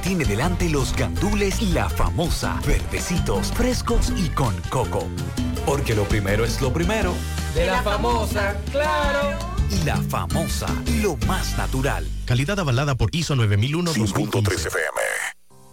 tiene delante los gandules y la famosa, verdecitos, frescos y con coco. Porque lo primero es lo primero. De la famosa, claro. Y la famosa, lo más natural. Calidad avalada por ISO 9001 5.3 FM.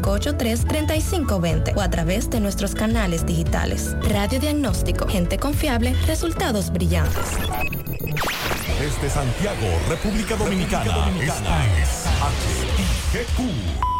583-3520 o a través de nuestros canales digitales. Radio Diagnóstico, gente confiable, resultados brillantes. Desde Santiago, República Dominicana, esta es HIGQ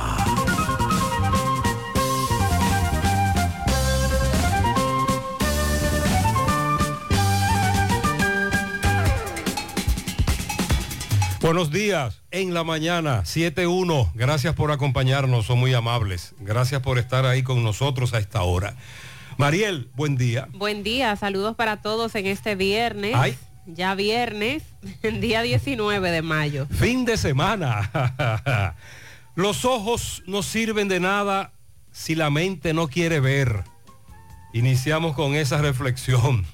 Buenos días, en la mañana, 7.1. Gracias por acompañarnos, son muy amables. Gracias por estar ahí con nosotros a esta hora. Mariel, buen día. Buen día, saludos para todos en este viernes. Ay. Ya viernes, día 19 de mayo. Fin de semana. Los ojos no sirven de nada si la mente no quiere ver. Iniciamos con esa reflexión.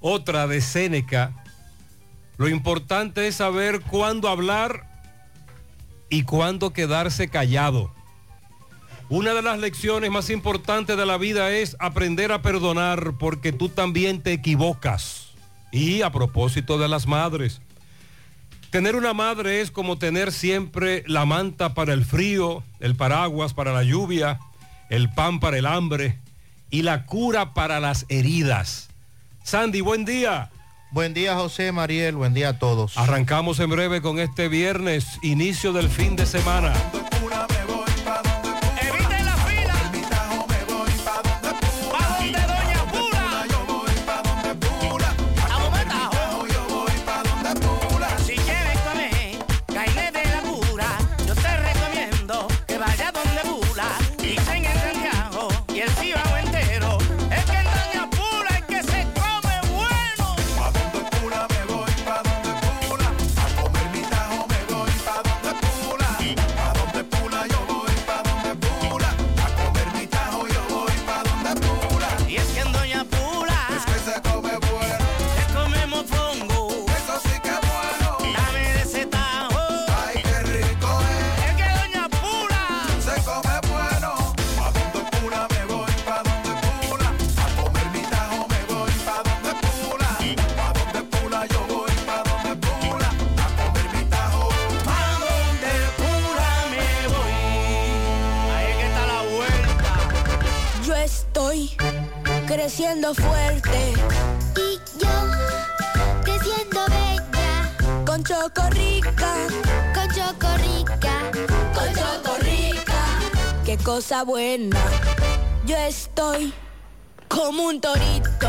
Otra de Séneca. Lo importante es saber cuándo hablar y cuándo quedarse callado. Una de las lecciones más importantes de la vida es aprender a perdonar porque tú también te equivocas. Y a propósito de las madres, tener una madre es como tener siempre la manta para el frío, el paraguas para la lluvia, el pan para el hambre y la cura para las heridas. Sandy, buen día. Buen día José Mariel, buen día a todos. Arrancamos en breve con este viernes, inicio del fin de semana. Creciendo fuerte. Y yo, creciendo bella. Con Chocorrica. Con Chocorrica. Con Chocorrica. Qué cosa buena. Yo estoy como un torito.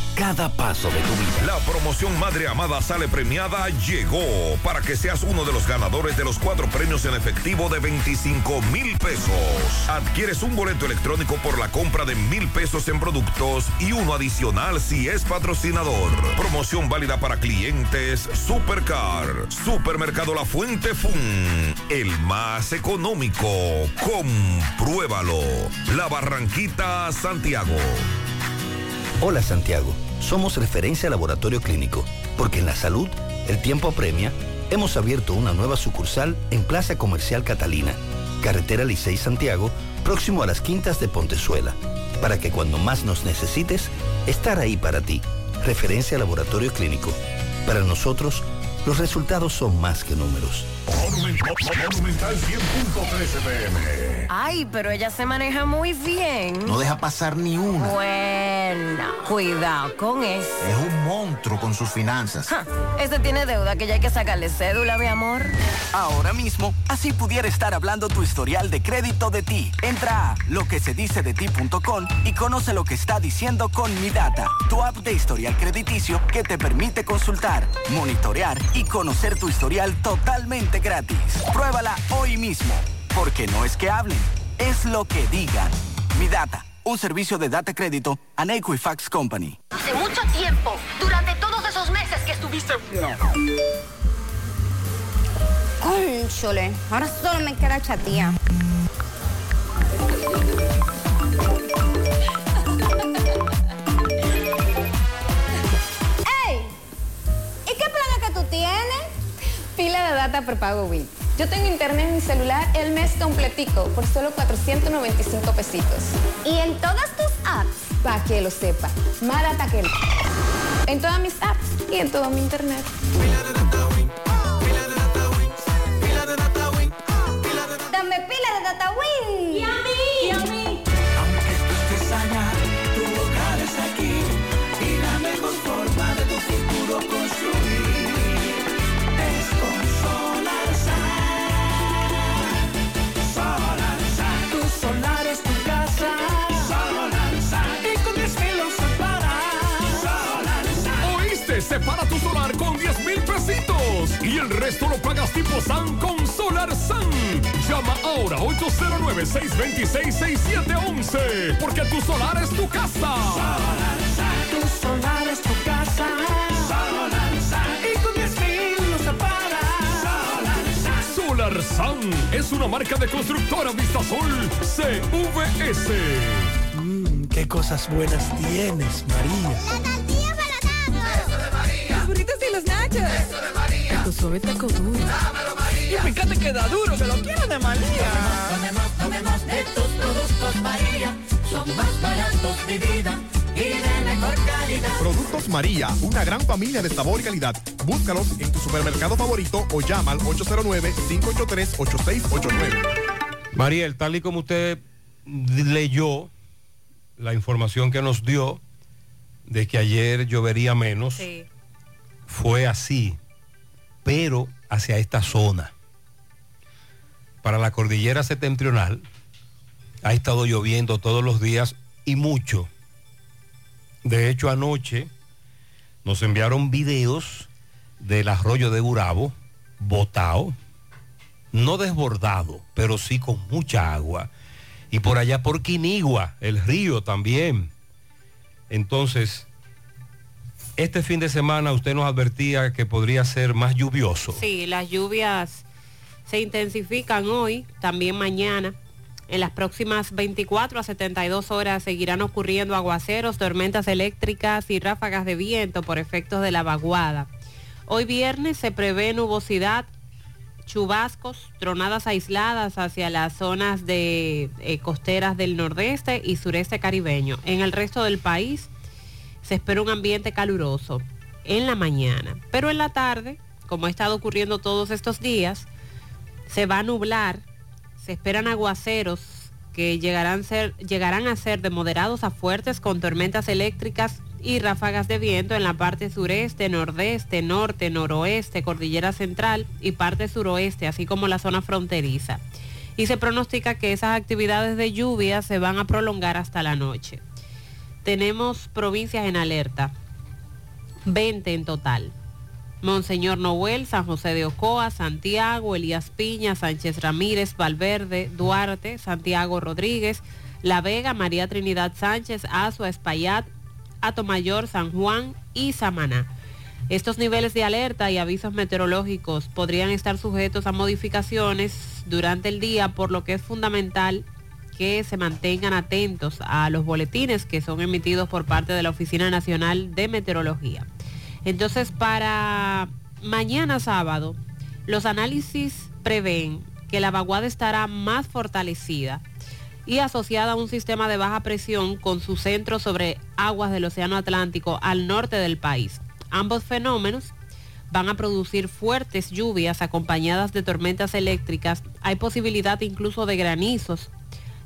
cada paso de tu vida. La promoción Madre Amada Sale Premiada llegó para que seas uno de los ganadores de los cuatro premios en efectivo de 25 mil pesos. Adquieres un boleto electrónico por la compra de mil pesos en productos y uno adicional si es patrocinador. Promoción válida para clientes Supercar, Supermercado La Fuente Fun, el más económico. Compruébalo. La Barranquita, Santiago. Hola Santiago, somos referencia laboratorio clínico, porque en la salud el tiempo apremia. Hemos abierto una nueva sucursal en Plaza Comercial Catalina, Carretera Licey Santiago, próximo a las Quintas de Pontezuela, para que cuando más nos necesites, estar ahí para ti. Referencia laboratorio clínico. Para nosotros, los resultados son más que números. Monumental 100.13 pm. Ay, pero ella se maneja muy bien. No deja pasar ni una. Buena. Cuidado con eso. Es un monstruo con sus finanzas. Ja, ese tiene deuda que ya hay que sacarle cédula, mi amor. Ahora mismo, así pudiera estar hablando tu historial de crédito de ti. Entra a loquesedicedeti.com y conoce lo que está diciendo con Mi Data, tu app de historial crediticio que te permite consultar, monitorear y conocer tu historial totalmente gratis. Pruébala hoy mismo, porque no es que hablen, es lo que digan. Mi Data, un servicio de data crédito a Equifax Company. Hace mucho tiempo, durante todos esos meses que estuviste... Cónchole, ahora solo me queda chatía. Tienes? Pila de data prepago Wii. Yo tengo internet en mi celular el mes completico por solo 495 pesitos. ¿Y en todas tus apps? Para que lo sepa. Más data. En todas mis apps y en todo mi internet. Dame pila de data Win. El resto lo pagas tipo SAN con Solar SAN. Llama ahora 809-626-6711 porque tu solar es tu casa. Solarsan. Tu solar es tu casa. Solarsan. Y con 10 mil lo separas. Solarsan. Solar SAN es una marca de constructora Vistasol CVS. Mmm, qué cosas buenas tienes, María. La tortilla para Eso de María. Los burritos y los nachos. Eso de María. Tu suave taco duro. Dámelo, María. Y fíjate que da duro, que lo quiero de María. Tomemos, tomemos de tus productos María. Son más baratos de vida y de mejor calidad. Productos María, una gran familia de sabor y calidad. Búscalos en tu supermercado favorito o llama al 809-583-8689. Mariel, tal y como usted leyó la información que nos dio de que ayer llovería menos, Sí. fue así, pero hacia esta zona. Para la cordillera septentrional ha estado lloviendo todos los días y mucho. De hecho, anoche nos enviaron videos del arroyo de Burabo, botado, no desbordado, pero sí con mucha agua. Y por allá por Quinigua, el río también. Entonces, este fin de semana usted nos advertía que podría ser más lluvioso. Sí, las lluvias se intensifican hoy, también mañana. En las próximas 24 a 72 horas seguirán ocurriendo aguaceros, tormentas eléctricas y ráfagas de viento por efectos de la vaguada. Hoy viernes se prevé nubosidad, chubascos, tronadas aisladas hacia las zonas de eh, costeras del nordeste y sureste caribeño. En el resto del país se espera un ambiente caluroso en la mañana, pero en la tarde, como ha estado ocurriendo todos estos días, se va a nublar, se esperan aguaceros que llegarán, a ser de moderados a fuertes con tormentas eléctricas y ráfagas de viento en la parte sureste, nordeste, norte, noroeste, cordillera central y parte suroeste, así como la zona fronteriza. Y se pronostica que esas actividades de lluvia se van a prolongar hasta la noche. Tenemos provincias en alerta, 20 en total. Monseñor Noel, San José de Ocoa, Santiago, Elías Piña, Sánchez Ramírez, Valverde, Duarte, Santiago Rodríguez, La Vega, María Trinidad Sánchez, Azua, Espaillat, Atomayor, San Juan y Samaná. Estos niveles de alerta y avisos meteorológicos podrían estar sujetos a modificaciones durante el día, por lo que es fundamental que se mantengan atentos a los boletines que son emitidos por parte de la Oficina Nacional de Meteorología. Entonces, para mañana sábado, los análisis prevén que la vaguada estará más fortalecida y asociada a un sistema de baja presión con su centro sobre aguas del Océano Atlántico al norte del país. Ambos fenómenos van a producir fuertes lluvias acompañadas de tormentas eléctricas. Hay posibilidad incluso de granizos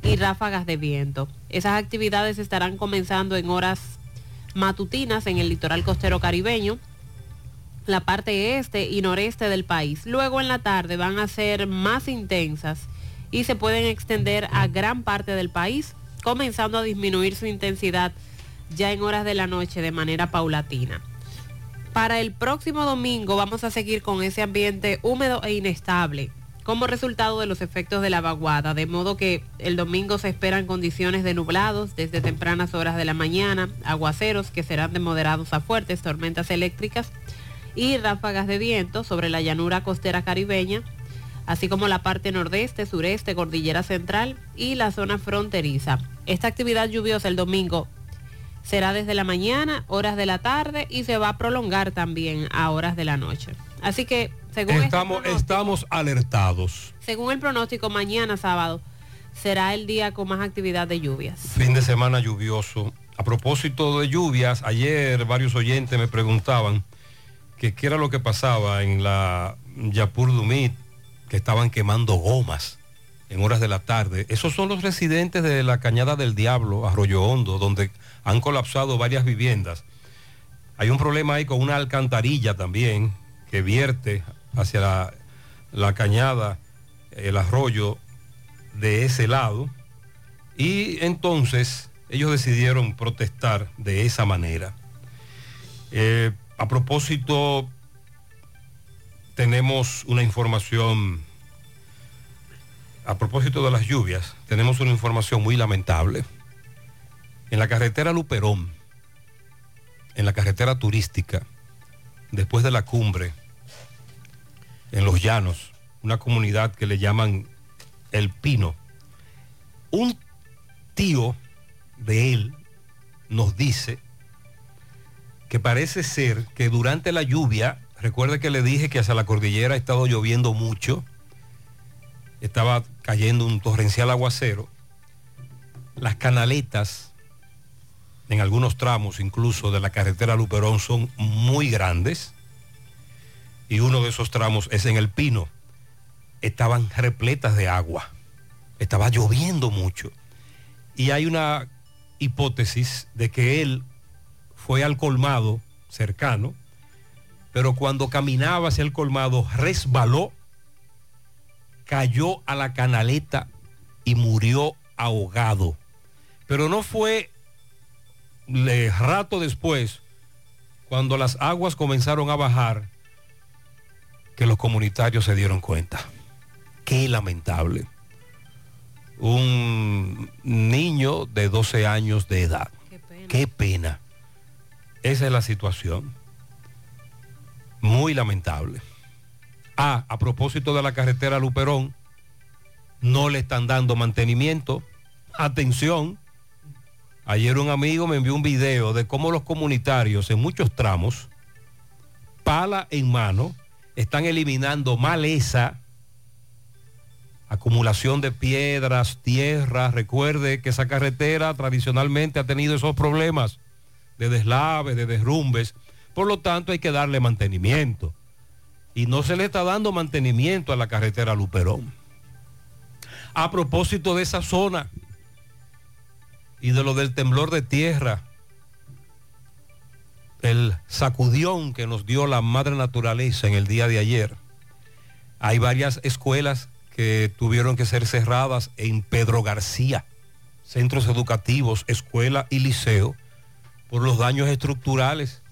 y ráfagas de viento. Esas actividades estarán comenzando en horas matutinas en el litoral costero caribeño, la parte este y noreste del país. Luego en la tarde van a ser más intensas y se pueden extender a gran parte del país, comenzando a disminuir su intensidad ya en horas de la noche de manera paulatina. Para el próximo domingo vamos a seguir con ese ambiente húmedo e inestable como resultado de los efectos de la vaguada, de modo que el domingo se esperan condiciones de nublados desde tempranas horas de la mañana, aguaceros que serán de moderados a fuertes, tormentas eléctricas y ráfagas de viento sobre la llanura costera caribeña, así como la parte nordeste, sureste, cordillera central y la zona fronteriza. Esta actividad lluviosa el domingo será desde la mañana, horas de la tarde y se va a prolongar también a horas de la noche. Así que según este Estamos, estamos alertados. según el pronóstico, mañana sábado será el día con más actividad de lluvias. Fin de semana lluvioso. A propósito de lluvias, ayer varios oyentes me preguntaban que qué era lo que pasaba en la Yapur Dumit, que estaban quemando gomas en horas de la tarde. Esos son los residentes de la Cañada del Diablo, Arroyo Hondo, donde han colapsado varias viviendas. Hay un problema ahí con una alcantarilla también que vierte hacia la, cañada, el arroyo de ese lado. Y entonces ellos decidieron protestar de esa manera. Eh, a propósito, tenemos una información, a propósito de las lluvias, tenemos una información muy lamentable. En la carretera Luperón, en la carretera turística, después de la cumbre, en los llanos, una comunidad que le llaman El Pino, un tío de él nos dice que parece ser que durante la lluvia, recuerde que le dije que hacia la cordillera ha estado lloviendo mucho, estaba cayendo un torrencial aguacero, las canaletas en algunos tramos incluso de la carretera Luperón son muy grandes y uno de esos tramos es en el Pino. Estaban repletas de agua, estaba lloviendo mucho y hay una hipótesis de que él fue al colmado cercano, pero cuando caminaba hacia el colmado resbaló, cayó a la canaleta y murió ahogado. Pero no fue le, rato después, cuando las aguas comenzaron a bajar, que los comunitarios se dieron cuenta. Qué lamentable. Un niño de 12 años de edad. Qué pena. Qué pena. Esa es la situación. Muy lamentable. Ah, a propósito de la carretera Luperón, no le están dando mantenimiento. Atención, ayer un amigo me envió un video de cómo los comunitarios en muchos tramos, pala en mano, están eliminando maleza, acumulación de piedras, tierra. Recuerde que esa carretera tradicionalmente ha tenido esos problemas de deslaves, de derrumbes. Por lo tanto, hay que darle mantenimiento. Y no se le está dando mantenimiento a la carretera Luperón. A propósito de esa zona y de lo del temblor de tierra, el sacudión que nos dio la madre naturaleza en el día de ayer, hay varias escuelas que tuvieron que ser cerradas en Pedro García, centros educativos, escuela y liceo, por los daños estructurales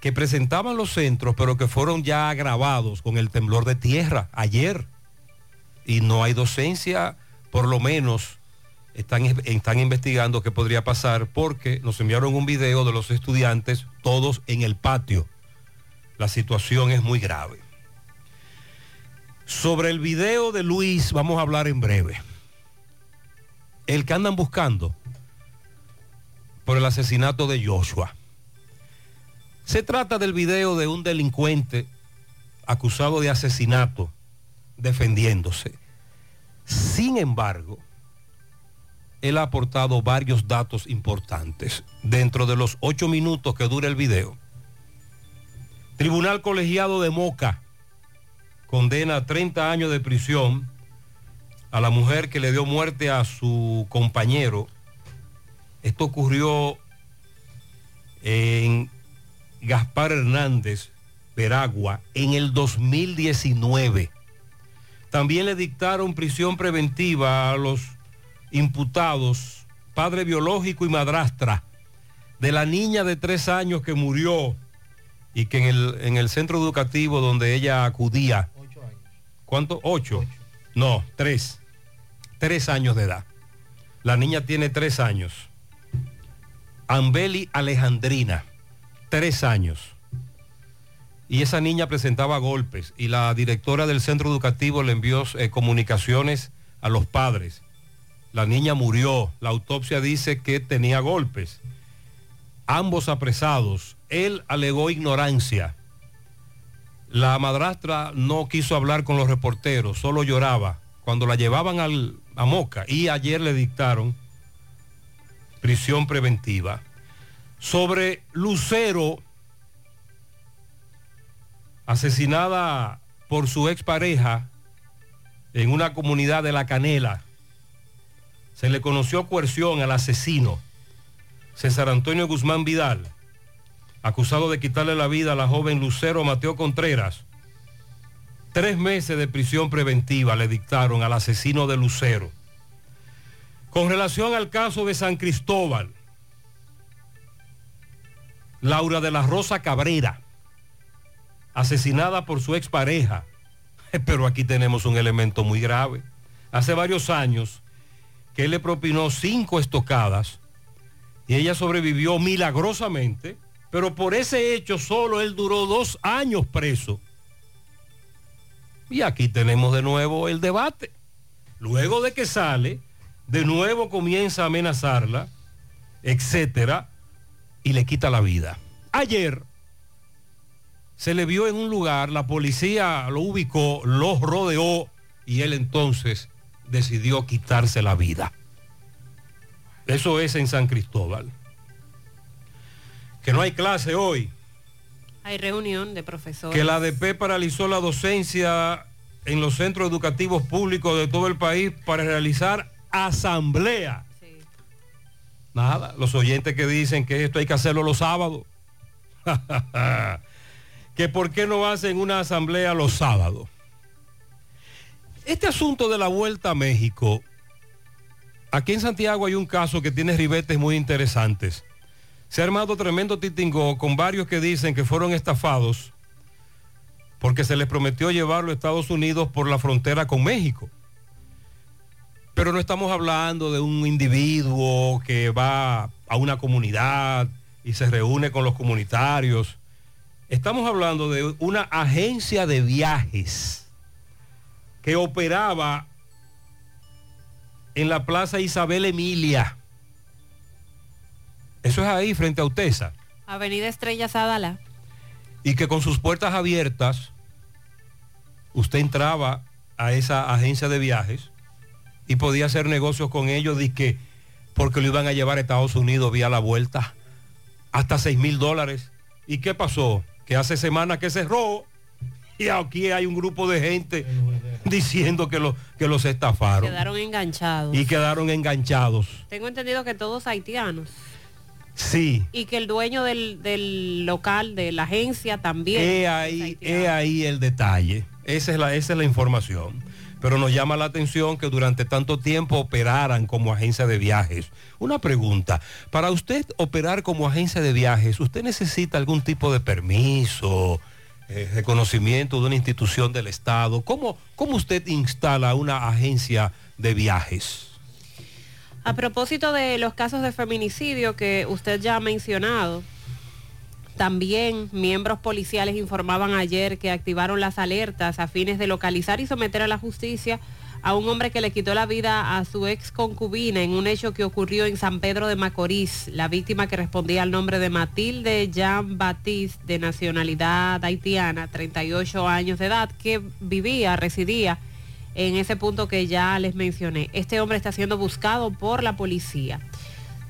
que presentaban los centros, pero que fueron ya agravados con el temblor de tierra ayer. Y no hay docencia, por lo menos están, están investigando qué podría pasar porque nos enviaron un video de los estudiantes, todos en el patio. La situación es muy grave. Sobre el video de Luis vamos a hablar en breve. El que andan buscando por el asesinato de Joshua. Se trata del video de un delincuente acusado de asesinato defendiéndose. Sin embargo, él ha aportado varios datos importantes dentro de los ocho minutos que dura el video. Tribunal Colegiado de Moca condena a 30 años de prisión a la mujer que le dio muerte a su compañero. Esto ocurrió en Gaspar Hernández, Veragua, en el 2019. También le dictaron prisión preventiva a los imputados, padre biológico y madrastra, de la niña de tres años que murió y que en el, en el centro educativo donde ella acudía. ¿Cuánto? Ocho. No, tres. Tres años de edad. La niña tiene tres años. Ambeli Alejandrina, tres años. Y esa niña presentaba golpes y la directora del centro educativo le envió eh, comunicaciones a los padres. La niña murió. La autopsia dice que tenía golpes. Ambos apresados. Él alegó ignorancia. La madrastra no quiso hablar con los reporteros, solo lloraba. Cuando la llevaban al, a Moca y ayer le dictaron prisión preventiva. Sobre Lucero, asesinada por su expareja en una comunidad de La Canela. Se le conoció coerción al asesino, César Antonio Guzmán Vidal, acusado de quitarle la vida a la joven Lucero Mateo Contreras. Tres meses de prisión preventiva le dictaron al asesino de Lucero. Con relación al caso de San Cristóbal, Laura de la Rosa Cabrera, asesinada por su expareja. Pero aquí tenemos un elemento muy grave. Hace varios años que él le propinó cinco estocadas y ella sobrevivió milagrosamente, pero por ese hecho solo él duró dos años preso. Y aquí tenemos de nuevo el debate. Luego de que sale, de nuevo comienza a amenazarla, etcétera, y le quita la vida. Ayer se le vio en un lugar, la policía lo ubicó, lo rodeó y él entonces decidió quitarse la vida. Eso es en San Cristóbal. Que no hay clase hoy. Hay reunión de profesores. Que la ADP paralizó la docencia en los centros educativos públicos de todo el país para realizar asamblea. Nada, los oyentes que dicen que esto hay que hacerlo los sábados. que por qué no hacen una asamblea los sábados. Este asunto de la vuelta a México, aquí en Santiago hay un caso que tiene ribetes muy interesantes. Se ha armado tremendo titingó con varios que dicen que fueron estafados porque se les prometió llevarlo a Estados Unidos por la frontera con México. Pero no estamos hablando de un individuo que va a una comunidad y se reúne con los comunitarios. Estamos hablando de una agencia de viajes que operaba en la Plaza Isabel Emilia. Eso es ahí, frente a Utesa. Avenida Estrella Sadala. Y que con sus puertas abiertas, usted entraba a esa agencia de viajes y podía hacer negocios con ellos de que porque lo iban a llevar a Estados Unidos vía la vuelta hasta 6 mil dólares. ¿Y qué pasó? Que hace semanas que cerró y aquí hay un grupo de gente diciendo que, lo- que los estafaron Quedaron enganchados. y quedaron enganchados. Tengo entendido que todos haitianos. Sí, Y que el dueño del, del local, de la agencia también. he ahí, he ahí el detalle. Esa es, la, esa es la información. Pero nos llama la atención que durante tanto tiempo operaran como agencia de viajes. Una pregunta, para usted operar como agencia de viajes, ¿usted necesita algún tipo de permiso, eh, reconocimiento de una institución del Estado? ¿Cómo, ¿Cómo usted instala una agencia de viajes? A propósito de los casos de feminicidio que usted ya ha mencionado, también miembros policiales informaban ayer que activaron las alertas a fines de localizar y someter a la justicia a un hombre que le quitó la vida a su ex concubina en un hecho que ocurrió en San Pedro de Macorís. La víctima que respondía al nombre de Matilde Jean Baptiste, de nacionalidad haitiana, 38 años de edad, que vivía, residía en ese punto que ya les mencioné. Este hombre está siendo buscado por la policía.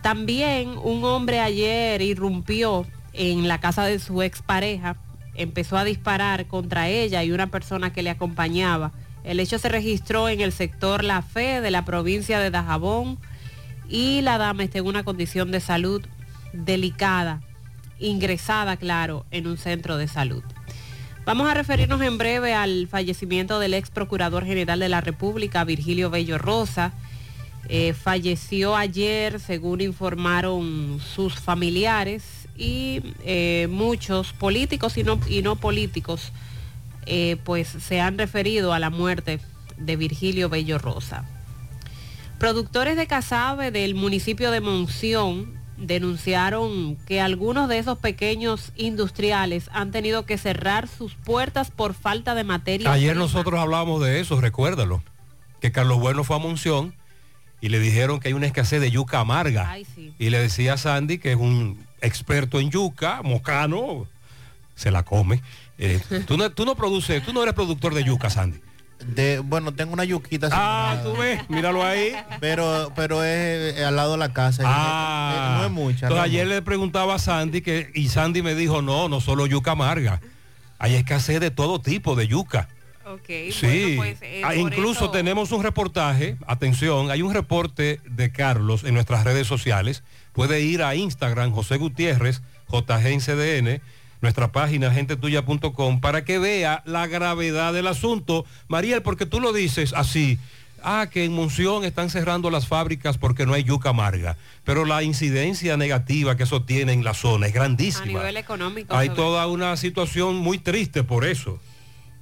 También un hombre ayer irrumpió en la casa de su expareja, empezó a disparar contra ella y una persona que le acompañaba. El hecho se registró en el sector La Fe de la provincia de Dajabón y la dama está en una condición de salud delicada, ingresada, claro, en un centro de salud. Vamos a referirnos en breve al fallecimiento del ex procurador general de la República, Virgilio Bello Rosa. Eh, falleció ayer, según informaron sus familiares y eh, muchos políticos y no, y no políticos, eh, pues se han referido a la muerte de Virgilio Bello Rosa. Productores de casabe del municipio de Monción denunciaron que algunos de esos pequeños industriales han tenido que cerrar sus puertas por falta de materia. Ayer prima. nosotros hablábamos de eso, recuérdalo, que Carlos Bueno fue a Monción y le dijeron que hay una escasez de yuca amarga. Ay, sí. Y le decía a Sandy, que es un experto en yuca, mocano, se la come. Eh, tú, no, tú no produces, tú no eres productor de yuca, Sandy. De, bueno, tengo una yuquita. Ah, sembrada, tú ves, míralo ahí. Pero, pero es eh, al lado de la casa. Ah, no es mucha. Entonces ayer le preguntaba a Sandy que, y Sandy me dijo, no, no solo yuca amarga. Hay escasez de todo tipo de yuca. Ok, Sí, bueno, pues, eh, Ah, incluso eso- tenemos un reportaje, atención, hay un reporte de Carlos en nuestras redes sociales. Puede ir a Instagram, José Gutiérrez, JGNCDN, nuestra página gentetuya.com, para que vea la gravedad del asunto. Mariel, porque tú lo dices así, ah, que en Monción están cerrando las fábricas porque no hay yuca amarga, pero la incidencia negativa que eso tiene en la zona es a grandísima. nivel económico. Hay sobre- toda una situación muy triste por eso.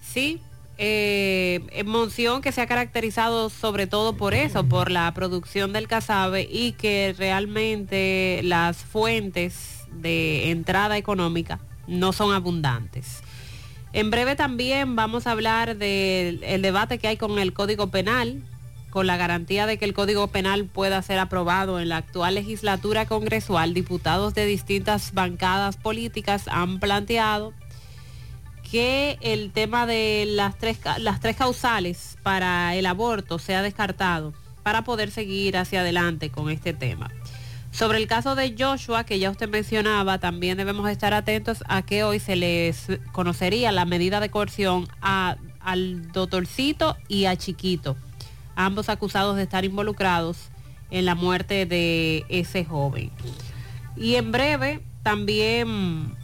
Sí, eh, en Monción que se ha caracterizado sobre todo por eso, por la producción del casabe y que realmente las fuentes de entrada económica no son abundantes. En breve también vamos a hablar del el debate que hay con el Código Penal, con la garantía de que el Código Penal pueda ser aprobado en la actual legislatura congresual. Diputados de distintas bancadas políticas han planteado que el tema de las tres, las tres causales para el aborto sea descartado para poder seguir hacia adelante con este tema. Sobre el caso de Joshua, que ya usted mencionaba, también debemos estar atentos a que hoy se les conocería la medida de coerción a- al doctorcito y a Chiquito, ambos acusados de estar involucrados en la muerte de ese joven. Y en breve también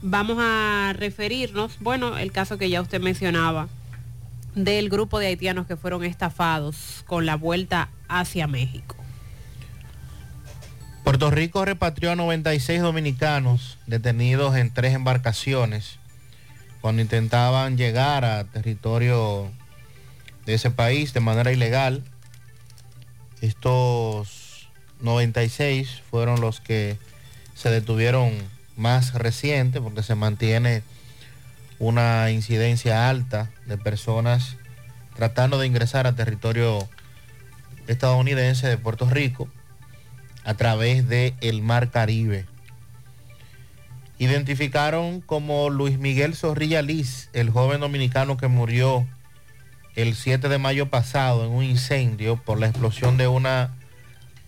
vamos a referirnos, bueno, el caso que ya usted mencionaba, del grupo de haitianos que fueron estafados con la vuelta hacia México. Puerto Rico repatrió a 96 dominicanos detenidos en tres embarcaciones cuando intentaban llegar a territorio de ese país de manera ilegal. Estos 96 fueron los que se detuvieron más reciente porque se mantiene una incidencia alta de personas tratando de ingresar a territorio estadounidense de Puerto Rico a través del el Mar Caribe. Identificaron como Luis Miguel Zorrilla Liz, el joven dominicano que murió el 7 de mayo pasado en un incendio por la explosión de una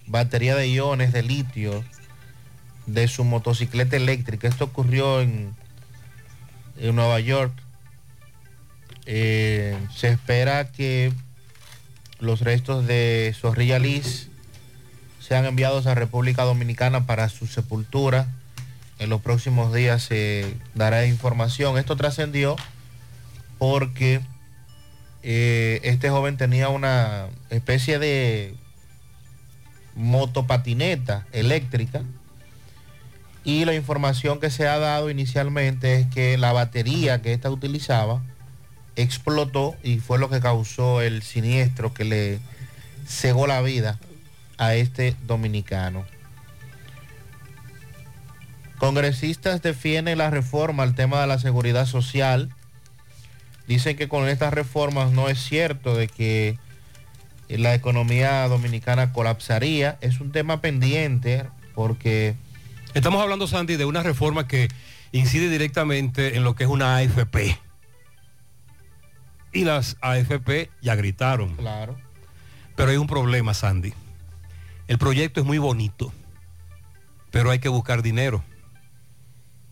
batería de iones de litio de su motocicleta eléctrica. Esto ocurrió en, en Nueva York. Eh, se espera que los restos de Zorrilla Liz sean enviados a República Dominicana para su sepultura. En los próximos días se dará información. Esto trascendió porque eh, este joven tenía una especie de motopatineta eléctrica y la información que se ha dado inicialmente es que la batería que ésta utilizaba explotó y fue lo que causó el siniestro que le cegó la vida a este dominicano. Congresistas defienden la reforma al tema de la seguridad social. Dicen que con estas reformas no es cierto de que la economía dominicana colapsaría. Es un tema pendiente porque... Estamos hablando, Sandy, de una reforma que incide directamente en lo que es una AFP. Y las AFP ya gritaron. Claro. Pero hay un problema, Sandy. El proyecto es muy bonito, pero hay que buscar dinero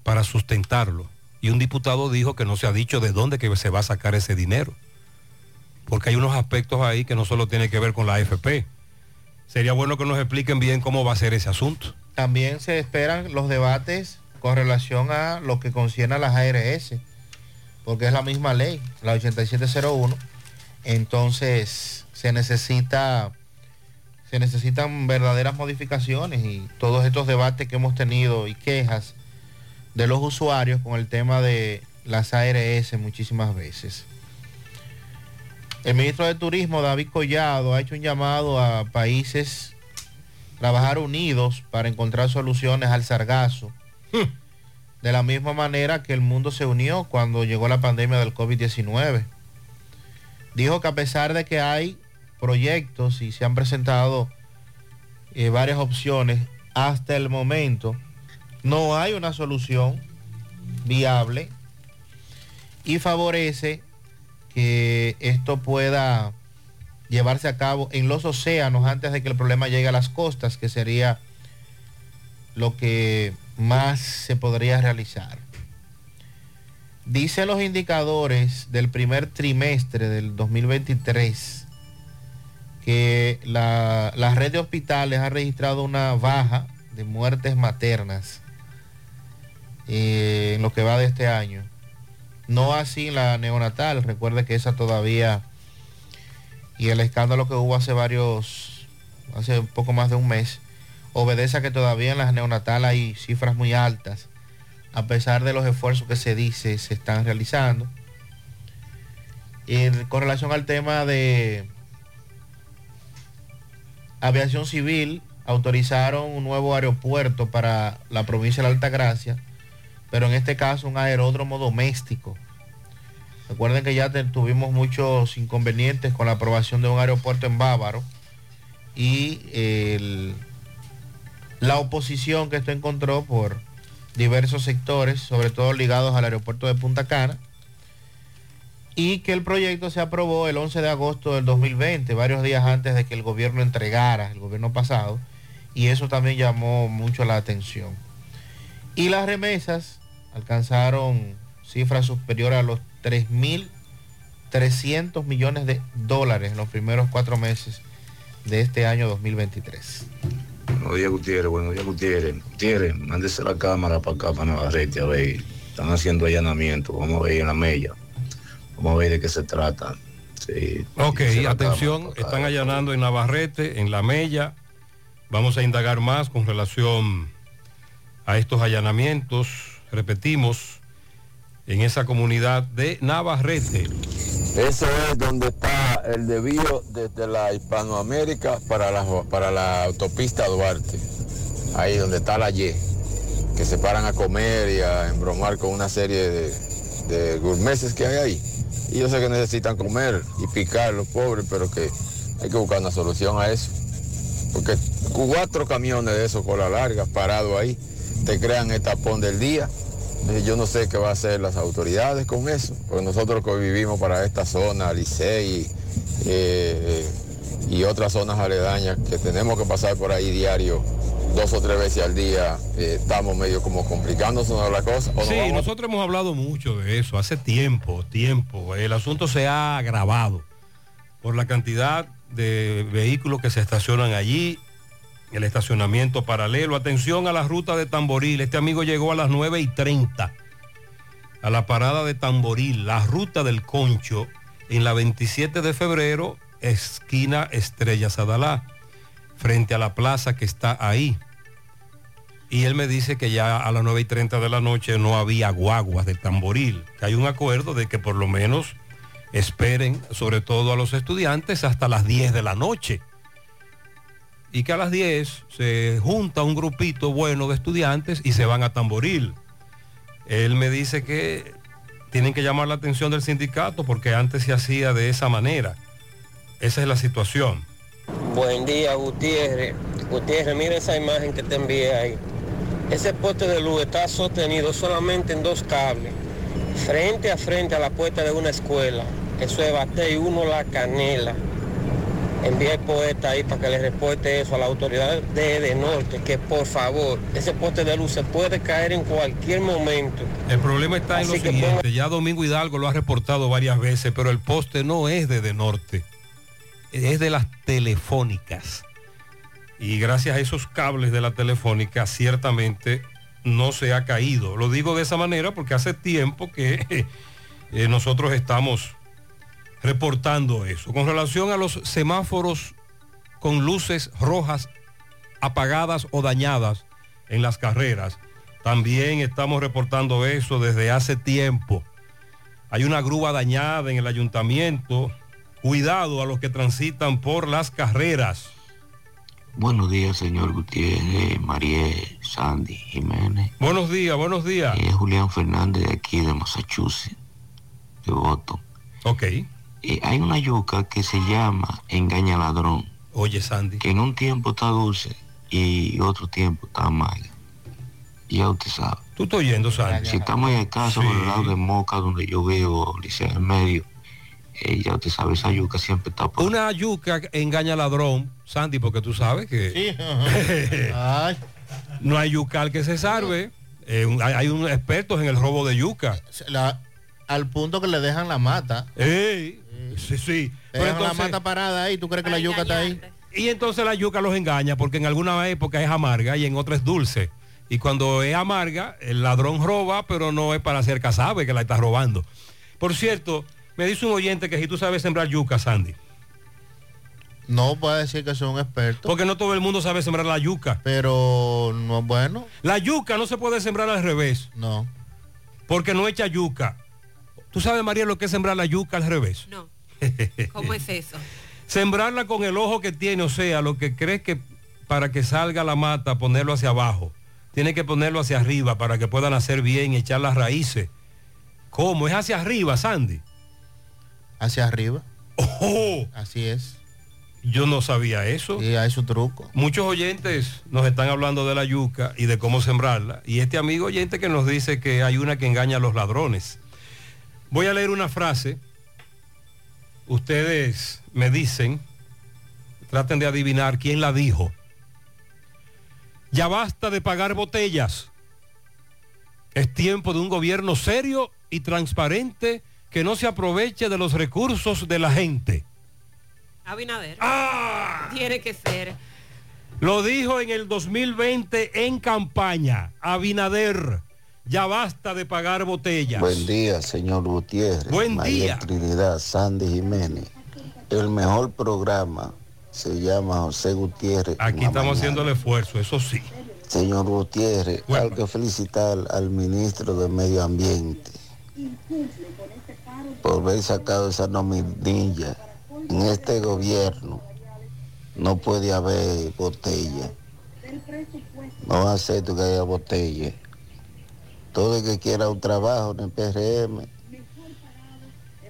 para sustentarlo. Y un diputado dijo que no se ha dicho de dónde que se va a sacar ese dinero. Porque hay unos aspectos ahí que no solo tiene que ver con la AFP. Sería bueno que nos expliquen bien cómo va a ser ese asunto. También se esperan los debates con relación a lo que concierne a las ARS, porque es la misma ley, la 8701. Entonces se necesita se necesitan verdaderas modificaciones y todos estos debates que hemos tenido y quejas de los usuarios con el tema de las ARS muchísimas veces. El ministro de Turismo, David Collado, ha hecho un llamado a países trabajar unidos para encontrar soluciones al sargazo. De la misma manera que el mundo se unió cuando llegó la pandemia del COVID-19. Dijo que a pesar de que hay proyectos y se han presentado eh, varias opciones, hasta el momento no hay una solución viable y favorece que esto pueda llevarse a cabo en los océanos antes de que el problema llegue a las costas, que sería lo que más se podría realizar. Dicen los indicadores del primer trimestre del 2023 que la, red de hospitales ha registrado una baja de muertes maternas eh, en lo que va de este año. No así la neonatal, recuerde que esa todavía, y el escándalo que hubo hace varios, hace un poco más de un mes, obedece a que todavía en las neonatales hay cifras muy altas, a pesar de los esfuerzos que se dice se están realizando. Y con relación al tema de Aviación Civil autorizaron un nuevo aeropuerto para la provincia de la Altagracia, pero en este caso un aeródromo doméstico. Recuerden que ya tuvimos muchos inconvenientes con la aprobación de un aeropuerto en Bávaro y la oposición que esto encontró por diversos sectores, sobre todo ligados al aeropuerto de Punta Cana y que el proyecto se aprobó el 11 de agosto del 2020, varios días antes de que el gobierno entregara, el gobierno pasado, y eso también llamó mucho la atención. Y las remesas alcanzaron cifras superiores a los 3.300 millones de dólares en los primeros cuatro meses de este año 2023. Buenos días, Gutiérrez. Buenos días, Gutiérrez. Gutiérrez, mándese la cámara para acá, para Navarrete, a ver. Están haciendo allanamiento. Vamos a ver en la mella. Vamos a ver de qué se trata. Sí, Ok, atención, están allanando en Navarrete, en La Mella. Vamos a indagar más con relación a estos allanamientos. Repetimos, en esa comunidad de Navarrete. Ese es donde está el desvío desde la Hispanoamérica para la, para la autopista Duarte. Ahí donde está la Y. Que se paran a comer y a embromar con una serie de, de gourmeses que hay ahí. Y yo sé que necesitan comer y picar los pobres, pero que Hay que buscar una solución a eso. Porque cuatro camiones de esos con la larga parados ahí te crean el tapón del día. Yo no sé qué va a hacer las autoridades con eso, porque nosotros que vivimos para esta zona, Licey eh, y otras zonas aledañas, que tenemos que pasar por ahí diario dos o tres veces al día, eh, estamos medio como complicándose la cosa. o Sí, nosotros hemos hablado mucho de eso, hace tiempo, tiempo. El asunto se ha agravado por la cantidad de vehículos que se estacionan allí, el estacionamiento paralelo. Atención a la ruta de Tamboril. Este amigo llegó a las 9 y 30 a la parada de Tamboril, la ruta del Concho, en la 27 de febrero, esquina Estrella Sadalá, frente a la plaza que está ahí. Y él me dice que ya a las 9 y 30 de la noche no había guaguas de tamboril, que hay un acuerdo de que por lo menos esperen, sobre todo a los estudiantes, hasta las 10 de la noche. Y que a las 10 se junta un grupito bueno de estudiantes y se van a tamboril. Él me dice que tienen que llamar la atención del sindicato porque antes se hacía de esa manera. Esa es la situación. Buen día, Gutiérrez. Gutiérrez, mira esa imagen que te envié ahí. Ese poste de luz está sostenido solamente en dos cables, frente a frente a la puerta de una escuela. Eso es bate y uno la canela. Envía el poeta ahí para que le reporte eso a la autoridad de, de Norte, que por favor, ese poste de luz se puede caer en cualquier momento. El problema está en lo siguiente, ya Domingo Hidalgo lo ha reportado varias veces, pero el poste no es de De Norte, es de las telefónicas. Y gracias a esos cables de la telefónica ciertamente no se ha caído. Lo digo de esa manera porque hace tiempo que eh, nosotros estamos reportando eso. Con relación a los semáforos con luces rojas apagadas o dañadas en las carreras, también estamos reportando eso desde hace tiempo. Hay una grúa dañada en el ayuntamiento. Cuidado a los que transitan por las carreras. Buenos días, señor Gutiérrez, Mariel, Sandy, Jiménez. Buenos días, buenos días. Es Julián Fernández de aquí de Massachusetts, de Boston. Ok. Eh, hay una yuca que se llama Engaña Ladrón. Oye, Sandy. Que en un tiempo está dulce y otro tiempo está amarga. Ya usted sabe. Tú estás oyendo, Sandy. Si estamos en el caso, por el lado de Moca, donde yo veo Liceo en medio, eh, ya usted sabe, esa yuca siempre está por Una yuca engaña ladrón, Sandy, porque tú sabes que no hay yucal que se salve. Eh, hay, hay un expertos en el robo de yuca. La- al punto que le dejan la mata. Ey, sí, sí. Te Pero dejan la mata parada ahí, ¿tú crees que la yuca está ahí? Y entonces la yuca los engaña porque en alguna época es amarga y en otra es dulce. Y cuando es amarga, el ladrón roba, pero no es para hacer casabe que la está robando. Por cierto, me dice un oyente que si tú sabes sembrar yuca, Sandy. No puede decir que son expertos. Porque no todo el mundo sabe sembrar la yuca. Pero no es bueno. La yuca no se puede sembrar al revés. No. Porque no echa yuca. ¿Tú sabes, María, lo que es sembrar la yuca al revés? No. ¿Cómo es eso? Sembrarla con el ojo que tiene, o sea, lo que crees que para que salga la mata, ponerlo hacia abajo. Tiene que ponerlo hacia arriba para que puedan hacer bien y echar las raíces. ¿Cómo? ¿Es hacia arriba, Sandy? Hacia arriba. Oh, Así es. yo no sabía eso. Y hay su truco. Muchos oyentes nos están hablando de la yuca y de cómo sembrarla. Y este amigo oyente que nos dice que hay una que engaña a los ladrones. Voy a leer una frase. Ustedes me dicen, traten de adivinar quién la dijo. Ya basta de pagar botellas. Es tiempo de un gobierno serio y transparente que no se aproveche de los recursos de la gente. Abinader. Ah. Tiene que ser. Lo dijo en el 2020 en campaña. Abinader, ya basta de pagar botellas. Buen día, señor Gutiérrez. Buen María día. Trinidad, Sandy Jiménez. El mejor programa se llama José Gutiérrez. Aquí estamos mañana. haciendo el esfuerzo, eso sí. Señor Gutiérrez, hay que felicitar al ministro de Medio Ambiente por haber sacado esa nominilla. En este gobierno no puede haber botella. No acepto que haya botella. Todo el que quiera un trabajo en el PRM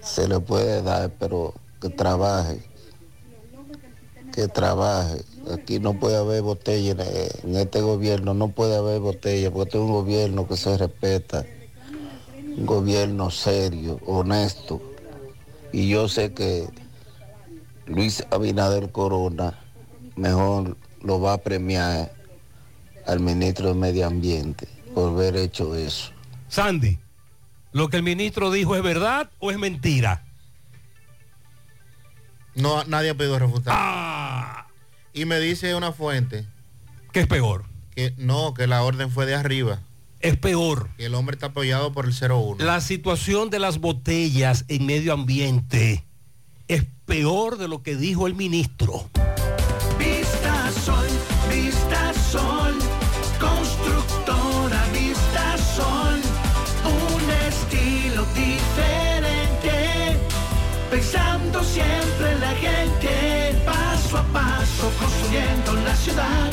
se le puede dar, pero que trabaje. que trabaje. Aquí no puede haber botella, en- este gobierno no puede haber botella, porque este es un gobierno que se respeta, un gobierno serio, honesto. Y yo sé que Luis Abinader Corona mejor lo va a premiar al ministro de Medio Ambiente por haber hecho eso. Sandy, ¿lo que el ministro dijo es verdad o es mentira? No, nadie ha pedido refutar. Y me dice una fuente. ¿Qué es peor? Que no, que la orden fue de arriba. Es peor. Que el hombre está apoyado por el 01. La situación de las botellas en medio ambiente es peor de lo que dijo el ministro. Vista Sol, Vista Sol, constructora Vista Sol, un estilo diferente, pensando siempre en la gente, paso a paso construyendo la ciudad,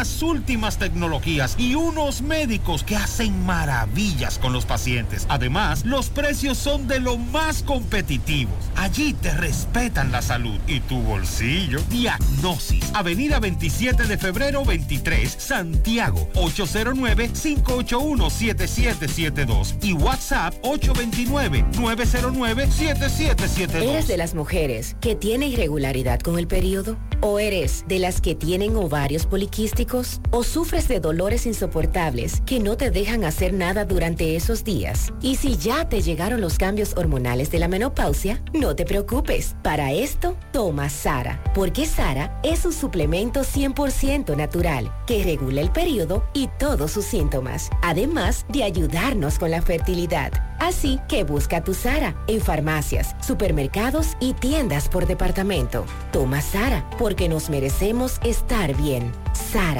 las últimas tecnologías y unos médicos que hacen maravillas con los pacientes. Además, los precios son de lo más competitivos. Allí te respetan la salud y tu bolsillo. Diagnosis, Avenida 27 de febrero 23, Santiago, 809-581-7772 y WhatsApp 829-909-7772. ¿Eres de las mujeres que tiene irregularidad con el periodo? ¿O eres de las que tienen ovarios poliquísticos? ¿O sufres de dolores insoportables que no te dejan hacer nada durante esos días? Y si ya te llegaron los cambios hormonales de la menopausia, no te preocupes. Para esto, toma Sara, porque Sara es un suplemento 100% natural que regula el periodo y todos sus síntomas, además de ayudarnos con la fertilidad. Así que busca tu Sara en farmacias, supermercados y tiendas por departamento. Toma Sara porque nos merecemos estar bien. Sara,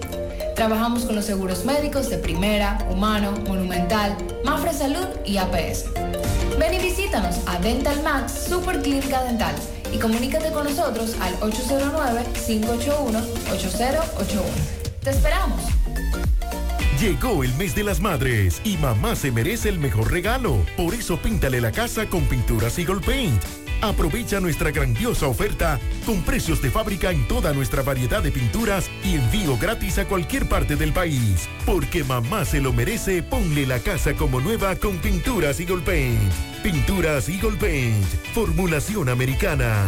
Trabajamos con los seguros médicos de Primera, Humano, Monumental, Mafre Salud y APS. Ven y visítanos a Dental Max Super Clínica Dental y comunícate con nosotros al 809-581-8081. ¡Te esperamos! Llegó el mes de las madres y mamá se merece el mejor regalo. Por eso píntale la casa con pinturas Eagle Paint. Aprovecha nuestra grandiosa oferta con precios de fábrica en toda nuestra variedad de pinturas y envío gratis a cualquier parte del país. Porque mamá se lo merece, ponle la casa como nueva con pinturas Eagle Paint. Pinturas Eagle Paint, formulación americana.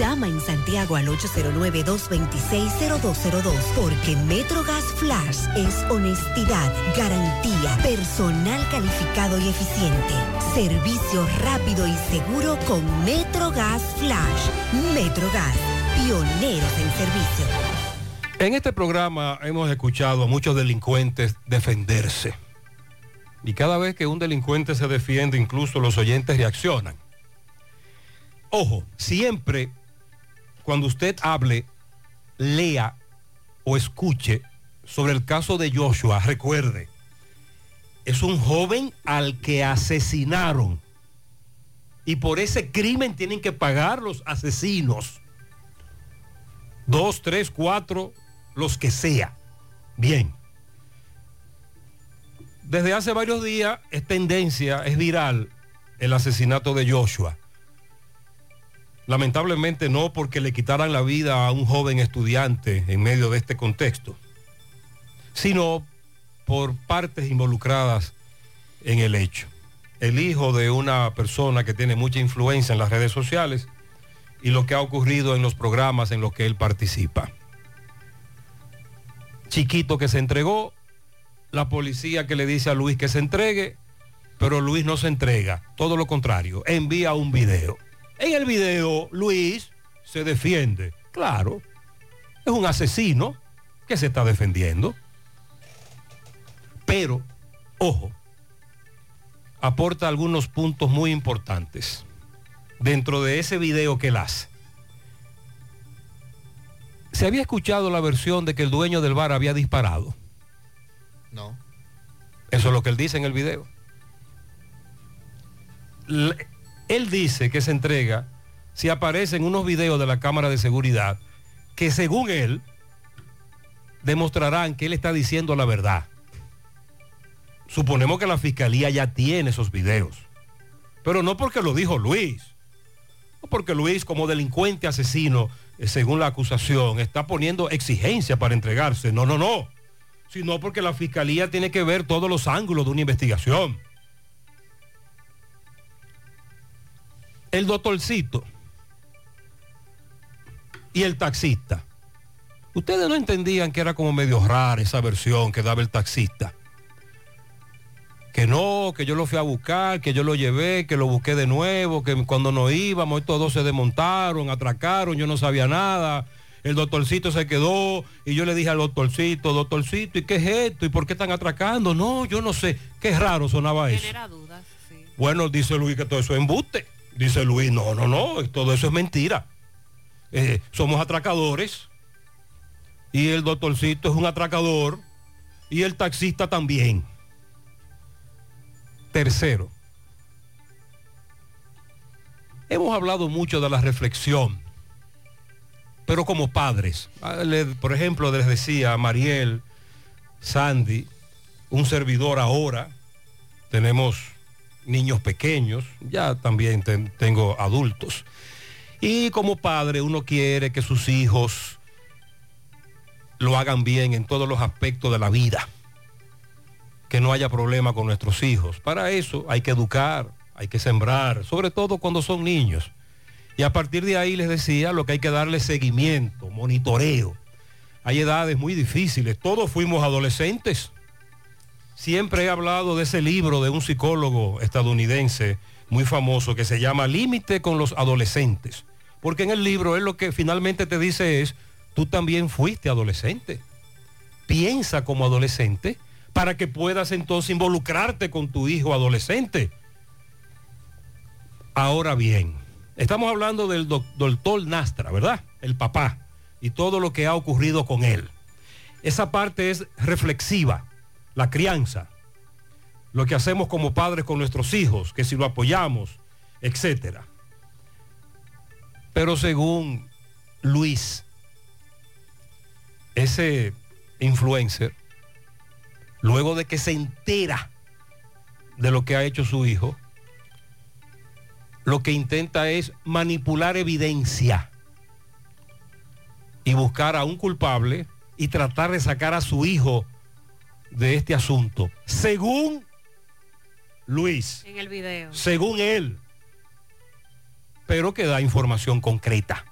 Llama en Santiago al 809-226-0202 porque MetroGas Flash es honestidad, garantía, personal calificado y eficiente, servicio rápido y seguro con MetroGas Flash. MetroGas, pioneros en servicio. En este programa hemos escuchado a muchos delincuentes defenderse. Y cada vez que un delincuente se defiende, incluso los oyentes reaccionan. Ojo, siempre cuando usted hable, lea o escuche sobre el caso de Joshua, recuerde, es un joven al que asesinaron. Y por ese crimen tienen que pagar los asesinos. Dos, tres, cuatro, los que sea. Bien. Desde hace varios días es tendencia, es viral el asesinato de Joshua. Lamentablemente no porque le quitaran la vida a un joven estudiante en medio de este contexto, sino por partes involucradas en el hecho. El hijo de una persona que tiene mucha influencia en las redes sociales y lo que ha ocurrido en los programas en los que él participa. Chiquito que se entregó, la policía que le dice a Luis que se entregue, pero Luis no se entrega, todo lo contrario, envía un video. En el video, Luis se defiende. Claro, es un asesino que se está defendiendo. Pero, ojo, aporta algunos puntos muy importantes dentro de ese video que él hace. ¿Se había escuchado la versión de que el dueño del bar había disparado? No. Eso es lo que él dice en el video. Él dice que se entrega si aparecen unos videos de la cámara de seguridad que según él demostrarán que él está diciendo la verdad. Suponemos que la fiscalía ya tiene esos videos. Pero no porque lo dijo Luis. No porque Luis como delincuente asesino, eh, según la acusación, está poniendo exigencia para entregarse. No, no, no. Sino porque la fiscalía tiene que ver todos los ángulos de una investigación. El doctorcito y el taxista. Ustedes no entendían que era como medio rara esa versión que daba el taxista. Que no, que yo lo fui a buscar, que yo lo llevé, que lo busqué de nuevo, que cuando nos íbamos todos se desmontaron, atracaron, yo no sabía nada. El doctorcito se quedó y yo le dije al doctorcito, doctorcito, ¿y qué es esto? ¿Y por qué están atracando? No, yo no sé. Qué raro sonaba eso. Genera dudas, sí. Bueno, dice Luis que todo eso es embuste. Dice Luis, no, no, no, todo eso es mentira. Eh, somos atracadores. Y el doctorcito es un atracador. Y el taxista también. Tercero. Hemos hablado mucho de la reflexión. Pero como padres. Ah, Por ejemplo, les decía a Mariel, Sandy, un servidor ahora. Tenemos niños pequeños, ya también ten- tengo adultos. Y como padre uno quiere que sus hijos lo hagan bien en todos los aspectos de la vida. Que no haya problema con nuestros hijos. Para eso hay que educar, hay que sembrar, sobre todo cuando son niños. Y a partir de ahí les decía lo que hay que darle seguimiento, monitoreo. Hay edades muy difíciles, todos fuimos adolescentes. Siempre he hablado de ese libro de un psicólogo estadounidense muy famoso que se llama Límite con los adolescentes. Porque en el libro él lo que finalmente te dice es, tú también fuiste adolescente. piensa como adolescente para que puedas entonces involucrarte con tu hijo adolescente. Ahora bien, estamos hablando del doc- doctor Nastra, ¿verdad? El papá y todo lo que ha ocurrido con él. Esa parte es reflexiva, la crianza, lo que hacemos como padres con nuestros hijos, que si lo apoyamos, etcétera. Pero según Luis, ese influencer, luego de que se entera de lo que ha hecho su hijo, lo que intenta es manipular evidencia y buscar a un culpable y tratar de sacar a su hijo de este asunto. Según Luis, En el video. según él, pero que da información concreta.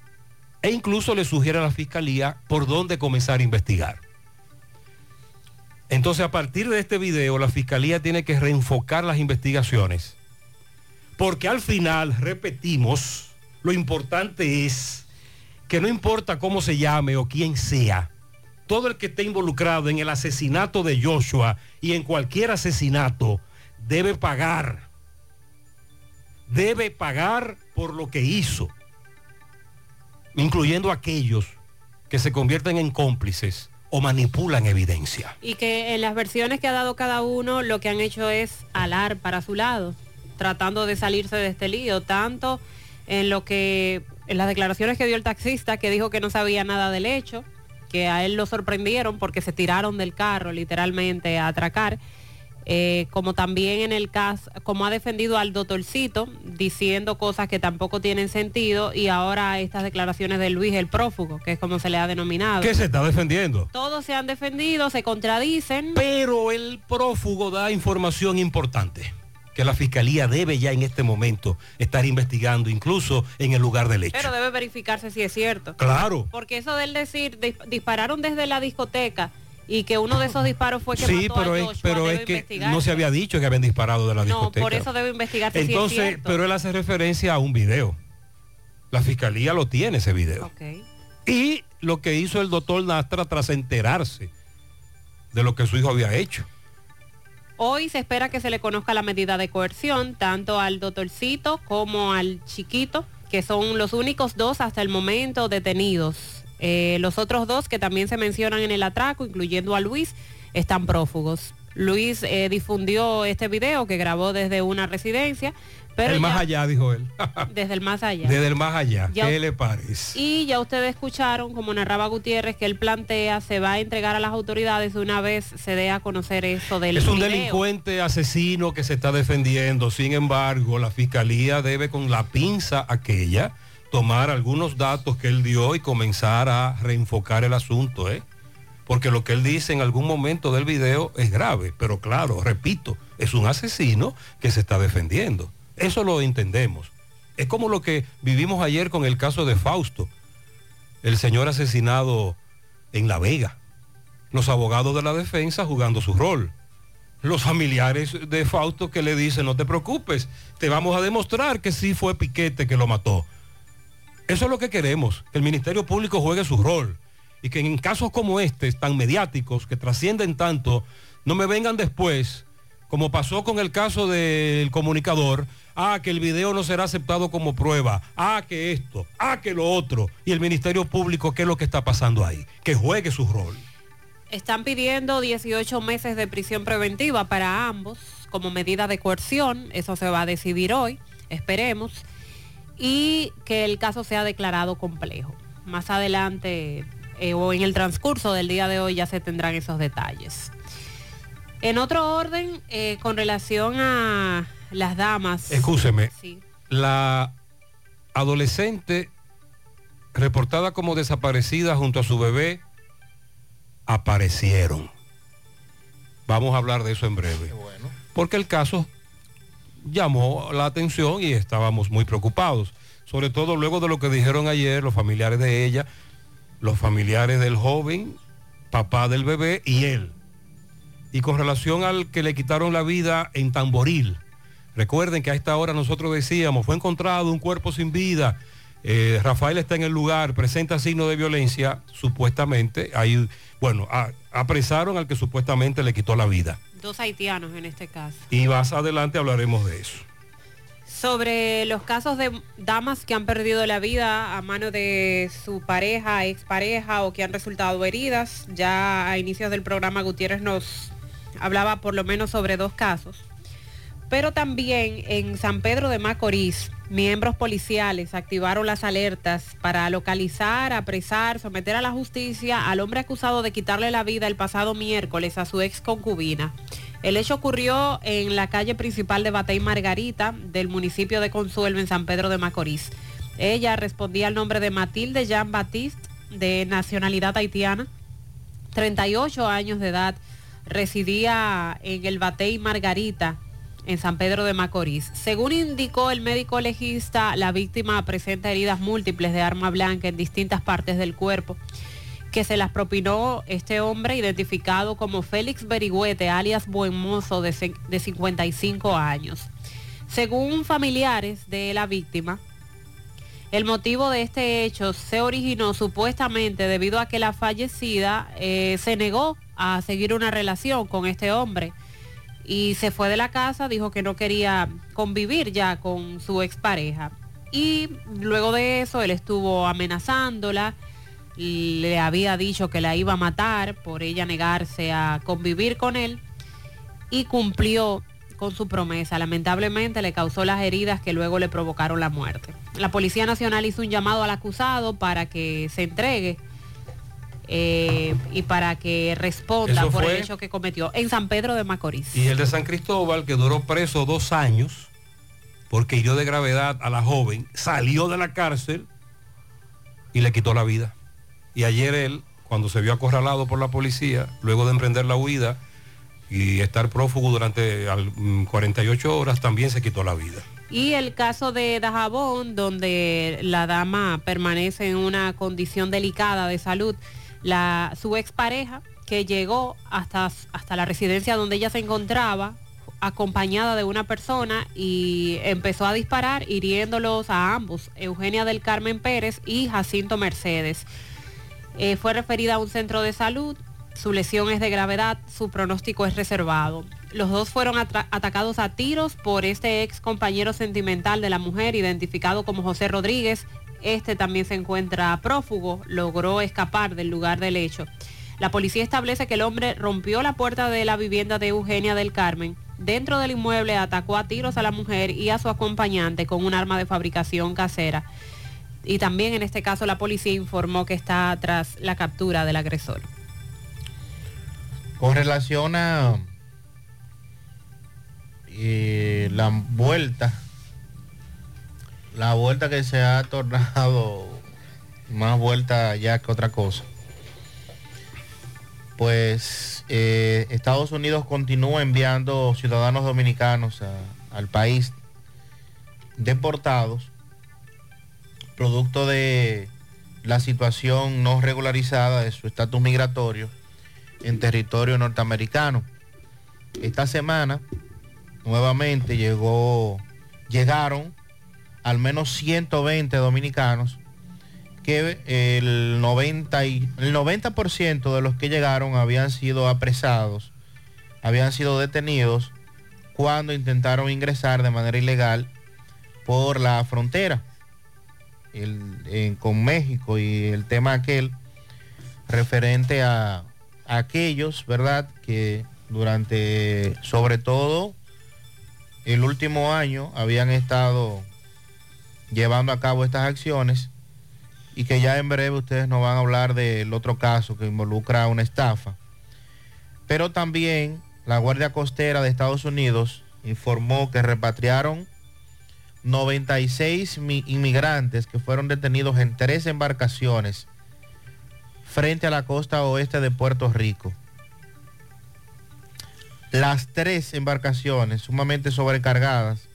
E incluso le sugiere a la fiscalía por dónde comenzar a investigar. Entonces, a partir de este video, la fiscalía tiene que reenfocar las investigaciones. Porque al final, repetimos, lo importante es que no importa cómo se llame o quién sea, todo el que esté involucrado en el asesinato de Joshua y en cualquier asesinato debe pagar. Debe pagar por lo que hizo, incluyendo aquellos que se convierten en cómplices o manipulan evidencia. Y que en las versiones que ha dado cada uno lo que han hecho es alar para su lado, tratando de salirse de este lío, tanto en lo que, en las declaraciones que dio el taxista, que dijo que no sabía nada del hecho, que a él lo sorprendieron porque se tiraron del carro literalmente a atracar. eh, como también en el caso, como ha defendido al doctorcito, diciendo cosas que tampoco tienen sentido, y ahora estas declaraciones de Luis el prófugo, que es como se le ha denominado. ¿Qué se está defendiendo? Todos se han defendido, se contradicen. Pero el prófugo da información importante que la fiscalía debe ya en este momento estar investigando, incluso en el lugar del hecho. Pero debe verificarse si es cierto. Claro. Porque eso del decir, dis- dispararon desde la discoteca y que uno de esos disparos fue que Sí, mató pero a es, Joshua, pero debe es que no se había dicho que habían disparado de la No, discoteca. por eso debe investigarse si es Entonces, cierto. pero él hace referencia a un video. La fiscalía lo tiene ese video. Ok. Y lo que hizo el doctor Nastra tras enterarse de lo que su hijo había hecho. Hoy se espera que se le conozca la medida de coerción, tanto al doctorcito como al chiquito, que son los únicos dos hasta el momento detenidos. Eh, los otros dos que también se mencionan en el atraco, incluyendo a Luis, están prófugos. Luis eh, difundió este video que grabó desde una residencia, pero el más allá, dijo él. desde el más allá. Desde el más allá. Ya- ¿Qué le parece? Y ya ustedes escucharon, como narraba Gutiérrez, que él plantea, se va a entregar a las autoridades una vez se dé a conocer eso del Es un video. delincuente asesino que se está defendiendo. Sin embargo, la fiscalía debe con la pinza aquella tomar algunos datos que él dio y comenzar a reenfocar el asunto, ¿eh? Porque lo que él dice en algún momento del video es grave, pero claro, repito, es un asesino que se está defendiendo. Eso lo entendemos. Es como lo que vivimos ayer con el caso de Fausto, el señor asesinado en La Vega. Los abogados de la defensa jugando su rol los familiares de Fausto que le dicen, no te preocupes, te vamos a demostrar que sí fue Piquete que lo mató. Eso es lo que queremos, que el Ministerio Público juegue su rol y que en casos como este, tan mediáticos, que trascienden tanto, no me vengan después, como pasó con el caso del comunicador, ah, que el video no será aceptado como prueba, ah, que esto, ah, que lo otro, y el Ministerio Público, ¿qué es lo que está pasando ahí? Que juegue su rol. Están pidiendo 18 meses de prisión preventiva para ambos como medida de coerción. Eso se va a decidir hoy, esperemos. Y que el caso sea declarado complejo. Más adelante eh, o en el transcurso del día de hoy ya se tendrán esos detalles. En otro orden, eh, con relación a las damas. Escúcheme. Sí. La adolescente reportada como desaparecida junto a su bebé aparecieron. Vamos a hablar de eso en breve. Porque el caso llamó la atención y estábamos muy preocupados. Sobre todo luego de lo que dijeron ayer los familiares de ella, los familiares del joven, papá del bebé y él. Y con relación al que le quitaron la vida en Tamboril. Recuerden que a esta hora nosotros decíamos, fue encontrado un cuerpo sin vida. eh, Rafael está en el lugar, presenta signos de violencia, supuestamente. Hay, bueno, apresaron al que supuestamente le quitó la vida. Dos haitianos en este caso. Y más adelante hablaremos de eso. Sobre los casos de damas que han perdido la vida a mano de su pareja, expareja o que han resultado heridas, ya a inicios del programa Gutiérrez nos hablaba por lo menos sobre dos casos. Pero también en San Pedro de Macorís, miembros policiales activaron las alertas para localizar, apresar, someter a la justicia al hombre acusado de quitarle la vida el pasado miércoles a su ex concubina. El hecho ocurrió en la calle principal de Batey Margarita del municipio de Consuelo en San Pedro de Macorís. Ella respondía al nombre de Matilde Jean Baptiste, de nacionalidad haitiana, 38 años de edad, residía en el Batey Margarita, en San Pedro de Macorís. Según indicó el médico legista, la víctima presenta heridas múltiples de arma blanca en distintas partes del cuerpo que se las propinó este hombre identificado como Félix Berigüete, alias Buen Mozo, de, de 55 años. Según familiares de la víctima, el motivo de este hecho se originó supuestamente debido a que la fallecida eh, se negó a seguir una relación con este hombre y se fue de la casa, dijo que no quería convivir ya con su expareja. Y luego de eso él estuvo amenazándola, le había dicho que la iba a matar por ella negarse a convivir con él y cumplió con su promesa. Lamentablemente le causó las heridas que luego le provocaron la muerte. La Policía Nacional hizo un llamado al acusado para que se entregue eh, y para que responda Eso por el hecho que cometió en San Pedro de Macorís. Y el de San Cristóbal, que duró preso dos años, porque hirió de gravedad a la joven, salió de la cárcel y le quitó la vida. Y ayer él, cuando se vio acorralado por la policía, luego de emprender la huida y estar prófugo durante al- mm, 48 horas, también se quitó la vida. Y el caso de Dajabón, donde la dama permanece en una condición delicada de salud, la, su expareja, que llegó hasta, hasta la residencia donde ella se encontraba, acompañada de una persona, y empezó a disparar, hiriéndolos a ambos, Eugenia del Carmen Pérez y Jacinto Mercedes. Eh, fue referida a un centro de salud, su lesión es de gravedad, su pronóstico es reservado. Los dos fueron atacados a tiros por este ex compañero sentimental de la mujer, identificado como José Rodríguez. Este también se encuentra prófugo, logró escapar del lugar del hecho. La policía establece que el hombre rompió la puerta de la vivienda de Eugenia del Carmen. Dentro del inmueble atacó a tiros a la mujer y a su acompañante con un arma de fabricación casera. Y también en este caso la policía informó que está tras la captura del agresor. Con relación a eh, la vuelta, la vuelta que se ha tornado más vuelta ya que otra cosa. Pues eh, Estados Unidos continúa enviando ciudadanos dominicanos al país deportados producto de la situación no regularizada de su estatus migratorio en territorio norteamericano. Esta semana nuevamente llegó, llegaron al menos 120 dominicanos que el 90, y- el 90% de los que llegaron habían sido apresados, habían sido detenidos cuando intentaron ingresar de manera ilegal por la frontera con México y el tema aquel referente a, a aquellos, ¿verdad? Que durante, sobre todo, el último año habían estado llevando a cabo estas acciones y que ya en breve ustedes nos van a hablar del otro caso que involucra una estafa. Pero también la Guardia Costera de Estados Unidos informó que repatriaron 96 mi- inmigrantes que fueron detenidos en tres embarcaciones frente a la costa oeste de Puerto Rico. Las tres embarcaciones sumamente sobrecargadas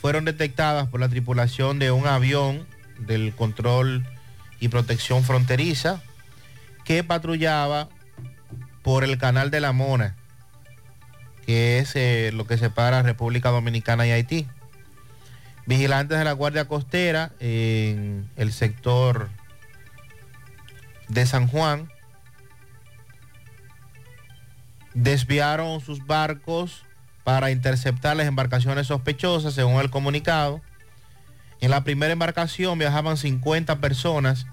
fueron detectadas por la tripulación de un avión del control y protección fronteriza que patrullaba por el canal de la Mona, que es eh, lo que separa República Dominicana y Haití. Vigilantes de la Guardia Costera en el sector de San Juan desviaron sus barcos para interceptar las embarcaciones sospechosas, según el comunicado. En la primera embarcación viajaban 50 personas,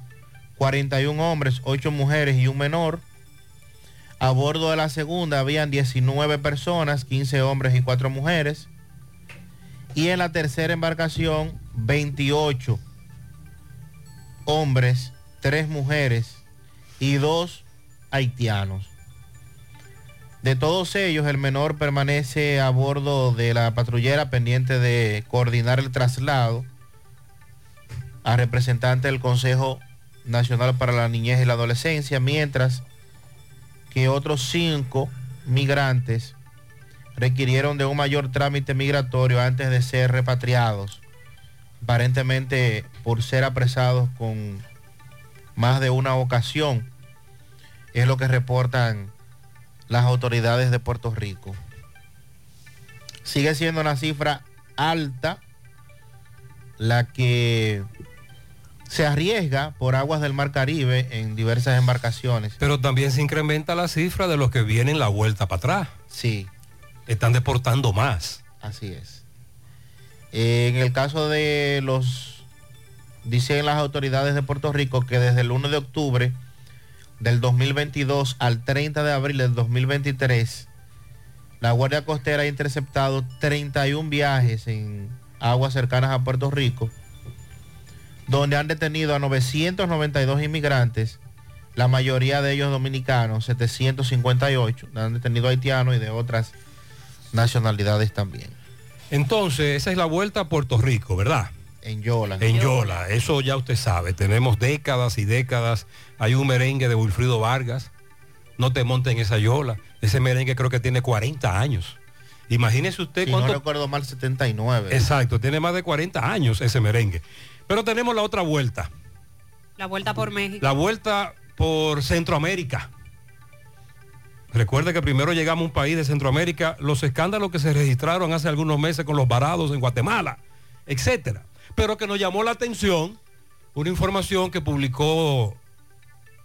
41 hombres, 8 mujeres y un menor. A bordo de la segunda habían 19 personas, 15 hombres y 4 mujeres. Y en la tercera embarcación, 28 hombres, 3 mujeres y 2 haitianos. De todos ellos, el menor permanece a bordo de la patrullera pendiente de coordinar el traslado a representante del Consejo Nacional para la Niñez y la Adolescencia, mientras que otros cinco migrantes requirieron de un mayor trámite migratorio antes de ser repatriados, aparentemente por ser apresados con más de una ocasión, es lo que reportan las autoridades de Puerto Rico. Sigue siendo una cifra alta la que se arriesga por aguas del Mar Caribe en diversas embarcaciones. Pero también se incrementa la cifra de los que vienen la vuelta para atrás. Sí. Están deportando más. Así es. Eh, en el caso de los, dicen las autoridades de Puerto Rico que desde el 1 de octubre del 2022 al 30 de abril del 2023, la Guardia Costera ha interceptado 31 viajes en aguas cercanas a Puerto Rico donde han detenido a 992 inmigrantes, la mayoría de ellos dominicanos, 758, han detenido haitianos y de otras nacionalidades también. Entonces, esa es la vuelta a Puerto Rico, ¿verdad? En Yola. En Yola, eso ya usted sabe, tenemos décadas y décadas, hay un merengue de Wilfrido Vargas, no te montes en esa Yola, ese merengue creo que tiene 40 años. Imagínese usted si cuánto... no recuerdo mal, 79. Exacto, tiene más de 40 años ese merengue. Pero tenemos la otra vuelta. La vuelta por México. La vuelta por Centroamérica. Recuerde que primero llegamos a un país de Centroamérica, los escándalos que se registraron hace algunos meses con los varados en Guatemala, etcétera. Pero que nos llamó la atención una información que publicó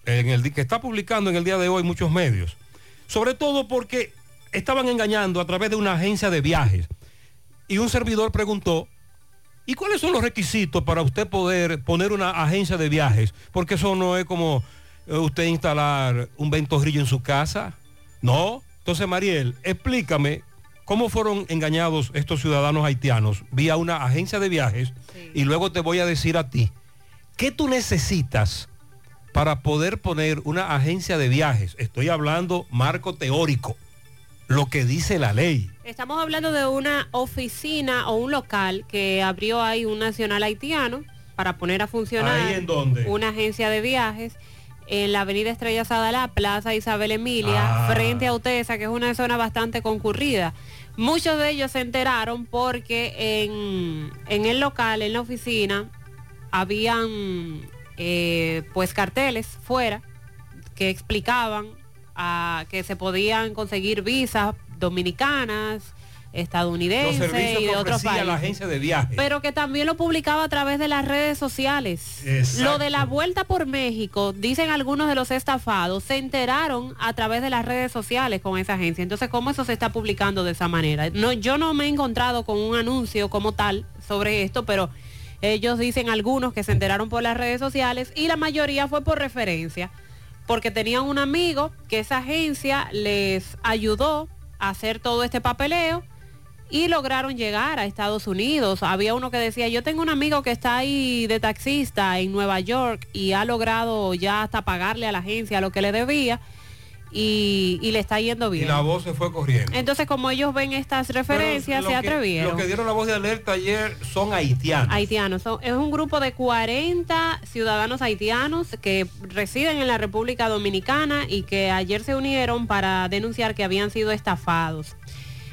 en el que está publicando en el día de hoy muchos medios. Sobre todo porque estaban engañando a través de una agencia de viajes. Y un servidor preguntó, ¿y cuáles son los requisitos para usted poder poner una agencia de viajes? Porque eso no es como eh, usted instalar un ventorrillo en su casa. No. Entonces, Mariel, explícame cómo fueron engañados estos ciudadanos haitianos vía una agencia de viajes y luego te voy a decir a ti, ¿qué tú necesitas para poder poner una agencia de viajes? Estoy hablando marco teórico, lo que dice la ley. Estamos hablando de una oficina o un local que abrió ahí un nacional haitiano para poner a funcionar ¿Ahí en dónde? una agencia de viajes en la avenida Estrella Sadalá, Plaza Isabel Emilia, Ah. frente a Utesa, que es una zona bastante concurrida. Muchos de ellos se enteraron porque en, en el local, en la oficina, habían eh, pues carteles fuera que explicaban ah, que se podían conseguir visas dominicanas, Los servicios y que de otros países. la agencia de viajes. Pero que también lo publicaba a través de las redes sociales. Exacto. Lo de la vuelta por México, dicen algunos de los estafados, se enteraron a través de las redes sociales con esa agencia. Entonces, ¿cómo eso se está publicando de esa manera? No, yo no me he encontrado con un anuncio como tal sobre esto, pero ellos dicen algunos que se enteraron por las redes sociales y la mayoría fue por referencia, porque tenían un amigo que esa agencia les ayudó a hacer todo este papeleo y lograron llegar a Estados Unidos. Había uno que decía, yo tengo un amigo que está ahí de taxista en Nueva York y ha logrado ya hasta pagarle a la agencia lo que le debía y, y le está yendo y bien. la voz se fue corriendo. Entonces, como ellos ven estas referencias, se que- atrevieron. Los que dieron la voz de alerta ayer son haitianos. Haitianos. Son- es un grupo de 40 ciudadanos haitianos que residen en la República Dominicana y que ayer se unieron para denunciar que habían sido estafados.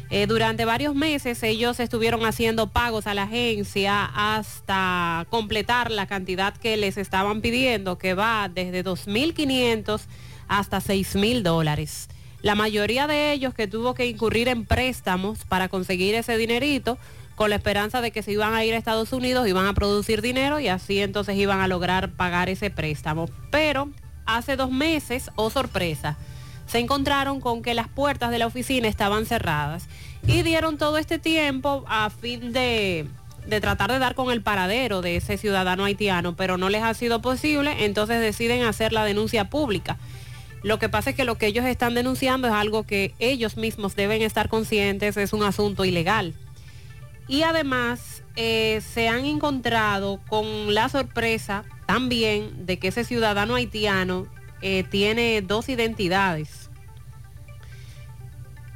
Eh, durante varios meses ellos estuvieron haciendo pagos a la agencia hasta completar la cantidad que les estaban pidiendo, que va desde 2.500 hasta 6.000 dólares. La mayoría de ellos que tuvo que incurrir en préstamos para conseguir ese dinerito, con la esperanza de que se iban a ir a Estados Unidos, iban a producir dinero y así entonces iban a lograr pagar ese préstamo. Pero hace dos meses, oh sorpresa, se encontraron con que las puertas de la oficina estaban cerradas y dieron todo este tiempo a fin de, de tratar de dar con el paradero de ese ciudadano haitiano, pero no les ha sido posible, entonces deciden hacer la denuncia pública. Lo que pasa es que lo que ellos están denunciando es algo que ellos mismos deben estar conscientes, es un asunto ilegal. Y además eh, se han encontrado con la sorpresa también de que ese ciudadano haitiano eh, tiene dos identidades.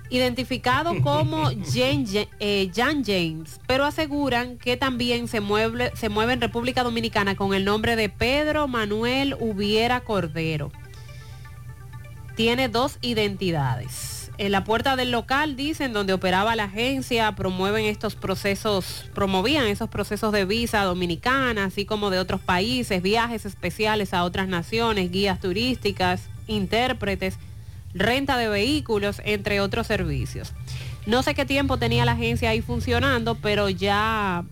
Identificado como Jane- eh, Jan James, pero aseguran que también se mueve, se mueve en República Dominicana con el nombre de Pedro Manuel Hubiera Cordero. Tiene dos identidades. En la puerta del local, dicen, donde operaba la agencia, promueven estos procesos, promovían esos procesos de visa dominicana, así como de otros países, viajes especiales a otras naciones, guías turísticas, intérpretes, renta de vehículos, entre otros servicios. No sé qué tiempo tenía la agencia ahí funcionando, pero ya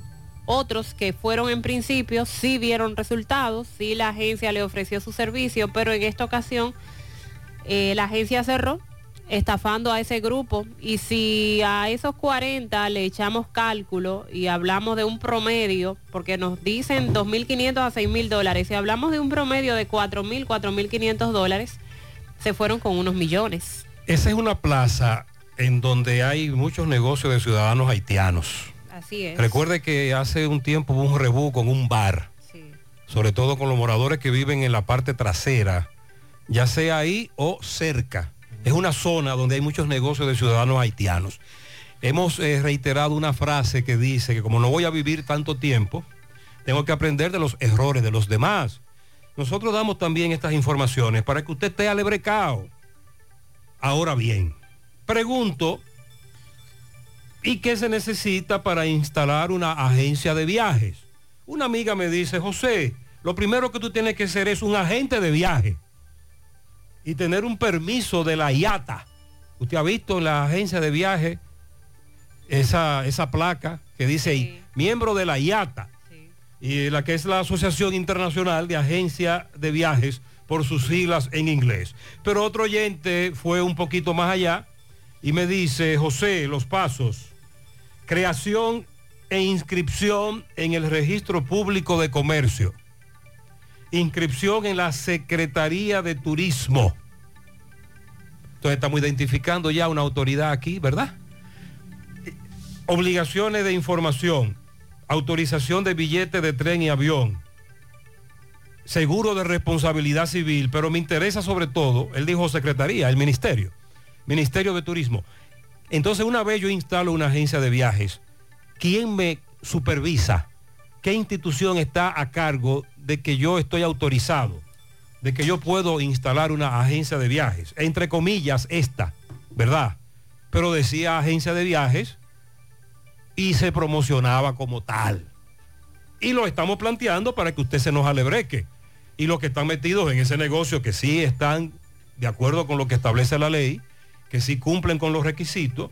otros que fueron en principio sí vieron resultados, sí la agencia le ofreció su servicio, pero en esta ocasión eh, la agencia cerró estafando a ese grupo y si a esos 40 le echamos cálculo y hablamos de un promedio, porque nos dicen 2.500 a 6.000 dólares, si hablamos de un promedio de 4.000, 4.500 dólares, se fueron con unos millones. Esa es una plaza en donde hay muchos negocios de ciudadanos haitianos. Así es. Recuerde que hace un tiempo hubo un rebú con un bar, sobre todo con los moradores que viven en la parte trasera, ya sea ahí o cerca. Es una zona donde hay muchos negocios de ciudadanos haitianos. Hemos eh, reiterado una frase que dice que como no voy a vivir tanto tiempo, tengo que aprender de los errores de los demás. Nosotros damos también estas informaciones para que usted esté alebrecado. Ahora bien, pregunto, ¿y qué se necesita para instalar una agencia de viajes? Una amiga me dice, José, lo primero que tú tienes que ser es un agente de viaje y tener un permiso de la IATA. Usted ha visto en la agencia de viaje esa, esa placa que dice ahí, miembro de la IATA, y la que es la Asociación Internacional de Agencia de Viajes por sus siglas en inglés. Pero otro oyente fue un poquito más allá y me dice, José, los pasos, creación e inscripción en el registro público de comercio, inscripción en la Secretaría de Turismo. Entonces estamos identificando ya una autoridad aquí, ¿verdad? Obligaciones de información, autorización de billete de tren y avión, seguro de responsabilidad civil, pero me interesa sobre todo, él dijo secretaría, el ministerio, Ministerio de Turismo. Entonces una vez yo instalo una agencia de viajes, ¿quién me supervisa? ¿Qué institución está a cargo de que yo estoy autorizado? De que yo puedo instalar una agencia de viajes. Entre comillas, esta, ¿verdad? Pero decía agencia de viajes y se promocionaba como tal. Y lo estamos planteando para que usted se nos alebreque. Y los que están metidos en ese negocio, que sí están de acuerdo con lo que establece la ley, que sí cumplen con los requisitos,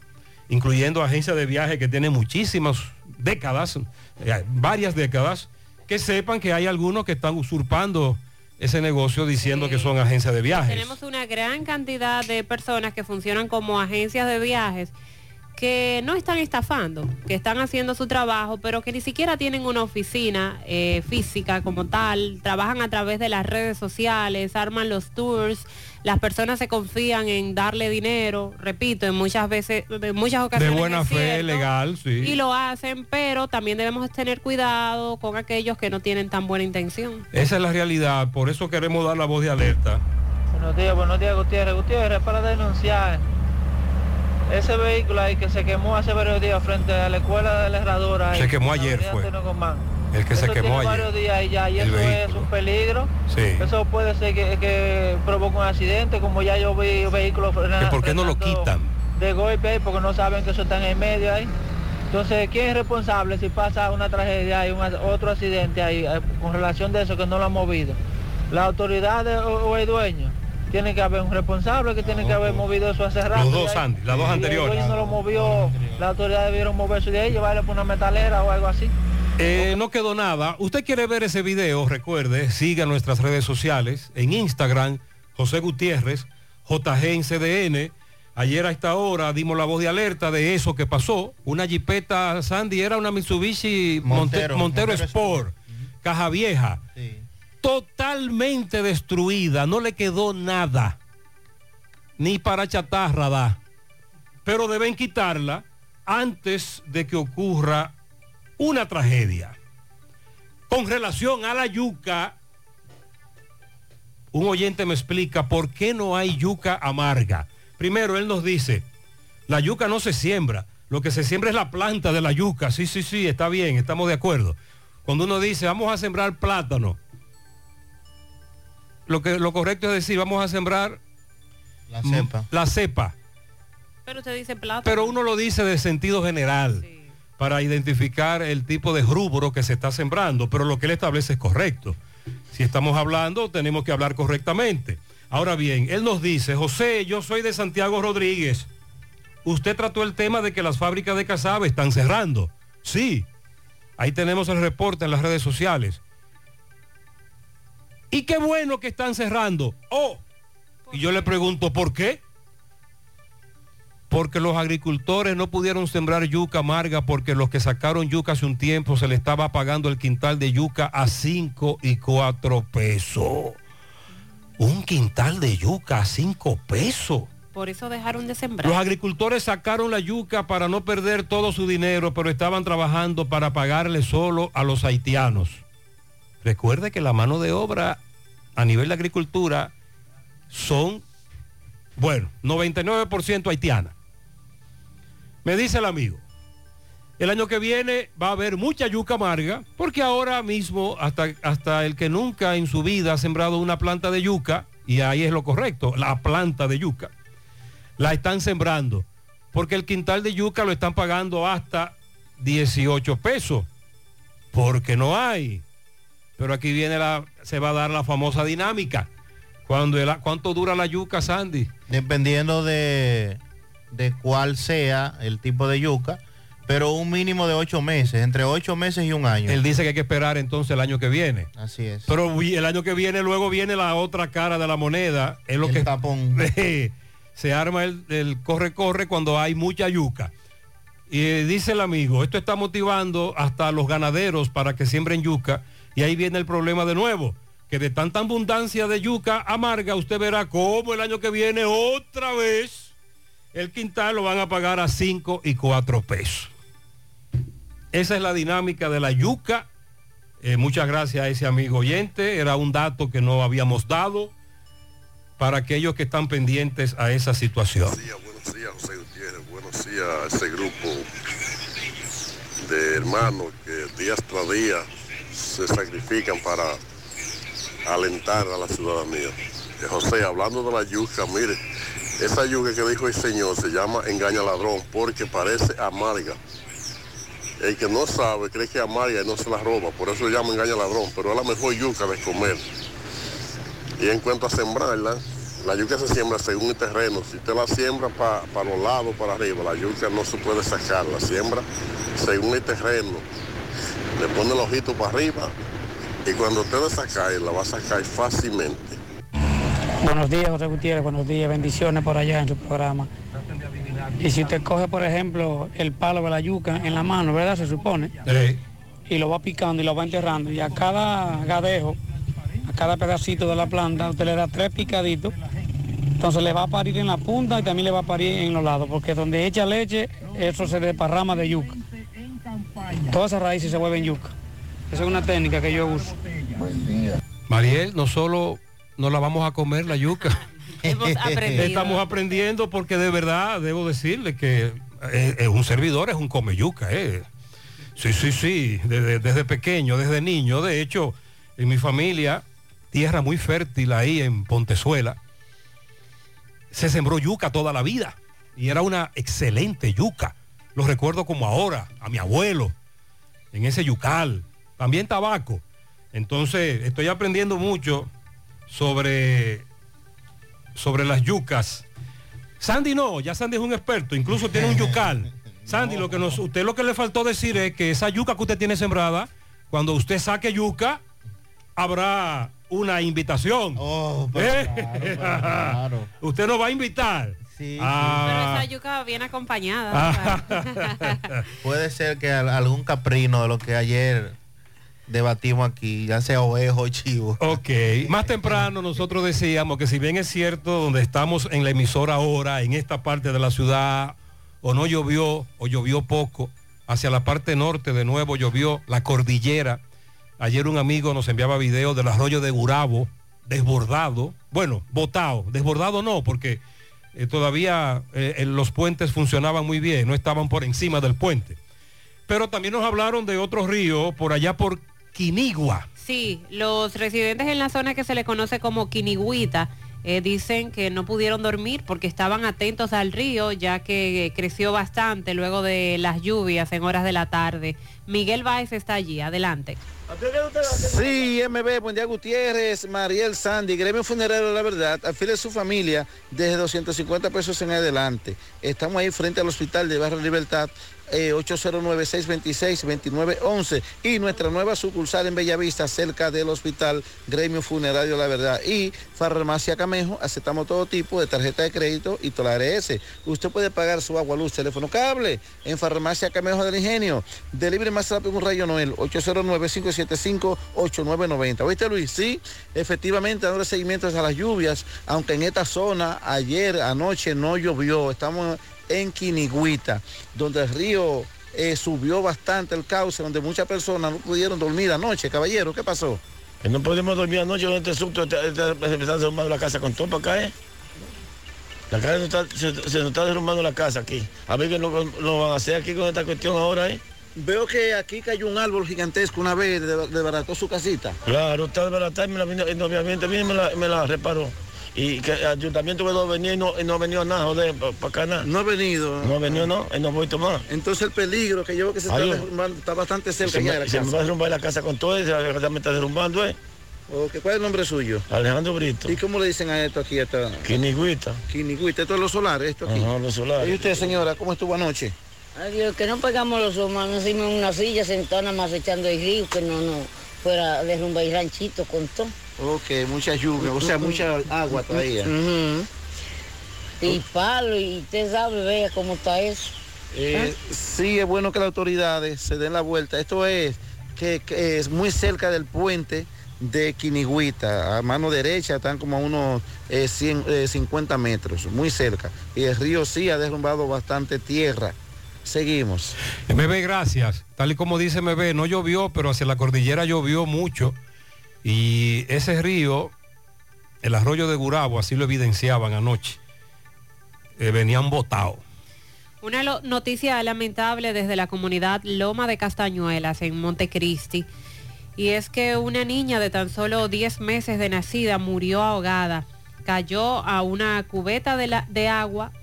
incluyendo agencias de viaje que tienen muchísimas décadas, eh, varias décadas, que sepan que hay algunos que están usurpando ese negocio diciendo que son agencias de viajes. Tenemos una gran cantidad de personas que funcionan como agencias de viajes que no están estafando, que están haciendo su trabajo, pero que ni siquiera tienen una oficina eh, física como tal, trabajan a través de las redes sociales, arman los tours, las personas se confían en darle dinero, repito, en muchas veces, en muchas De ocasiones. buena es fe, cierto, legal, sí. Y lo hacen, pero también debemos tener cuidado con aquellos que no tienen tan buena intención. Esa es la realidad, por eso queremos dar la voz de alerta. Buenos días, buenos días Gutiérrez. Gutiérrez, para denunciar ese vehículo ahí que se quemó hace varios días frente a la escuela de la herradura. ahí, Se quemó ayer, fue. El que se quemó tiene ayer. varios días y ya, y El eso es vehículo. un peligro. Sí. Eso puede ser que, que provoque un accidente, como ya yo vi vehículos ¿Que ¿Por qué no lo quitan? de golpe porque no saben que eso está en el medio ahí. Entonces, ¿quién es responsable si pasa una tragedia y un otro accidente ahí eh, con relación de eso que no lo han movido? ¿La autoridad o, o el dueño? Tiene que haber un responsable que tiene que haber movido eso hace rato. Los dos. Andy, las dos anteriores. No lo movió, la autoridad debieron moverse de ahí, llevarlo por una metalera o algo así. Eh, no quedó nada. Usted quiere ver ese video, recuerde, siga nuestras redes sociales. En Instagram, José Gutiérrez, JG en CDN. Ayer a esta hora dimos la voz de alerta de eso que pasó. Una jipeta Sandy era una Mitsubishi Monte- Montero, Montero, Montero Sport, caja vieja, totalmente destruida, no le quedó nada, ni para chatarra da. Pero deben quitarla antes de que ocurra una tragedia. Con relación a la yuca, un oyente me explica por qué no hay yuca amarga. Primero, él nos dice, la yuca no se siembra, lo que se siembra es la planta de la yuca. Sí, sí, sí, está bien, estamos de acuerdo. Cuando uno dice, vamos a sembrar plátano, lo, que, lo correcto es decir, vamos a sembrar La cepa. La cepa. Pero usted dice plata. Pero uno lo dice de sentido general para identificar el tipo de rubro que se está sembrando, pero lo que él establece es correcto. Si estamos hablando, tenemos que hablar correctamente. Ahora bien, él nos dice, José, yo soy de Santiago Rodríguez. Usted trató el tema de que las fábricas de casabe están cerrando. Sí, ahí tenemos el reporte en las redes sociales. Y qué bueno que están cerrando. Oh, y yo le pregunto, ¿por qué? porque los agricultores no pudieron sembrar yuca amarga porque los que sacaron yuca hace un tiempo se le estaba pagando el quintal de yuca a 5 y 4 pesos. Un quintal de yuca a 5 pesos. Por eso dejaron de sembrar. Los agricultores sacaron la yuca para no perder todo su dinero, pero estaban trabajando para pagarle solo a los haitianos. Recuerde que la mano de obra a nivel de agricultura son, bueno, 99% haitiana. Me dice el amigo, el año que viene va a haber mucha yuca amarga, porque ahora mismo hasta, hasta el que nunca en su vida ha sembrado una planta de yuca, y ahí es lo correcto, la planta de yuca, la están sembrando, porque el quintal de yuca lo están pagando hasta 18 pesos, porque no hay. Pero aquí viene la, se va a dar la famosa dinámica. Cuando el- ¿Cuánto dura la yuca, Sandy? Dependiendo de, de cuál sea el tipo de yuca, pero un mínimo de ocho meses, entre ocho meses y un año. Él dice que hay que esperar entonces el año que viene. Así es. Pero el año que viene luego viene la otra cara de la moneda. Es lo El que tapón. se arma el, corre-corre cuando hay mucha yuca. Y dice el amigo, esto está motivando hasta a los ganaderos para que siembren yuca. Y ahí viene el problema de nuevo, que de tanta abundancia de yuca amarga, usted verá cómo el año que viene otra vez el quintal lo van a pagar a 5 y 4 pesos. Esa es la dinámica de la yuca. Eh, muchas gracias a ese amigo oyente. Era un dato que no habíamos dado para aquellos que están pendientes a esa situación. Buenos días, José Gutiérrez. Buenos días a ese grupo de hermanos que día tras día se sacrifican para alentar a la ciudadanía. Eh, José, hablando de la yuca, mire, esa yuca que dijo el señor se llama engaña ladrón porque parece amarga. El que no sabe cree que es amarga y no se la roba, por eso se llama engaña ladrón, pero es la mejor yuca de comer. Y en cuanto a sembrarla, la yuca se siembra según el terreno. Si usted la siembra para los lados, para arriba, la yuca no se puede sacar. La siembra según el terreno. Le pone el ojito para arriba y cuando usted la saca, la va a sacar fácilmente. Buenos días, José Gutiérrez. Buenos días. Bendiciones por allá en su programa. Y si usted coge, por ejemplo, el palo de la yuca en la mano, ¿verdad? Se supone. Y lo va picando y lo va enterrando. Y a cada gadejo, a cada pedacito de la planta, usted le da tres picaditos. Entonces le va a parir en la punta y también le va a parir en los lados. Porque donde echa leche, eso se desparrama de yuca. Todas esas raíces se vuelven yuca. Esa es una técnica que yo uso. Mariel, no solo no la vamos a comer la yuca. Hemos. Estamos aprendiendo porque de verdad debo decirle que eh, eh, un servidor es un come yuca. Eh. Sí, sí, sí, desde, desde pequeño, desde niño. De hecho, en mi familia, tierra muy fértil ahí en Pontezuela, se sembró yuca toda la vida. Y era una excelente yuca. Lo recuerdo como ahora, a mi abuelo, en ese yucal. También tabaco. Entonces, estoy aprendiendo mucho sobre, sobre las yucas. Sandy no, ya Sandy es un experto, incluso tiene un yucal. Sandy, lo que nos, usted lo que le faltó decir es que esa yuca que usted tiene sembrada, cuando usted saque yuca, habrá una invitación. Oh, ¿Eh? Usted nos va a invitar. Pero Ah. esa yuca viene acompañada. Puede ser que al- algún caprino de lo que ayer debatimos aquí, ya sea ovejo o chivo. Ok, más temprano nosotros decíamos que si bien es cierto donde estamos en la emisora ahora, en esta parte de la ciudad, o no llovió, o llovió poco, hacia la parte norte de nuevo llovió la cordillera. Ayer un amigo nos enviaba videos del arroyo de Gurabo, desbordado, bueno, botado, desbordado no, porque eh, todavía eh, los puentes funcionaban muy bien, no estaban por encima del puente. Pero también nos hablaron de otro río por allá por Quinigua. Sí, los residentes en la zona que se le conoce como Quinigüita eh, dicen que no pudieron dormir porque estaban atentos al río ya que creció bastante luego de las lluvias en horas de la tarde. Miguel Báez está allí, adelante. Sí, MB, buen día Gutiérrez, Mariel Sandy, Gremio Funerario La Verdad, afile su familia desde 250 pesos en adelante. Estamos ahí frente al hospital de Barrio Libertad, eh, 809-626-2911 y nuestra nueva sucursal en Bellavista, cerca del hospital Gremio Funerario La Verdad. Y Farmacia Camejo, aceptamos todo tipo de tarjeta de crédito y Tolares. Usted puede pagar su agua, luz, teléfono, cable en Farmacia Camejo del Ingenio. Delibre más rápido un rayo Noel, 809-575-8990. ¿Oíste Luis? Sí, efectivamente, dándole seguimiento a las lluvias, aunque en esta zona ayer, anoche no llovió. Estamos en Quinigüita, donde el río eh, subió bastante el cauce, donde muchas personas no pudieron dormir anoche. Caballero, ¿qué pasó? Que no podemos dormir anoche con este susto, está, está, se está derrumbando la casa con todo para acá, ¿eh? La casa está- se, se nos está derrumbando la casa aquí. A ver qué lo, lo van a hacer aquí con esta cuestión ahora, ¿eh? Veo que aquí cayó un árbol gigantesco una vez, de- desbarató su casita. Claro, está desbaratada y me la vino, y obviamente me la, me la reparó. Y que el ayuntamiento puede venir y no, y no ha venido nada, joder, para acá nada. No ha venido. No ha venido, no, y no ha vuelto más. Entonces el peligro que yo veo que se está derrumbando está bastante cerca Se, ya de la me, se me va a casa. derrumbar la casa con todo, y la casa me está derrumbando, ¿eh? Ok, ¿Cuál es el nombre suyo? Alejandro Brito. ¿Y cómo le dicen a esto aquí? Esta... Quinigüita. Quinigüita, esto es los solares, esto aquí. Ajá, los solares. ¿Y usted, señora, cómo estuvo anoche? Adiós, que no pegamos los ojos, nos hicimos en una silla sentada nada más echando el río, que no, no fuera a derrumbar el ranchito con todo. Ok, mucha lluvia, o sea, mucha agua todavía. Y palo, y usted sabe, vea cómo está eso. Eh, sí, es bueno que las autoridades se den la vuelta. Esto es que, que es muy cerca del puente de Quinigüita. A mano derecha están como a unos eh, 100, eh, 50 metros, muy cerca. Y el río sí ha derrumbado bastante tierra. Seguimos. MB, gracias. Tal y como dice MB, no llovió, pero hacia la cordillera llovió mucho. Y ese río, el arroyo de Gurabo, así lo evidenciaban anoche, eh, venían botados. Una noticia lamentable desde la comunidad Loma de Castañuelas en Montecristi. Y es que una niña de tan solo 10 meses de nacida murió ahogada. Cayó a una cubeta de, de agua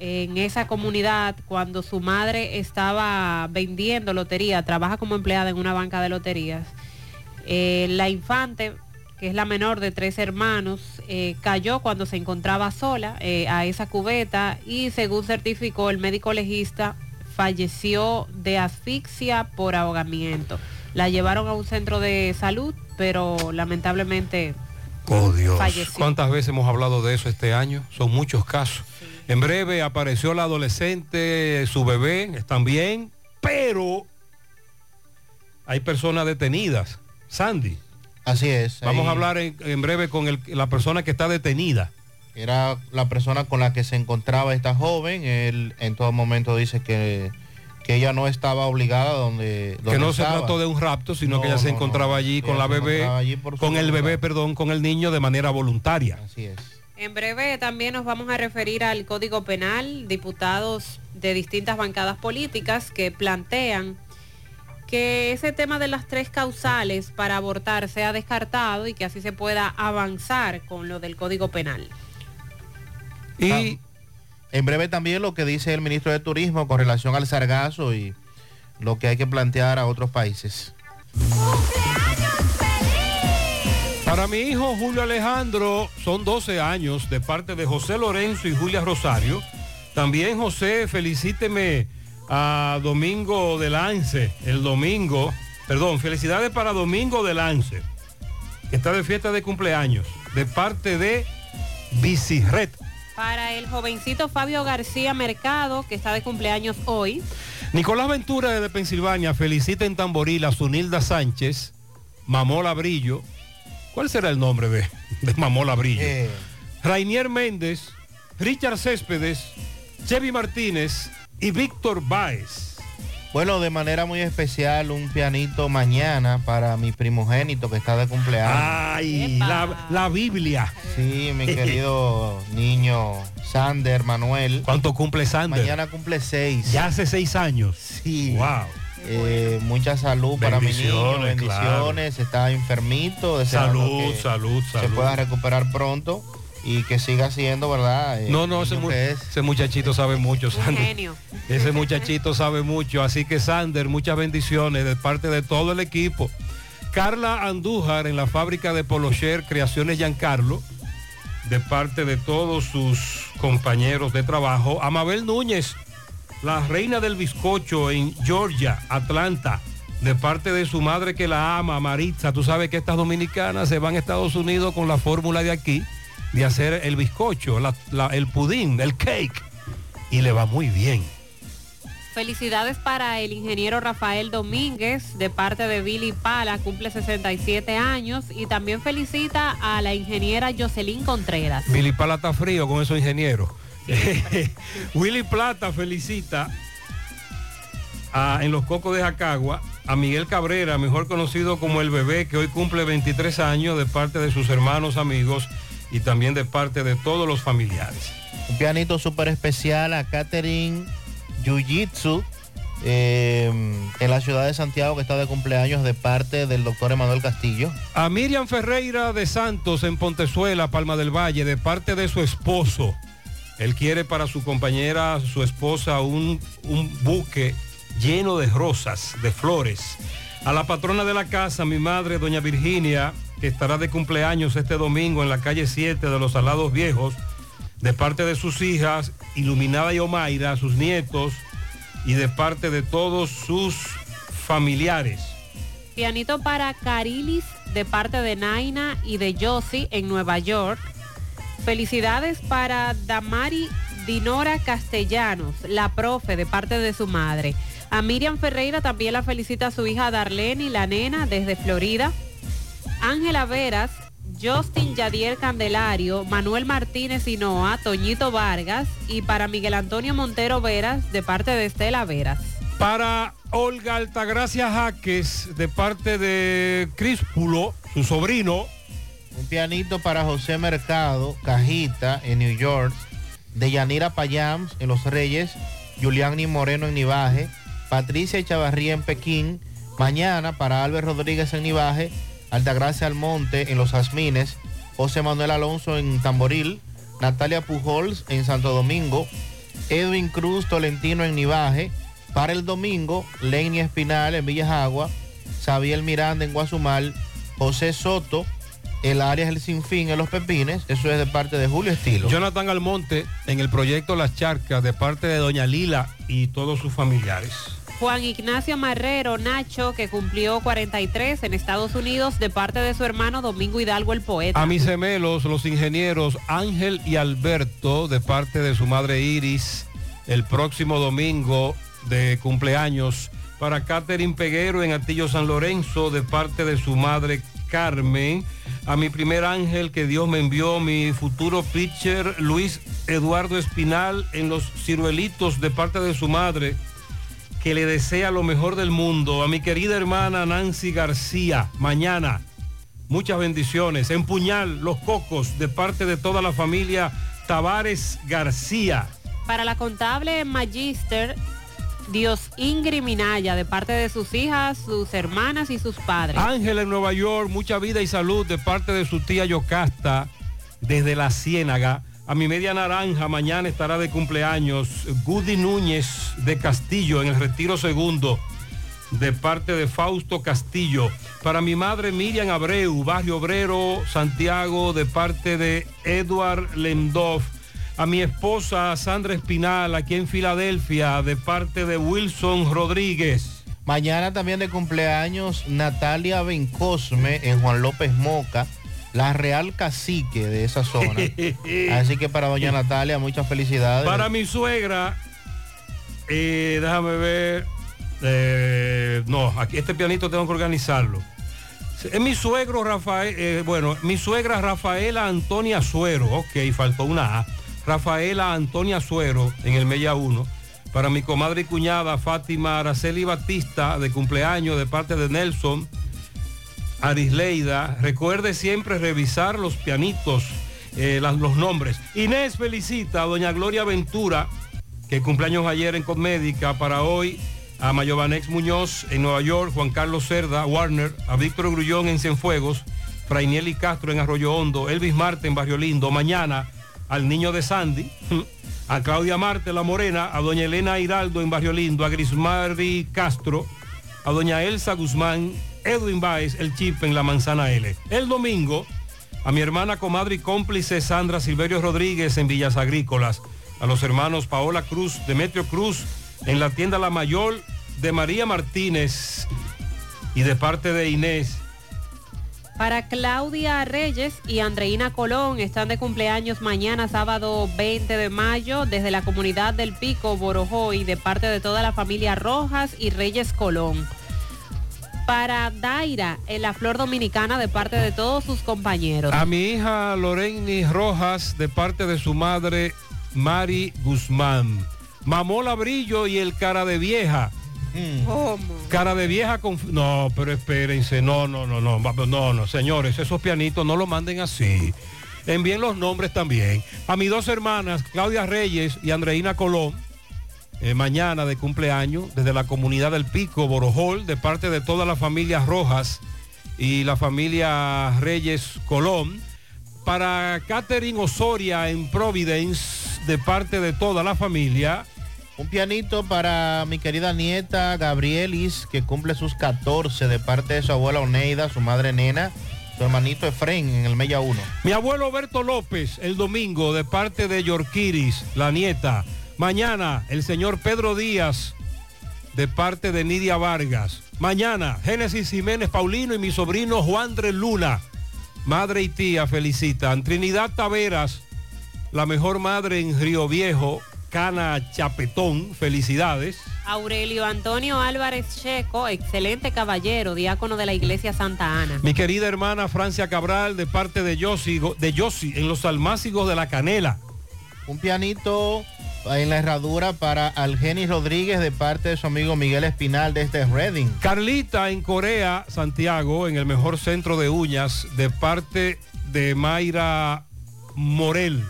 en esa comunidad cuando su madre estaba vendiendo lotería, trabaja como empleada en una banca de loterías. Eh, la infante, que es la menor de tres hermanos, eh, cayó cuando se encontraba sola eh, a esa cubeta y según certificó el médico legista, falleció de asfixia por ahogamiento. La llevaron a un centro de salud, pero lamentablemente Oh Dios. Falleció. ¿Cuántas veces hemos hablado de eso este año? Son muchos casos. En breve apareció la adolescente, su bebé, están bien, pero hay personas detenidas. Sandy. Así es. Vamos ahí a hablar en, en breve con el- la persona que está detenida. Era la persona con la que se encontraba esta joven. Él en todo momento dice que, que ella no estaba obligada donde, Que no se trató de un rapto, sino No, que ella se encontraba no. allí con Ella la bebé, con el bebé, perdón, con el niño de manera voluntaria. Así es. En breve también nos vamos a referir al Código Penal, diputados de distintas bancadas políticas que plantean que ese tema de las tres causales para abortar sea descartado y que así se pueda avanzar con lo del Código Penal. Y en breve también lo que dice el ministro de Turismo con relación al sargazo y lo que hay que plantear a otros países. Para mi hijo Julio Alejandro son 12 años de parte de José Lorenzo y Julia Rosario. También José, felicíteme a Domingo de Lance, el domingo, perdón, felicidades para Domingo de Lance. que está de fiesta de cumpleaños, de parte de Bicirret. Para el jovencito Fabio García Mercado, que está de cumpleaños hoy. Nicolás Ventura desde Pensilvania felicita en Tamboril a Sunilda Sánchez, Mamola Brillo. ¿Cuál será el nombre de, de Mamola Brillo? Rainier Méndez, Richard Céspedes, Chevy Martínez y Víctor Báez. Bueno, de manera muy especial, un pianito mañana para mi primogénito que está de cumpleaños. Ay, la, la Biblia. Sí, mi querido niño Sander Manuel. ¿Cuánto cumple Sander? Mañana cumple seis. Ya hace seis años. Sí. Wow. Eh, mucha salud para mi niño, Bendiciones, bendiciones, está enfermito, Salud, que salud, se salud. pueda recuperar pronto y que siga siendo, ¿verdad? Eh, No, no, ese, mu- es. ese muchachito sabe mucho, Sander. genio. Ese muchachito sabe mucho, así que Sander, muchas bendiciones de parte de todo el equipo. Carla Andújar en la fábrica de Polocher Creaciones Giancarlo, de parte de todos sus compañeros de trabajo. Amabel Núñez, la reina del bizcocho en Georgia, Atlanta, de parte de su madre que la ama, Maritza. Tú sabes que estas dominicanas se van a Estados Unidos con la fórmula de aquí, de hacer el bizcocho, la- la- el pudín, el cake, y le va muy bien. Felicidades para el ingeniero Rafael Domínguez de parte de Billy Pala, cumple 67 años y también felicita a la ingeniera Jocelyn Contreras. Billy Pala está frío con esos ingenieros. Willy Plata felicita a- en los Cocos de Jacagua a Miguel Cabrera, mejor conocido como el bebé, que hoy cumple 23 años de parte de sus hermanos, amigos y también de parte de todos los familiares. Un pianito súper especial a Catherine Jiu-Jitsu eh, en la ciudad de Santiago que está de cumpleaños de parte del doctor Emanuel Castillo. A Miriam Ferreira de Santos en Pontezuela, Palma del Valle, de parte de su esposo. Él quiere para su compañera, su esposa, un, un buque lleno de rosas, de flores. A la patrona de la casa, mi madre, doña Virginia, estará de cumpleaños este domingo en la calle 7 de los Salados Viejos, de parte de sus hijas, Iluminada y Omaira, sus nietos, y de parte de todos sus familiares. Pianito para Carilis de parte de Naina y de Josie en Nueva York. Felicidades para Damari Dinora Castellanos, la profe de parte de su madre. A Miriam Ferreira también la felicita su hija Darlene, la nena, desde Florida. Ángela Veras, Justin Yadier Candelario, Manuel Martínez Hinoa, Toñito Vargas y para Miguel Antonio Montero Veras de parte de Estela Veras. Para Olga Altagracia Jaques, de parte de Críspulo, su sobrino. Un pianito para José Mercado, Cajita, en New York. De Yanira Payams, en Los Reyes. Juliani Moreno, en Nivaje. Patricia Chavarría, en Pekín. Mañana para Albert Rodríguez, en Nivaje. Altagracia Almonte, en Los Jazmines. José Manuel Alonso, en Tamboril. Natalia Pujols, en Santo Domingo. Edwin Cruz Tolentino, en Nivaje. Para el domingo, Lenny Espinal, en Villas Agua. Xavier Miranda, en Guazumal. José Soto, el área el sinfín en los pepines, eso es de parte de Julio Estilo. Jonathan Almonte en el proyecto Las Charcas, de parte de Doña Lila y todos sus familiares. Juan Ignacio Marrero Nacho, que cumplió 43 en Estados Unidos de parte de su hermano Domingo Hidalgo el poeta. A mis gemelos, los ingenieros Ángel y Alberto, de parte de su madre Iris, el próximo domingo de cumpleaños. Para Catherine Peguero en Atillo San Lorenzo, de parte de su madre Carmen. A mi primer ángel que Dios me envió, mi futuro pitcher Luis Eduardo Espinal en los ciruelitos, de parte de su madre que le desea lo mejor del mundo. A mi querida hermana Nancy García, mañana. Muchas bendiciones. En Puñal, Los Cocos, de parte de toda la familia Tavares García. Para la contable Magister, Dios Ingrid Minaya, de parte de sus hijas, sus hermanas y sus padres. Ángel en Nueva York, mucha vida y salud de parte de su tía Yocasta, desde la Ciénaga. A mi media naranja, mañana estará de cumpleaños Goody Núñez de Castillo en el Retiro Segundo, de parte de Fausto Castillo. Para mi madre Miriam Abreu, Barrio Obrero, Santiago, de parte de Edward Lendorf. A mi esposa Sandra Espinal, aquí en Filadelfia, de parte de Wilson Rodríguez. Mañana también de cumpleaños Natalia Bencosme en Juan López Moca, la Real Cacique de esa zona. Así que para doña Natalia, muchas felicidades. Para mi suegra, eh, déjame ver. eh, no, aquí este pianito tengo que organizarlo. Es mi suegro Rafael, eh, bueno, mi suegra Rafaela Antonia Suero, ok, faltó una A. Rafaela Antonia Suero en el Mella 1. Para mi comadre y cuñada Fátima Araceli Batista, de cumpleaños de parte de Nelson Arisleida. Recuerde siempre revisar los pianitos, eh, los nombres. Inés felicita a doña Gloria Ventura, que cumpleaños ayer en Conmédica, para hoy a Mayovanex Muñoz en Nueva York, Juan Carlos Cerda, Warner, a Víctor Grullón en Cienfuegos, Frainieli Castro en Arroyo Hondo, Elvis Marte en Barrio Lindo, mañana al niño de Sandy, a Claudia Marte La Morena, a doña Elena Hiraldo en Barrio Lindo, a Grismari Castro, a doña Elsa Guzmán, Edwin Baez, el chip en la manzana L. El domingo, a mi hermana comadre y cómplice Sandra Silverio Rodríguez en Villas Agrícolas, a los hermanos Paola Cruz, Demetrio Cruz, en la tienda La Mayor de María Martínez y de parte de Inés. Para Claudia Reyes y Andreina Colón están de cumpleaños mañana sábado 20 de mayo desde la comunidad del Pico Borojoy de parte de toda la familia Rojas y Reyes Colón. Para Daira en la Flor Dominicana de parte de todos sus compañeros. A mi hija Loreni Rojas de parte de su madre Mari Guzmán. Mamola Brillo y el cara de vieja. Cara de vieja con... No, pero espérense, no, no, no, no, no, no, señores, esos pianitos no lo manden así. Envíen los nombres también. A mis dos hermanas, Claudia Reyes y Andreina Colón, eh, mañana de cumpleaños, desde la comunidad del Pico, Borojol, de parte de todas las familias Rojas y la familia Reyes Colón. Para Catherine Osoria en Providence, de parte de toda la familia. Un pianito para mi querida nieta Gabrielis, que cumple sus 14 de parte de su abuela Oneida, su madre Nena, su hermanito Efren en el Mella 1. Mi abuelo Berto López el domingo de parte de Yorkiris, la nieta. Mañana el señor Pedro Díaz de parte de Nidia Vargas. Mañana Génesis Jiménez Paulino y mi sobrino Juan Andrés Luna. Madre y tía felicitan. Trinidad Taveras, la mejor madre en Río Viejo, Cana Chapetón, felicidades. Aurelio Antonio Álvarez Checo, excelente caballero, diácono de la iglesia Santa Ana. Mi querida hermana Francia Cabral de parte de Yossi, de Yossi en los almácigos de la Canela. Un pianito en la herradura para Algenis Rodríguez de parte de su amigo Miguel Espinal desde Reading. Carlita en Corea, Santiago, en el mejor centro de uñas, de parte de Mayra Morel.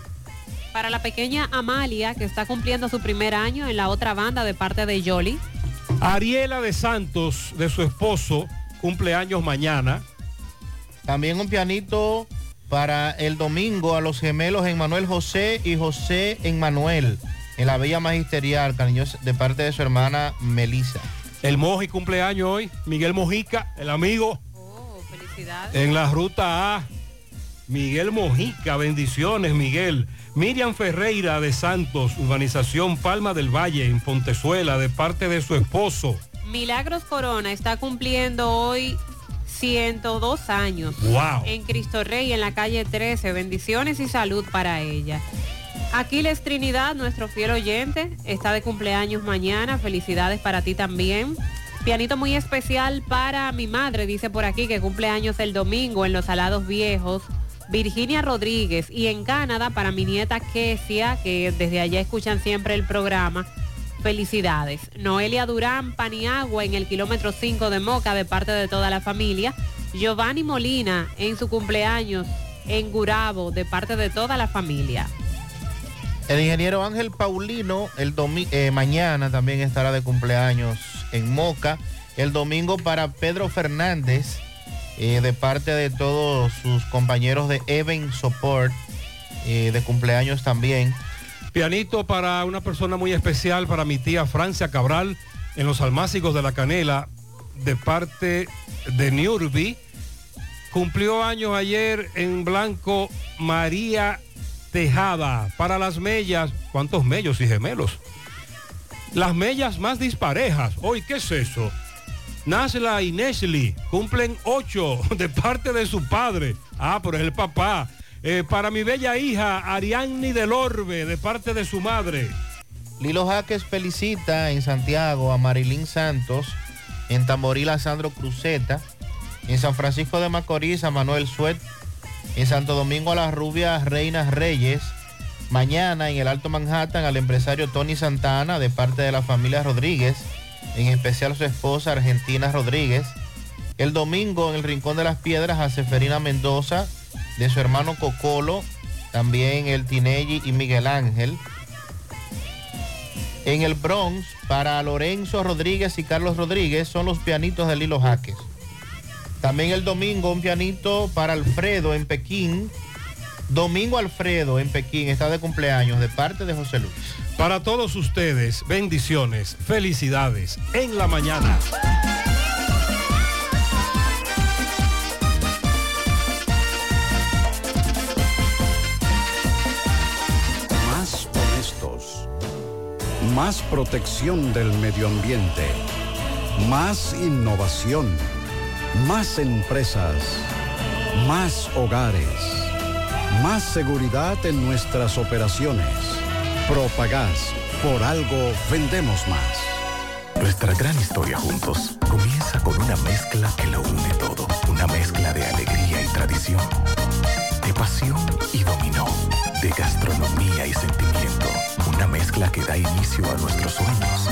Para la pequeña Amalia, que está cumpliendo su primer año en la otra banda de parte de Yoli. Ariela de Santos, de su esposo, cumpleaños mañana. También un pianito para el domingo a los gemelos Emmanuel José y José Emmanuel en la Bella Magisterial, cariños, de parte de su hermana Melissa. El Moji cumpleaños hoy, Miguel Mojica, el amigo. Felicidades. En la ruta A, Miguel Mojica, bendiciones Miguel. Miriam Ferreira de Santos, urbanización Palma del Valle, en Pontezuela, de parte de su esposo. Milagros Corona está cumpliendo hoy 102 años. Wow. En Cristo Rey, en la calle 13. Bendiciones y salud para ella. Aquiles Trinidad, nuestro fiel oyente, está de cumpleaños mañana. Felicidades para ti también. Pianito muy especial para mi madre, dice por aquí, que cumple años el domingo en Los Alados Viejos. Virginia Rodríguez y en Canadá para mi nieta Kesia, que desde allá escuchan siempre el programa. Felicidades. Noelia Durán, Paniagua en el kilómetro 5 de Moca de parte de toda la familia. Giovanni Molina en su cumpleaños en Gurabo de parte de toda la familia. El ingeniero Ángel Paulino el eh, mañana también estará de cumpleaños en Moca. El domingo para Pedro Fernández eh, de parte de todos sus compañeros de Even Support eh, de cumpleaños también. Pianito para una persona muy especial, para mi tía Francia Cabral, en los almácigos de la Canela, de parte de Nurbi. Cumplió años ayer en blanco María Tejada. Para las mellas, ¿cuántos mellos y gemelos? Las mellas más disparejas. Hoy, ¿qué es eso? Nasla y Neshley cumplen ocho de parte de su padre. Ah, pero es el papá. Eh, para mi bella hija, Ariadne del Orbe, de parte de su madre. Lilo Jaques felicita en Santiago a Marilyn Santos, en Tamboril a Sandro Cruzeta, en San Francisco de Macorís a Manuel Suet, en Santo Domingo a las rubias Reinas Reyes, mañana en el Alto Manhattan al empresario Tony Santana de parte de la familia Rodríguez, en especial su esposa Argentina Rodríguez, el domingo en el Rincón de las Piedras a Seferina Mendoza, de su hermano Cocolo, también el Tinelli y Miguel Ángel. En el Bronx, para Lorenzo Rodríguez y Carlos Rodríguez, son los pianitos de Lilo Jaques. También el domingo un pianito para Alfredo en Pekín. Domingo Alfredo en Pekín está de cumpleaños de parte de José Luis. Para todos ustedes, bendiciones, felicidades en la mañana. Más honestos. Más protección del medio ambiente. Más innovación. Más empresas. Más hogares. Más seguridad en nuestras operaciones. Propagás. Por algo vendemos más. Nuestra gran historia juntos comienza con una mezcla que lo une todo. Una mezcla de alegría y tradición, de pasión y dominó, de gastronomía y sentimiento. Una mezcla que da inicio a nuestros sueños,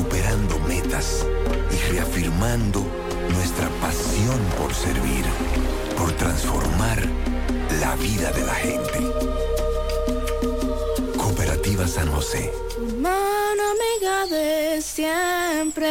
Superando metas y reafirmando nuestra pasión por servir, por transformar la vida de la gente. Cooperativa San José. Mano amiga de siempre.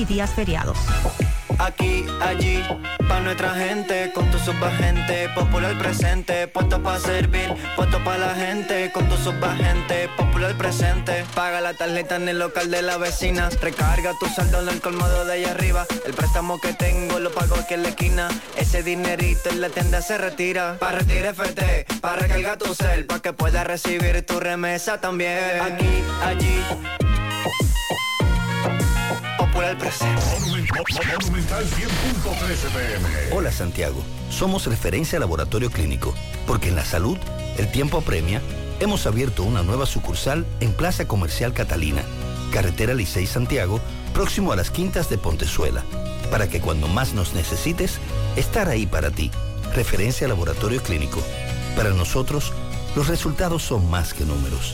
y días feriados. Aquí, allí, pa' nuestra gente, con tu subagente, popular presente, puesto pa' servir, puesto pa' la gente, con tu subagente, popular presente. Paga la tarjeta en el local de la vecina, recarga tu saldo en el colmado de allá arriba, el préstamo que tengo lo pago aquí en la esquina, ese dinerito en la tienda se retira. Pa' retirar FT, pa' recargar tu cel, pa' que puedas recibir tu remesa también. Aquí, allí, popular presente. Monumental 100.13 pm. Hola Santiago, somos referencia laboratorio clínico, porque en la salud el tiempo apremia. Hemos abierto una nueva sucursal en Plaza Comercial Catalina, carretera Licey Santiago, próximo a las Quintas de Pontezuela, para que cuando más nos necesites, estar ahí para ti. Referencia laboratorio clínico. Para nosotros, los resultados son más que números.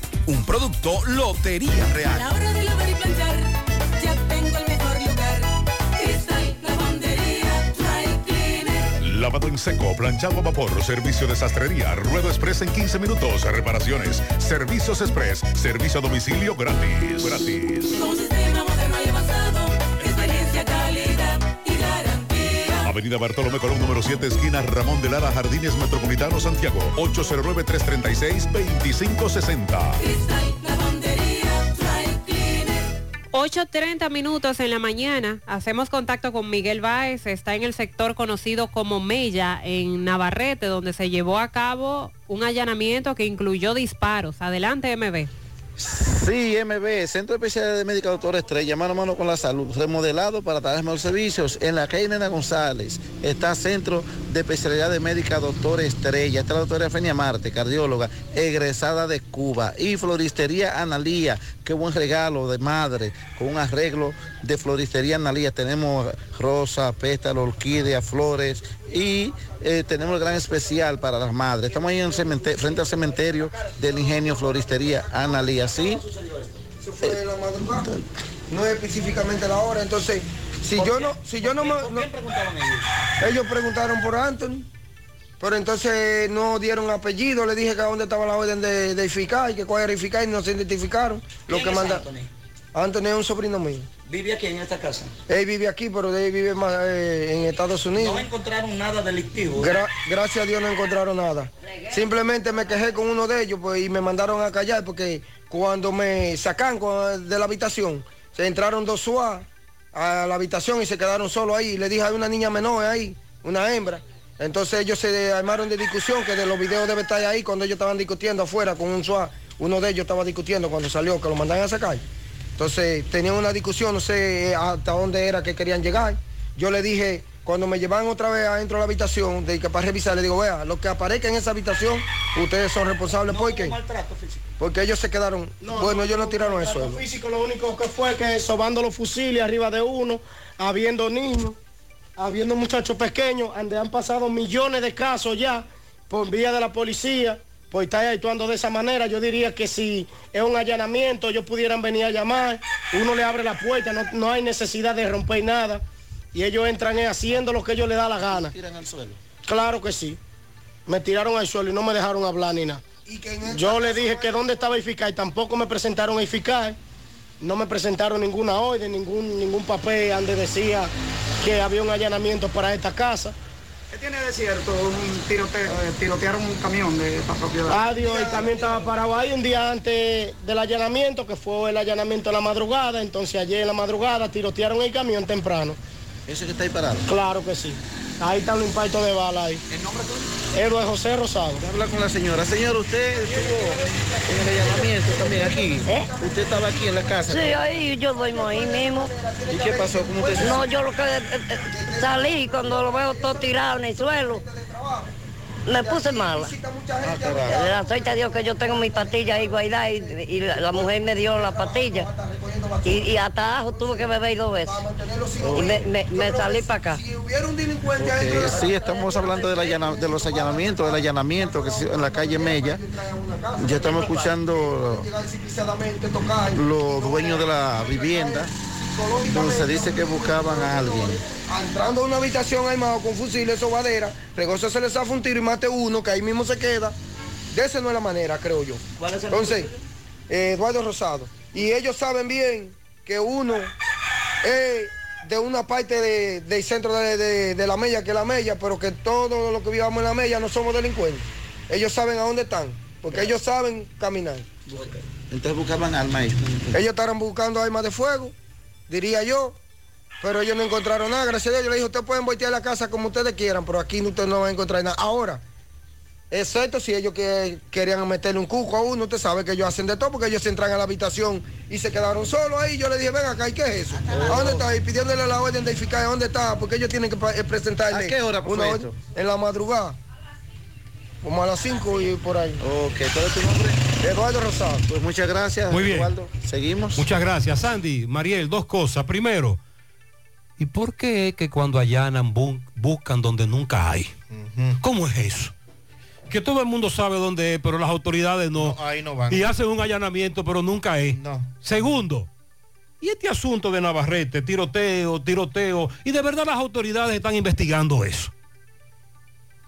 Un producto Lotería A la Real. hora de lavar y planchar, ya tengo el mejor lugar. Cristal, lavandería, dry cleaner. Lavado en seco, planchado a vapor, servicio de sastrería, ruedo express en 15 minutos, reparaciones, servicios express, servicio a domicilio gratis. Gratis. Con sistema Avenida Bartolomé Colón, número 7, esquina Ramón de Lara, Jardines Metropolitano, Santiago. 809-336-2560. Cristal, lavandería, dry cleaner. 8.30 minutos en la mañana. Hacemos contacto con Miguel Báez. Está en el sector conocido como Mella, en Navarrete, donde se llevó a cabo un allanamiento que incluyó disparos. Adelante, MB. Sí, MB, Centro Especial de Médica Doctor Estrella, mano a mano con la salud, remodelado para dar mejores servicios. En la calle Nena González está Centro de Especialidad de Médica Doctor Estrella. Está la doctora Fenia Marte, cardióloga, egresada de Cuba. Y Floristería Analía, qué buen regalo de madre, con un arreglo de Floristería Analía. Tenemos rosa, pétalo, orquídea, flores y eh, tenemos el gran especial para las madres. Estamos ahí en el frente al cementerio del ingenio Floristería Analía, ¿sí? Eso fue en la madrugada. No es específicamente la hora, entonces, si yo no, si yo no me. no- ellos preguntaron por Anthony, pero entonces no dieron apellido, le dije que a dónde estaba la orden de, de identificar y que cuál era y no se identificaron. Lo ¿Quién que manda. Anthony? Anthony es un sobrino mío. ¿Vive aquí en esta casa? Él vive aquí, pero él vive más eh, en Estados Unidos. No encontraron nada delictivo. Gra- gracias a Dios no encontraron nada. Simplemente me quejé con uno de ellos pues, y me mandaron a callar porque cuando me sacan de la habitación, se entraron dos SWAT a la habitación y se quedaron solo ahí. Le dije, hay una niña menor ahí, una hembra. Entonces ellos se armaron de discusión, que de los videos debe estar ahí cuando ellos estaban discutiendo afuera con un SWAT. Uno de ellos estaba discutiendo cuando salió, que lo mandan a sacar. Entonces tenían una discusión, no sé hasta dónde era que querían llegar. Yo le dije, cuando me llevan otra vez adentro de la habitación, de que para revisar, le digo, vea, lo que aparezca en esa habitación, ustedes son responsables porque, Maltrato físico. porque ellos se quedaron, bueno, ellos no tiraron eso. maltrato físico lo único que fue que sobando los fusiles arriba de uno, habiendo niños, habiendo muchachos pequeños, donde han pasado millones de casos ya por vía de la policía, pues está actuando de esa manera. Yo diría que si es un allanamiento, ellos pudieran venir a llamar, uno le abre la puerta, no, no hay necesidad de romper nada, y ellos entran haciendo lo que ellos les da la gana. Tiran al suelo. Claro que sí. Me tiraron al suelo y no me dejaron hablar ni nada. Yo le dije que dónde estaba Eficaz y tampoco me presentaron a Eficaz. No me presentaron ninguna orden, ningún, ningún papel donde decía que había un allanamiento para esta casa. ¿Qué tiene de cierto? Un tiroteo, eh, tirotearon un camión de esta propiedad. Adiós, el camión estaba parado ahí un día antes del allanamiento, que fue el allanamiento en la madrugada. Entonces ayer en la madrugada tirotearon el camión temprano. ¿Ese que está ahí parado? Claro que sí. Ahí están los impactos de bala ahí. ¿El nombre tuyo? Eduardo José Rosado. Habla con la señora. Señor, usted estuvo en el allanamiento también aquí. Usted estaba aquí en la casa. Sí, ahí yo duermo ahí mismo. ¿Y qué pasó? ¿Cómo usted No, yo lo que eh, eh, salí cuando lo veo todo tirado en el suelo. Me puse mala. Le da suerte a Dios que yo tengo mi pastilla ahí guardada y, y la, la mujer me dio la pastilla. Y, y hasta ajo tuve que beber dos veces. Y me, me- me salí para acá. Sí, estamos hablando del allana- de los allanamientos, del allanamiento que se en la calle Mella. Ya estamos escuchando los dueños de la vivienda, se dice que buscaban a alguien. Entrando a una habitación armado con fusiles, sobaderas, Regoso se les zafa un tiro y mate uno, que ahí mismo se queda. De esa no es la manera, creo yo. ¿Cuál es el Entonces, eh, Eduardo Rosado. Y ellos saben bien que uno es de una parte de- del centro de, de- de la mella, que es la mella, pero que todos los que vivamos en la mella no somos delincuentes. Ellos saben a dónde están, porque ellos saben caminar. Entonces buscaban armas ahí. Ellos estaban buscando armas de fuego, diría yo, pero ellos no encontraron nada. Gracias a Dios, yo le dije, ustedes pueden voltear la casa como ustedes quieran, pero aquí ustedes no van a encontrar nada. Ahora, excepto si ellos que querían meterle un cuco a uno, usted sabe que ellos hacen de todo, porque ellos entran a la habitación y se quedaron solos ahí. Yo le dije, ven acá, ¿y qué es eso? ¿A dónde está? Y pidiéndole la orden de eficaz, ¿dónde está? Porque ellos tienen que eh, presentarle ¿A qué hora una en la madrugada. Como a las 5 y por ahí. Ok, ¿cuál es tu nombre? Eduardo Rosado. Pues muchas gracias, Muy bien. Eduardo. Seguimos. Muchas gracias, Sandy. Mariel, dos cosas. Primero, ¿y por qué es que cuando allanan bu- buscan donde nunca hay? ¿Cómo es eso? Que todo el mundo sabe dónde es, pero las autoridades no. ahí no van. Y hacen un allanamiento, pero nunca es. Segundo, y este asunto de Navarrete, tiroteo, tiroteo, y de verdad las autoridades están investigando eso.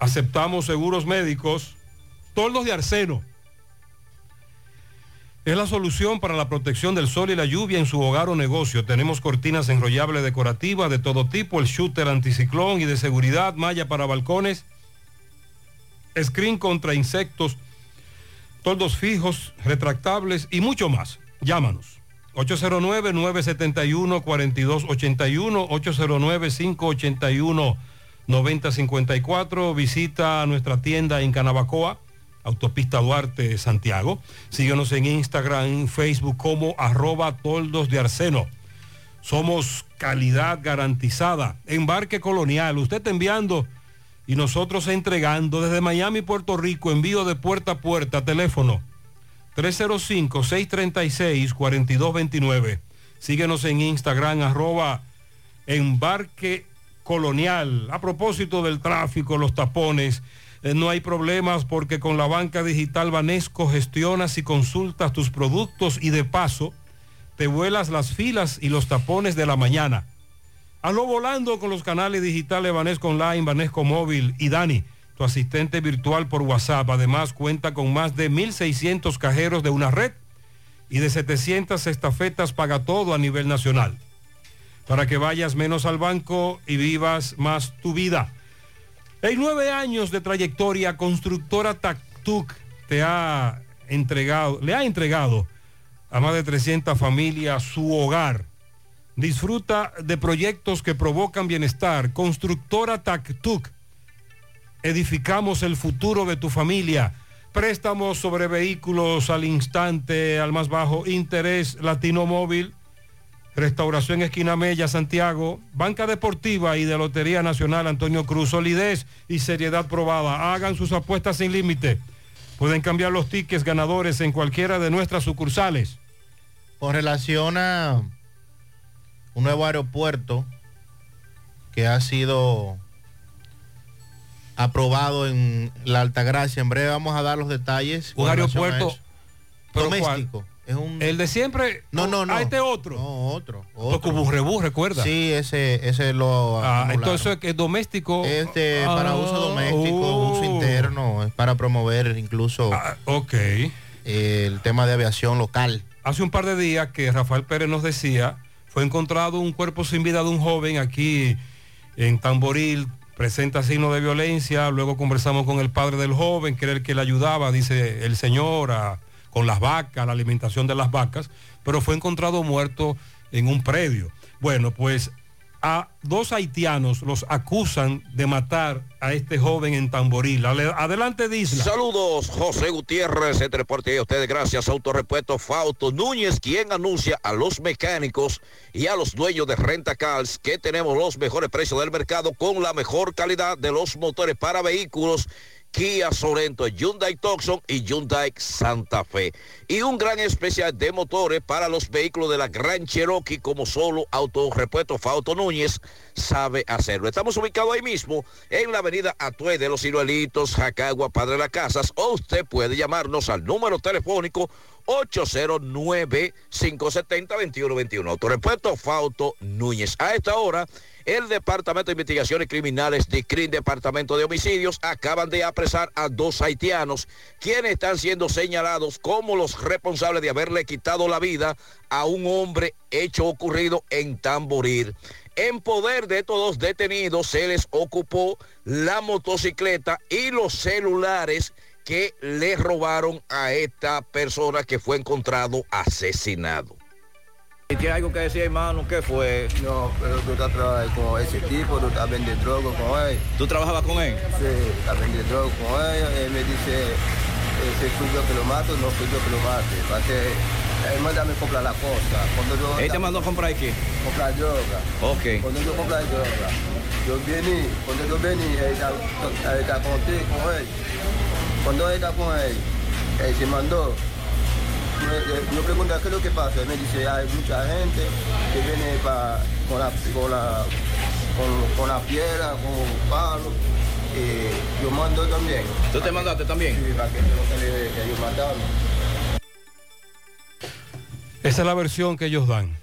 Aceptamos seguros médicos, toldos de arseno. Es la solución para la protección del sol y la lluvia en su hogar o negocio. Tenemos cortinas enrollables decorativas de todo tipo, el shooter anticiclón y de seguridad, malla para balcones, screen contra insectos, toldos fijos, retractables y mucho más. Llámanos. 809-971-4281, 809-581-9054. Visita nuestra tienda en Canabacoa, Autopista Duarte, Santiago. Síguenos en Instagram, Facebook como arroba toldos de arseno. Somos calidad garantizada. Embarque colonial. Usted enviando y nosotros entregando desde Miami, Puerto Rico, envío de puerta a puerta, teléfono 305-636-4229. Síguenos en Instagram, arroba embarque colonial. A propósito del tráfico, los tapones, eh, no hay problemas porque con la banca digital Banesco gestionas y consultas tus productos y de paso te vuelas las filas y los tapones de la mañana. Hazlo volando con los canales digitales Banesco Online, Banesco Móvil y Dani, tu asistente virtual por WhatsApp. Además cuenta con más de 1.600 cajeros de una red y de 700 estafetas paga todo a nivel nacional. Para que vayas menos al banco y vivas más tu vida. En nueve años de trayectoria, constructora Tactuc te ha entregado, le ha entregado a más de 300 familias su hogar. Disfruta de proyectos que provocan bienestar. Constructora Tactuc. Edificamos el futuro de tu familia. Préstamos sobre vehículos al instante, al más bajo interés, Latino Móvil. Restauración Esquina Mella, Santiago, Banca Deportiva y de Lotería Nacional Antonio Cruz, solidez y seriedad probada. Hagan sus apuestas sin límite. Pueden cambiar los tickets ganadores en cualquiera de nuestras sucursales. Con relación a un nuevo aeropuerto que ha sido aprobado en la Altagracia. En breve vamos a dar los detalles. Un aeropuerto eso. ¿pero doméstico. Es un... El de siempre. No, no, no. A este otro. No, otro. Porque Burrebú, recuerda. Sí, ese, ese lo. Ah, entonces es doméstico. Este para Ah, uso doméstico, uso interno, es para promover incluso Ah, ok. el tema de aviación local. Hace un par de días que Rafael Pérez nos decía, fue encontrado un cuerpo sin vida de un joven aquí en Tamboril, presenta signos de violencia, luego conversamos con el padre del joven, que era el que le ayudaba, dice el señor, a- con las vacas, la alimentación de las vacas, pero fue encontrado muerto en un predio. Bueno, pues a dos haitianos los acusan de matar a este joven en Tamboril. Ale- Adelante, Disla. Saludos, José Gutiérrez, entre parte a ustedes, gracias, Autorepuesto Fausto Núñez, quien anuncia a los mecánicos y a los dueños de Renta Cars que tenemos los mejores precios del mercado con la mejor calidad de los motores para vehículos. Kia Sorento, Hyundai Tucson y Hyundai Santa Fe. Y un gran especial de motores para los vehículos de la Gran Cherokee como solo Autorepuesto Fausto Núñez sabe hacerlo. Estamos ubicados ahí mismo en la avenida Atue de los Ciruelitos, Jacagua, Padre de las Casas, o usted puede llamarnos al número telefónico 809-570-2121. Autorepuesto Fausto Núñez. A esta hora, el Departamento de Investigaciones Criminales de CRIM, Departamento de Homicidios, acaban de apresar a dos haitianos, quienes están siendo señalados como los responsables de haberle quitado la vida a un hombre hecho ocurrido en Tamboril. En poder de estos dos detenidos se les ocupó la motocicleta y los celulares que le robaron a esta persona que fue encontrado asesinado. ¿Y tiene algo que decir, hermano? ¿Qué fue? No, pero tú estás trabajando con ese tipo, tú estás vendiendo droga con él. ¿Tú trabajabas con él? Sí, estás vendiendo droga con él. Él me dice, ese fui yo que lo mato, no fui yo que lo mate. Porque él manda a comprar la cosa. Cuando yo, ¿Él te mandó a comprar qué? comprar droga. Ok. Cuando yo comprar droga, yo vení, cuando yo vení, él está, él está contigo con él. Cuando él está con él, él se mandó. Yo, pregunto, ¿qué es lo que pasa? Él me dice, hay mucha gente que viene pa- con, la, con, la, con, con la piedra, con palo. Y yo mando también. ¿Tú te mandaste también? Sí, para que no se le que ellos mataron. Esa es la versión que ellos dan.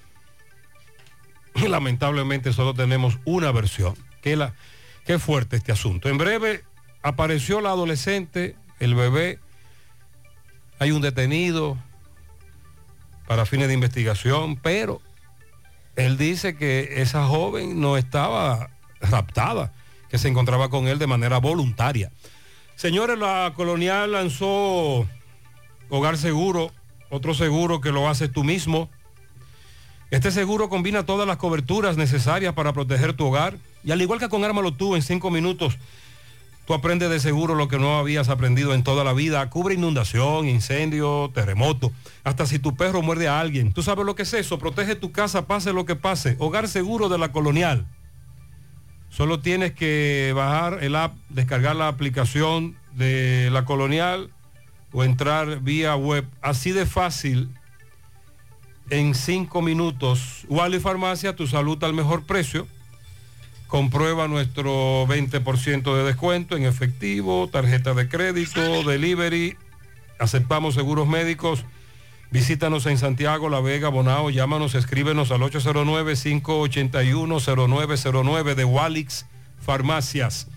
Y lamentablemente solo tenemos una versión. Qué, la, qué fuerte este asunto. En breve apareció la adolescente, el bebé. Hay un detenido para fines de investigación, pero él dice que esa joven no estaba raptada, que se encontraba con él de manera voluntaria. Señores, la colonial lanzó Hogar Seguro, otro seguro que lo haces tú mismo. Este seguro combina todas las coberturas necesarias para proteger tu hogar y al igual que con Ármalo tú en cinco minutos, tú aprendes de seguro lo que no habías aprendido en toda la vida. Cubre inundación, incendio, terremoto, hasta si tu perro muerde a alguien. Tú sabes lo que es eso, protege tu casa, pase lo que pase. Hogar Seguro de la Colonial. Solo tienes que bajar el app, descargar la aplicación de la Colonial o entrar vía web. Así de fácil en cinco minutos. Wally Farmacia, tu salud al mejor precio. Comprueba nuestro 20% de descuento en efectivo, tarjeta de crédito, delivery. Aceptamos seguros médicos. Visítanos en Santiago, La Vega, Bonao. Llámanos, escríbenos al 809-581-0909 de Walix Farmacias.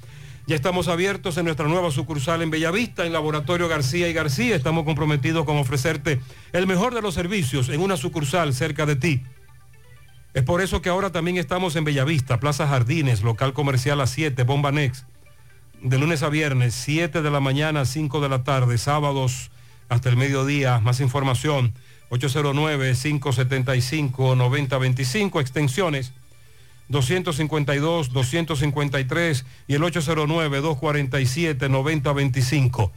Ya estamos abiertos en nuestra nueva sucursal en Bellavista, en Laboratorio García y García. Estamos comprometidos con ofrecerte el mejor de los servicios en una sucursal cerca de ti. Es por eso que ahora también estamos en Bellavista, Plaza Jardines, local comercial a 7, Bomba Next. De lunes a viernes, 7 de la mañana a 5 de la tarde, sábados hasta el mediodía. Más información, 809-575-9025, extensiones 252, 253 y el 809-247-9025.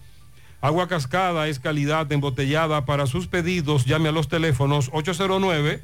Agua Cascada es calidad embotellada. Para sus pedidos, llame a los teléfonos 809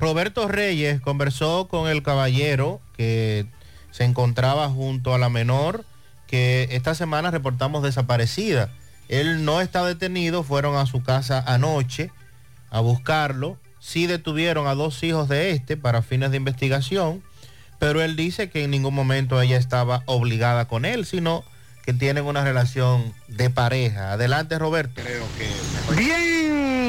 Roberto Reyes conversó con el caballero que se encontraba junto a la menor que esta semana reportamos desaparecida. Él no está detenido, fueron a su casa anoche a buscarlo. Sí detuvieron a dos hijos de este para fines de investigación, pero él dice que en ningún momento ella estaba obligada con él, sino que tienen una relación de pareja. Adelante, Roberto. Creo que... Bien,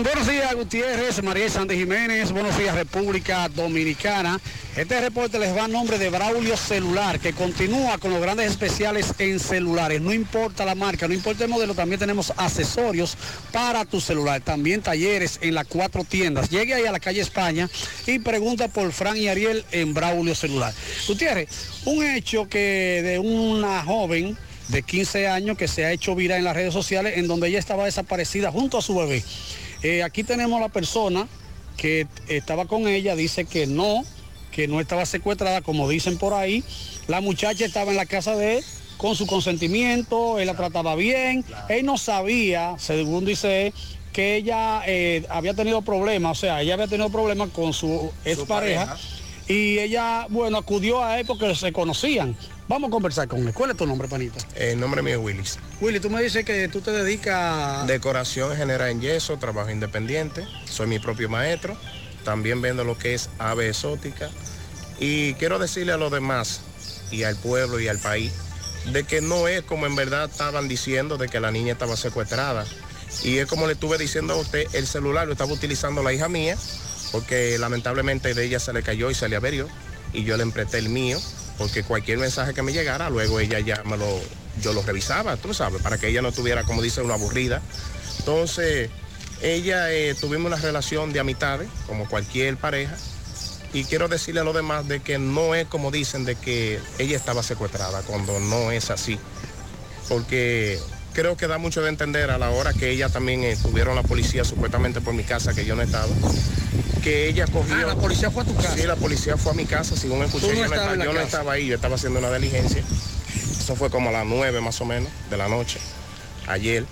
buenos días Gutiérrez, María Sandy Jiménez, buenos días República Dominicana. Este reporte les va a nombre de Braulio Celular, que continúa con los grandes especiales en celulares. No importa la marca, no importa el modelo, también tenemos accesorios para tu celular. También talleres en las cuatro tiendas. Llegue ahí a la calle España y pregunta por Fran y Ariel en Braulio Celular. Gutiérrez, un hecho que de una joven de 15 años que se ha hecho viral en las redes sociales en donde ella estaba desaparecida junto a su bebé. Eh, aquí tenemos la persona que estaba con ella, dice que no, que no estaba secuestrada, como dicen por ahí. La muchacha estaba en la casa de él con su consentimiento, él la trataba bien, él no sabía, según dice él, que ella eh, había tenido problemas, o sea, ella había tenido problemas con su expareja y ella, bueno, acudió a él porque se conocían. Vamos a conversar con él. ¿Cuál es tu nombre, panita? El nombre mío es Willis. Willy, tú me dices que tú te dedicas... Decoración general en yeso, trabajo independiente, soy mi propio maestro, también vendo lo que es ave exótica y quiero decirle a los demás y al pueblo y al país de que no es como en verdad estaban diciendo de que la niña estaba secuestrada. Y es como le estuve diciendo a usted, el celular lo estaba utilizando la hija mía, porque lamentablemente de ella se le cayó y se le averió, y yo le empresté el mío, porque cualquier mensaje que me llegara, luego ella ya me lo, yo lo revisaba, tú sabes, para que ella no tuviera, como dice, una aburrida. Entonces, ella eh, tuvimos una relación de amistades, como cualquier pareja, y quiero decirle a los demás de que no es como dicen de que ella estaba secuestrada, cuando no es así. Porque creo que da mucho de entender a la hora que ella también eh, tuvieron la policía supuestamente por mi casa, que yo no estaba, que ella cogió... Ah, la policía fue a tu casa. Sí, la policía fue a mi casa, según escuché, no yo, no, estaba, yo no estaba ahí, yo estaba haciendo una diligencia. Eso fue como a las 9 más o menos de la noche, ayer.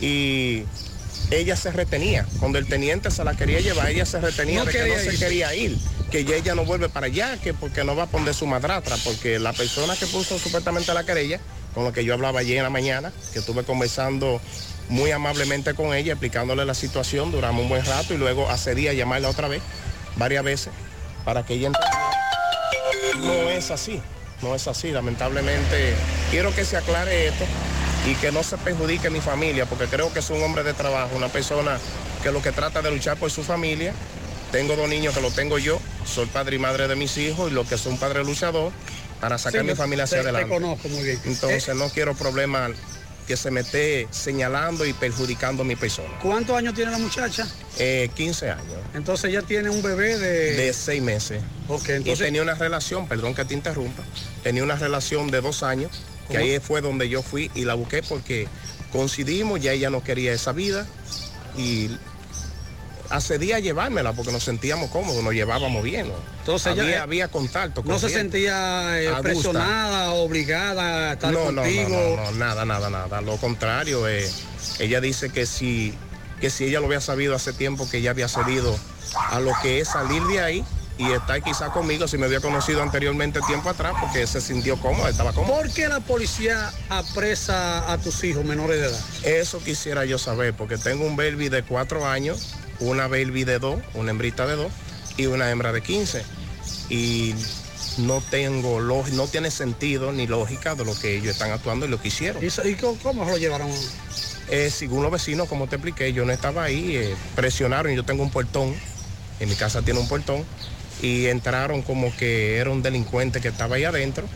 Y ella se retenía. Cuando el teniente se la quería llevar, ella se retenía No de que no se quería ir, que ya ella no vuelve para allá, que porque no va a poner su madrastra, porque la persona que puso supuestamente la querella, con la que yo hablaba ayer en la mañana, que estuve conversando muy amablemente con ella, explicándole la situación, duramos un buen rato y luego accedí a llamarla otra vez, varias veces, para que ella. No es así, no es así, lamentablemente quiero que se aclare esto y que no se perjudique mi familia, porque creo que es un hombre de trabajo, una persona que lo que trata de luchar por su familia. Tengo dos niños que lo tengo yo, soy padre y madre de mis hijos y lo que soy un padre luchador para sacar Sí, mi familia hacia te- te adelante. conozco muy bien. Entonces no quiero problemas que se me esté señalando y perjudicando mi persona. ¿Cuántos años tiene la muchacha? Eh, 15 años. Entonces ella tiene un bebé de... De seis meses. Ok, Y tenía una relación, perdón que te interrumpa, tenía una relación de dos años, que ¿Cómo? ahí fue donde yo fui y la busqué porque coincidimos, ya ella no quería esa vida y accedí a llevármela porque nos sentíamos cómodos, nos llevábamos bien. ¿no? Entonces ella- había, había contacto. No se sentía eh, presionada, obligada a estar no, no, contigo. no, no, no, nada, nada, nada. Lo contrario, eh, ella dice que si, que si ella lo había sabido hace tiempo, que ella había cedido a lo que es salir de ahí y estar quizá conmigo si me había conocido anteriormente tiempo atrás, porque se sintió cómoda, estaba cómoda. ¿Por qué la policía apresa a tus hijos menores de edad? Eso quisiera yo saber, porque tengo un baby de cuatro años, una baby de dos, una hembrita de dos, y una hembra de 15. Y no tengo no tiene sentido ni lógica de lo que ellos están actuando y lo que hicieron. ¿Y, y cómo, cómo lo llevaron? Eh, según los vecinos, como te expliqué, yo no estaba ahí, eh, presionaron, yo tengo un portón, en mi casa tiene un portón, y entraron como que era un delincuente que estaba ahí adentro,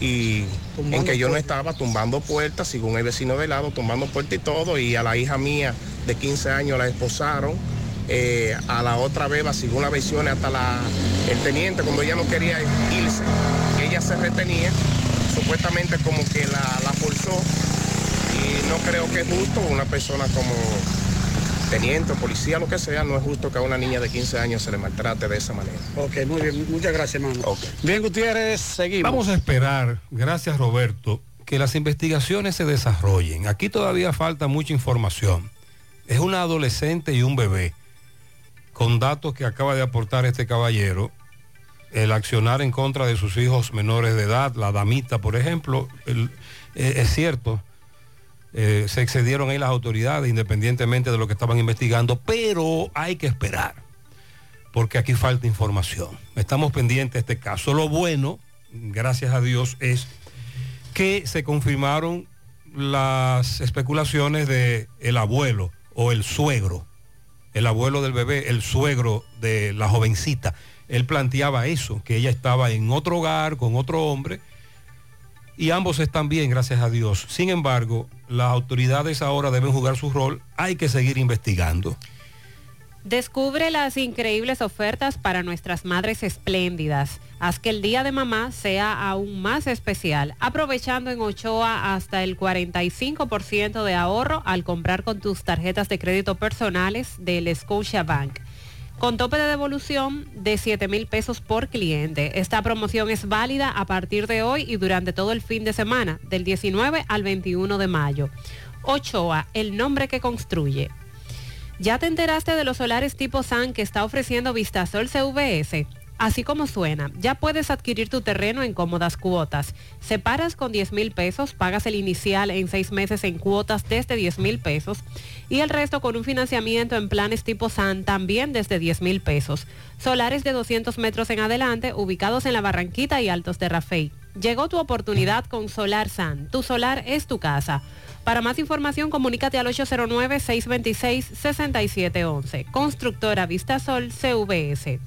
y Tumbando en que yo no estaba tumbando puertas, según el vecino de lado, tumbando puertas y todo, y a la hija mía de 15 años la esposaron, eh, a la otra beba, según las versiones, hasta la, el teniente, cuando ella no quería irse, ella se retenía, supuestamente como que la, la forzó y no creo que es justo una persona como teniente, policía, lo que sea, no es justo que a una niña de 15 años se le maltrate de esa manera. Ok, muy bien, muchas gracias, hermano. Bien, Gutiérrez, seguimos. Vamos a esperar, gracias Roberto, que las investigaciones se desarrollen. Aquí todavía falta mucha información. Es una adolescente y un bebé. Con datos que acaba de aportar este caballero, el accionar en contra de sus hijos menores de edad, la damita, por ejemplo, el- eh, es cierto, eh, se excedieron ahí las autoridades independientemente de lo que estaban investigando, pero hay que esperar, porque aquí falta información. Estamos pendientes de este caso. Lo bueno, gracias a Dios, es que se confirmaron las especulaciones de el abuelo o el suegro, el abuelo del bebé, el suegro de la jovencita. Él planteaba eso, que ella estaba en otro hogar con otro hombre y ambos están bien, gracias a Dios. Sin embargo, las autoridades ahora deben jugar su rol, hay que seguir investigando. Descubre las increíbles ofertas para nuestras madres espléndidas. Haz que el Día de Mamá sea aún más especial, aprovechando en Ochoa hasta el 45% de ahorro al comprar con tus tarjetas de crédito personales del Scotia Bank. Con tope de devolución de 7 mil pesos por cliente. Esta promoción es válida a partir de hoy y durante todo el fin de semana, del 19 al 21 de mayo. Ochoa, el nombre que construye. ¿Ya te enteraste de los solares tipo SAN que está ofreciendo Vistasol CVS? Así como suena, ya puedes adquirir tu terreno en cómodas cuotas. Separas con 10 mil pesos, pagas el inicial en seis meses en cuotas desde 10 mil pesos y el resto con un financiamiento en planes tipo SAN también desde 10 mil pesos. Solares de 200 metros en adelante ubicados en la Barranquita y Altos de Rafey. Llegó tu oportunidad con Solar SAN. Tu solar es tu casa. Para más información, comunícate al 809-626-6711. Constructora Vistasol CVS.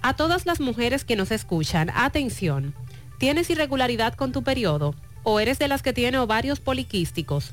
A todas las mujeres que nos escuchan, atención. ¿Tienes irregularidad con tu periodo? ¿O eres de las que tiene ovarios poliquísticos?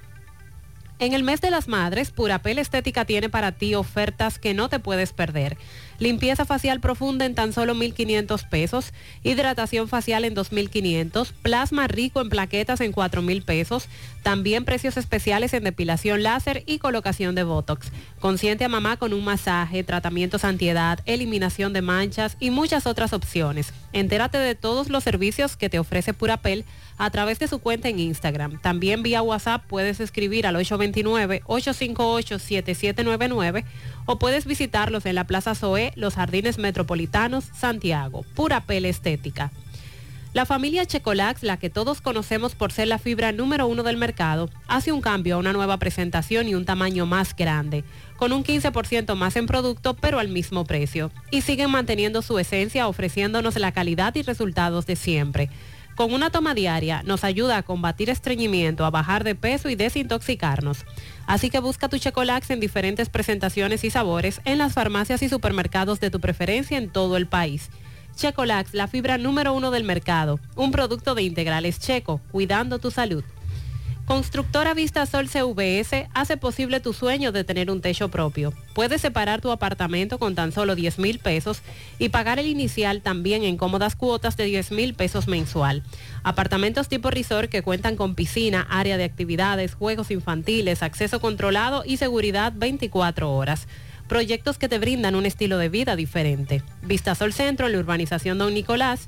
En el mes de las madres, Purapel Estética tiene para ti ofertas que no te puedes perder. Limpieza facial profunda en tan solo 1.500 pesos, hidratación facial en 2.500, plasma rico en plaquetas en 4.000 pesos, también precios especiales en depilación láser y colocación de Botox. Consiente a mamá con un masaje, tratamientos antiedad, eliminación de manchas y muchas otras opciones. Entérate de todos los servicios que te ofrece Purapel a través de su cuenta en Instagram. También vía WhatsApp puedes escribir al 829-858-7799 o puedes visitarlos en la Plaza Zoé, Los Jardines Metropolitanos, Santiago. Pura Pel Estética. La familia Checolax, la que todos conocemos por ser la fibra número uno del mercado, hace un cambio a una nueva presentación y un tamaño más grande, con un 15% más en producto, pero al mismo precio. Y siguen manteniendo su esencia, ofreciéndonos la calidad y resultados de siempre. Con una toma diaria nos ayuda a combatir estreñimiento, a bajar de peso y desintoxicarnos. Así que busca tu Checolax en diferentes presentaciones y sabores en las farmacias y supermercados de tu preferencia en todo el país. Checolax, la fibra número uno del mercado, un producto de integrales checo, cuidando tu salud. Constructora Vista Sol CVS hace posible tu sueño de tener un techo propio. Puedes separar tu apartamento con tan solo 10 mil pesos y pagar el inicial también en cómodas cuotas de 10 mil pesos mensual. Apartamentos tipo resort que cuentan con piscina, área de actividades, juegos infantiles, acceso controlado y seguridad 24 horas. proyectos que te brindan un estilo de vida diferente. Vista Sol Centro en la urbanización Don Nicolás,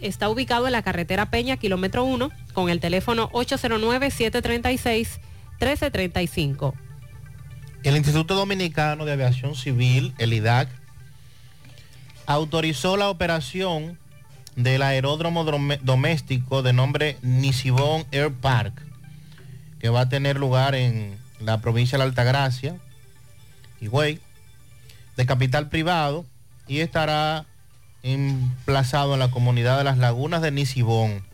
está ubicado en la carretera Peña, kilómetro 1, con el teléfono 809-736-1335. El Instituto Dominicano de Aviación Civil, el IDAC, autorizó la operación del aeródromo drom- doméstico de nombre Nisibón Air Park, que va a tener lugar en la provincia de la Altagracia, Higüey, de capital privado, y estará emplazado en la comunidad de las lagunas de Nisibón.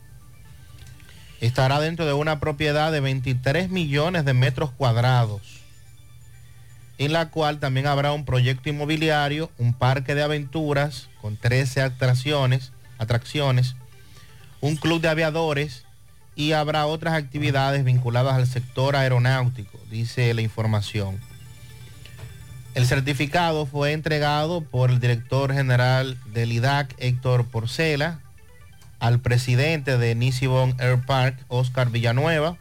Estará dentro de una propiedad de 23 millones de metros cuadrados en la cual también habrá un proyecto inmobiliario, un parque de aventuras con 13 atracciones, atracciones, un club de aviadores y habrá otras actividades vinculadas al sector aeronáutico, dice la información. El certificado fue entregado por el director general del IDAC, Héctor Porcela, al presidente de Nisibon Air Park, Oscar Villanueva,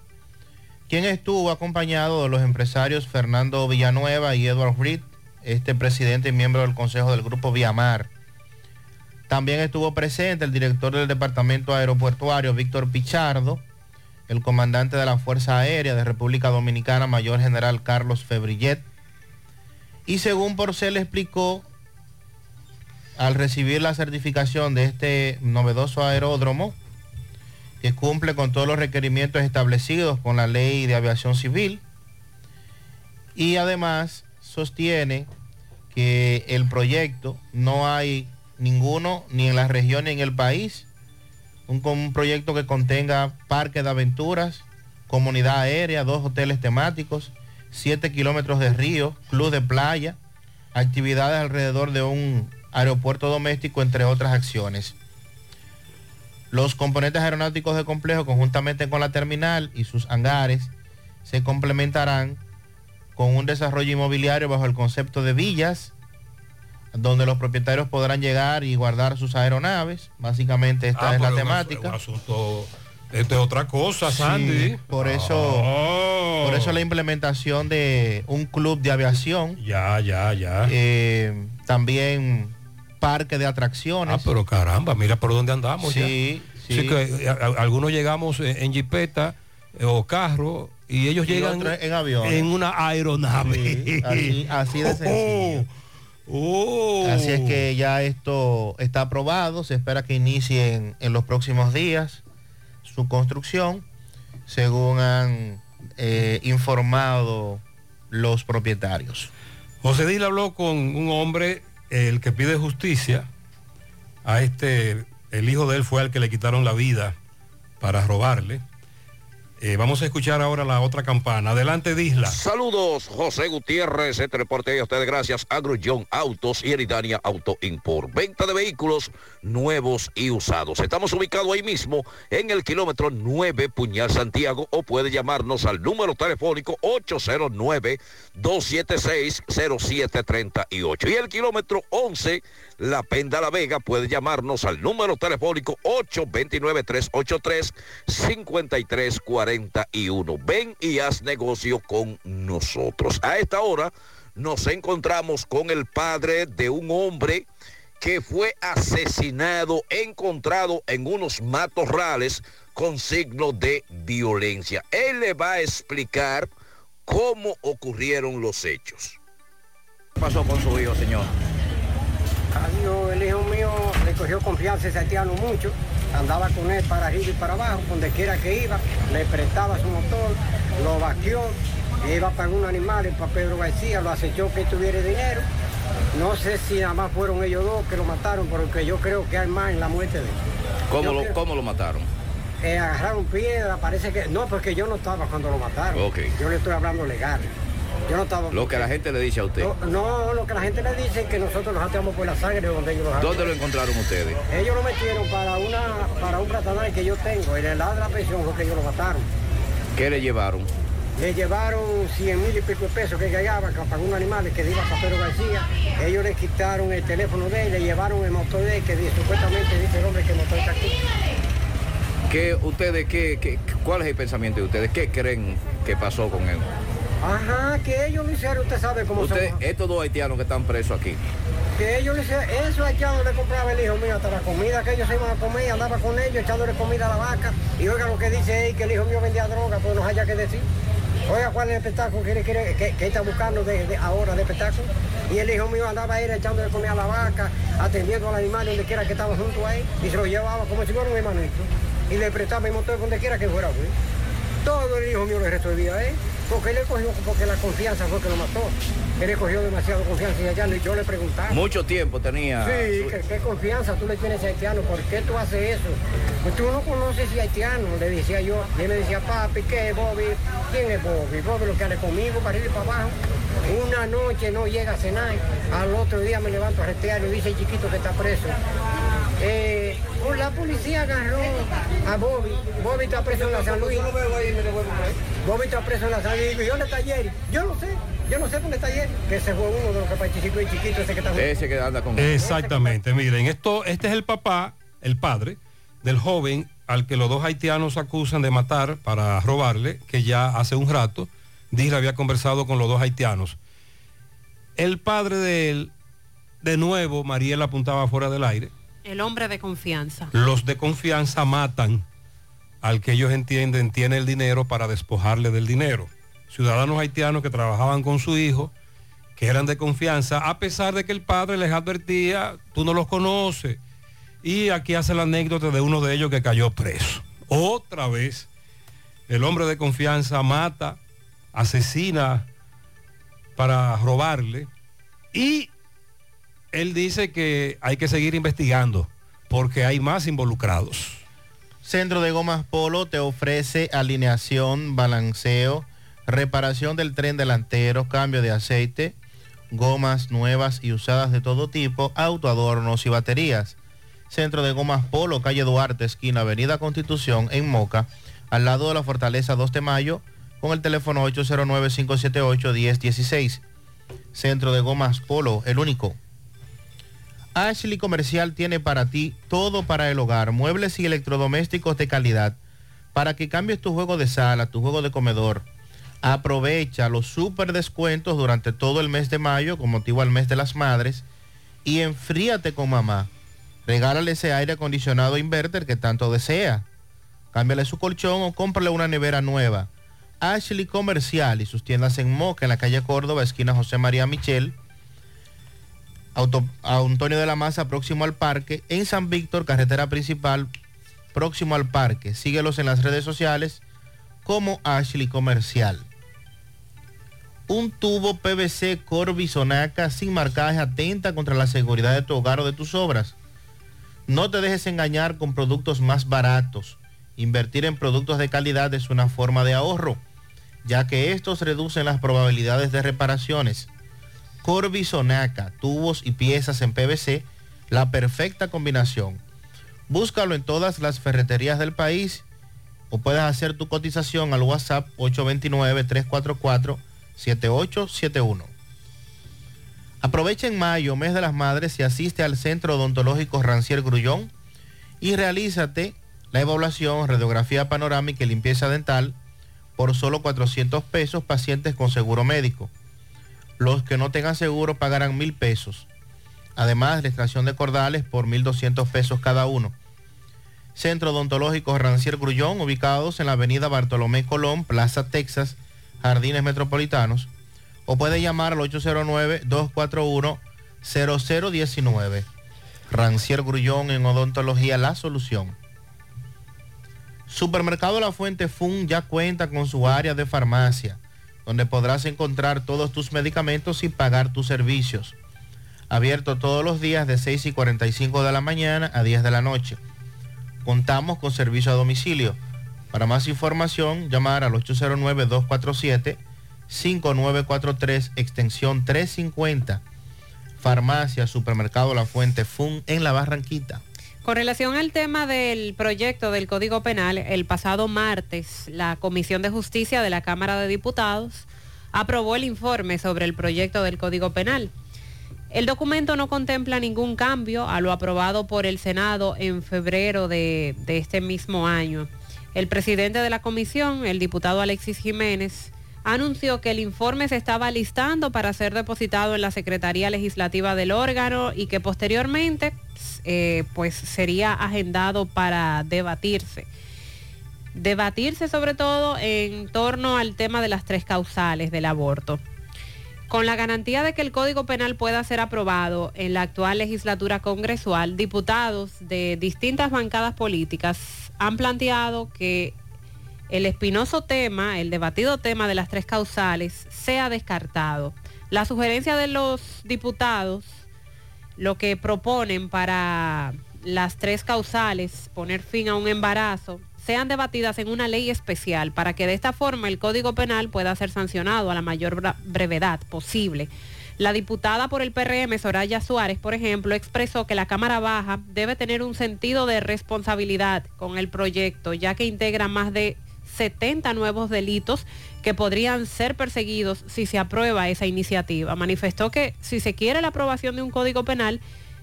quien estuvo acompañado de los empresarios Fernando Villanueva y Edward Reed, este presidente y miembro del Consejo del Grupo Viamar. También estuvo presente el director del Departamento Aeroportuario, Víctor Pichardo, el comandante de la Fuerza Aérea de República Dominicana, Mayor General Carlos Febrillet. Y según Porcel explicó, al recibir la certificación de este novedoso aeródromo, que cumple con todos los requerimientos establecidos con la ley de aviación civil y además sostiene que el proyecto no hay ninguno ni en la región ni en el país, un, un proyecto que contenga parque de aventuras, comunidad aérea, dos hoteles temáticos, 7 kilómetros de río, club de playa, actividades alrededor de un aeropuerto doméstico, entre otras acciones. Los componentes aeronáuticos del complejo, conjuntamente con la terminal y sus hangares, se complementarán con un desarrollo inmobiliario bajo el concepto de villas, donde los propietarios podrán llegar y guardar sus aeronaves. Básicamente esta Ah, es la temática. un asunto, esto es otra cosa, Sí, Sandy. por eso, Oh. Por eso la implementación de un club de aviación. Ya, ya, ya. Eh, también parque de atracciones. Ah, pero caramba, mira por dónde andamos. Sí, ya. sí. que, eh, a- a- algunos llegamos en, jipeta eh, o carro y ellos Y llegan en avión. en una aeronave. Sí, así, así de sencillo. Oh. Así es que ya esto está aprobado, se espera que inicien en los próximos días su construcción, según han eh, informado los propietarios. José Dil habló con un hombre, el que pide justicia. A este, el hijo de él fue al que le quitaron la vida para robarle. Eh, vamos a escuchar ahora la otra campana. Adelante, Disla. Saludos, José Gutiérrez, este reporte a ustedes gracias a Autos y Eridania Auto Import. Venta de vehículos nuevos y usados. Estamos ubicados ahí mismo en el kilómetro 9 Puñal Santiago o puede llamarnos al número telefónico 809-276-0738. Y el kilómetro 11 La Penda La Vega puede llamarnos al número telefónico 829-383-5341. Ven y haz negocio con nosotros. A esta hora nos encontramos con el padre de un hombre que fue asesinado, encontrado en unos matorrales con signos de violencia. Él le va a explicar cómo ocurrieron los hechos. ¿Qué pasó con su hijo, señor? El hijo mío le cogió confianza ese haitiano mucho, andaba con él para arriba y para abajo, donde quiera que iba, le prestaba su motor, lo vaqueó, iba para un animal, para Pedro García, lo acechó que tuviera dinero. No sé si nada más fueron ellos dos que lo mataron, porque yo creo que hay más en la muerte de él. ¿Cómo Yo lo, creo- cómo lo mataron? Eh, agarraron piedra, parece que... No, porque yo no estaba cuando lo mataron. Yo le estoy hablando legal. Yo no estaba. Lo que la gente le dice a usted. No, no, lo que la gente le dice es que nosotros los ateamos por la sangre donde ellos los ¿Dónde lo encontraron ustedes? Ellos lo metieron para una para un platanal que yo tengo. En el lado de la pensión fue que ellos lo mataron. ¿Qué le llevaron? Le llevaron 100 mil y pico de pesos que llegaba para un animal que iba a Pedro García. Ellos le quitaron el teléfono de él, le llevaron el motor de él, que supuestamente dice el hombre que el motor está aquí. ¿Qué, ustedes, qué, qué- ¿Cuál es el pensamiento de ustedes? ¿Qué creen que pasó con él? Ajá, que ellos lo hicieron, usted sabe cómo Usted, son. estos dos haitianos que están presos aquí, Que ellos le hicieron, eso haitiano le compraba el hijo mío hasta la comida que ellos se iban a comer, andaba con ellos echándole comida a la vaca. Y oiga lo que dice él, que el hijo mío vendía droga, pues no haya que decir. Oiga cuál es el espectáculo que, quiere- que, que está buscando de, de ahora de espectáculo. Y el hijo mío andaba ahí echándole comida a la vaca, atendiendo al animal donde quiera que estaba junto a él, y se lo llevaba como si fuera un hermanito. Y le prestaba el motor donde quiera que fuera, güey. Todo el hijo mío le resolvía él, porque él le cogió, porque la confianza fue que lo mató. Él le cogió demasiado confianza y allá y yo le preguntaba. mucho tiempo tenía... Sí, su- ¿qué, qué confianza tú le tienes a haitiano, ¿por qué tú haces eso? Pues tú no conoces si haitiano, le decía yo. Y él me decía, papi, ¿qué es Bobby? ¿Quién es Bobby? Bobby lo que anda conmigo para arriba y para abajo. Una noche no llega a cenar, al otro día me levanto a retear y dice el chiquito que está preso. Eh, pues la policía agarró a Bobby. Bobby está preso en la San Luis. Bobby está preso en la San Luis. Y digo, ¿y dónde está Jerry? Yo no sé. Yo no sé dónde está Jerry. Que ese fue uno de los que participó el chiquito ese que está junto. Ese que anda con... Exactamente, miren, esto, este es el papá, el padre del joven al que los dos haitianos acusan de matar para robarle, que ya hace un rato Disla había conversado con los dos haitianos. El padre de él, de nuevo, Mariela apuntaba fuera del aire, El hombre de confianza. los de confianza matan al que ellos entienden tiene el dinero para despojarle del dinero. Ciudadanos haitianos que trabajaban con su hijo, que eran de confianza, a pesar de que el padre les advertía, tú no los conoces. Y aquí hace la anécdota de uno de ellos que cayó preso. Otra vez, el hombre de confianza mata, asesina para robarle y él dice que hay que seguir investigando porque hay más involucrados. Centro de Gomas Polo te ofrece alineación, balanceo, reparación del tren delantero, cambio de aceite, gomas nuevas y usadas de todo tipo, autoadornos y baterías. Centro de Gomas Polo, calle Duarte, esquina Avenida Constitución, en Moca, al lado de la Fortaleza 2 de Mayo, con el teléfono 809-578-1016. Centro de Gomas Polo, el único. Ashley Comercial tiene para ti todo para el hogar, muebles y electrodomésticos de calidad, para que cambies tu juego de sala, tu juego de comedor. Aprovecha los super descuentos durante todo el mes de mayo con motivo al mes de las madres y enfríate con mamá. Regálale ese aire acondicionado inverter que tanto desea. Cámbiale su colchón o cómprale una nevera nueva. Ashley Comercial y sus tiendas en Moca, en la calle Córdoba, esquina José María Michel. Auto- Antonio de la Maza, próximo al parque. En San Víctor, carretera principal, próximo al parque. Síguelos en las redes sociales como Ashley Comercial. Un tubo PVC Corby Sonaca sin marcaje atenta contra la seguridad de tu hogar o de tus obras. No te dejes engañar con productos más baratos. Invertir en productos de calidad es una forma de ahorro, ya que estos reducen las probabilidades de reparaciones. Corby Sonaca, tubos y piezas en PVC, la perfecta combinación. Búscalo en todas las ferreterías del país o puedes hacer tu cotización al WhatsApp 829-344-7871. Aprovecha en mayo, mes de las madres, y asiste al Centro Odontológico Rancier Grullón y realízate la evaluación, radiografía panorámica y limpieza dental por solo 400 pesos pacientes con seguro médico. Los que no tengan seguro pagarán mil pesos. Además, la extracción de cordales por 1.200 pesos cada uno. Centro Odontológico Rancier Grullón, ubicados en la avenida Bartolomé Colón, Plaza Texas, Jardines Metropolitanos, o puede llamar al 809-241-0019. Rancier Grullón en Odontología La Solución. Supermercado La Fuente Fun ya cuenta con su área de farmacia, donde podrás encontrar todos tus medicamentos y pagar tus servicios. Abierto todos los días de 6 y 45 de la mañana a 10 de la noche. Contamos con servicio a domicilio. Para más información, llamar al 809-247 5943, extensión 350. Farmacia, Supermercado La Fuente Fun en La Barranquita. Con relación al tema del proyecto del Código Penal, el pasado martes la Comisión de Justicia de la Cámara de Diputados aprobó el informe sobre el proyecto del Código Penal. El documento no contempla ningún cambio a lo aprobado por el Senado en febrero de este mismo año. El presidente de la comisión, el diputado Alexis Jiménez, anunció que el informe se estaba listando para ser depositado en la Secretaría Legislativa del órgano y que posteriormente eh, pues sería agendado para debatirse. Debatirse sobre todo en torno al tema de las tres causales del aborto. Con la garantía de que el Código Penal pueda ser aprobado en la actual legislatura congresual, diputados de distintas bancadas políticas han planteado que el espinoso tema, el debatido tema de las tres causales, sea descartado. La sugerencia de los diputados, lo que proponen para las tres causales, poner fin a un embarazo, sean debatidas en una ley especial para que de esta forma el Código Penal pueda ser sancionado a la mayor brevedad posible. La diputada por el PRM, Soraya Suárez, por ejemplo, expresó que la Cámara Baja debe tener un sentido de responsabilidad con el proyecto, ya que integra más de 70 nuevos delitos que podrían ser perseguidos si se aprueba esa iniciativa. Manifestó que si se quiere la aprobación de un código penal,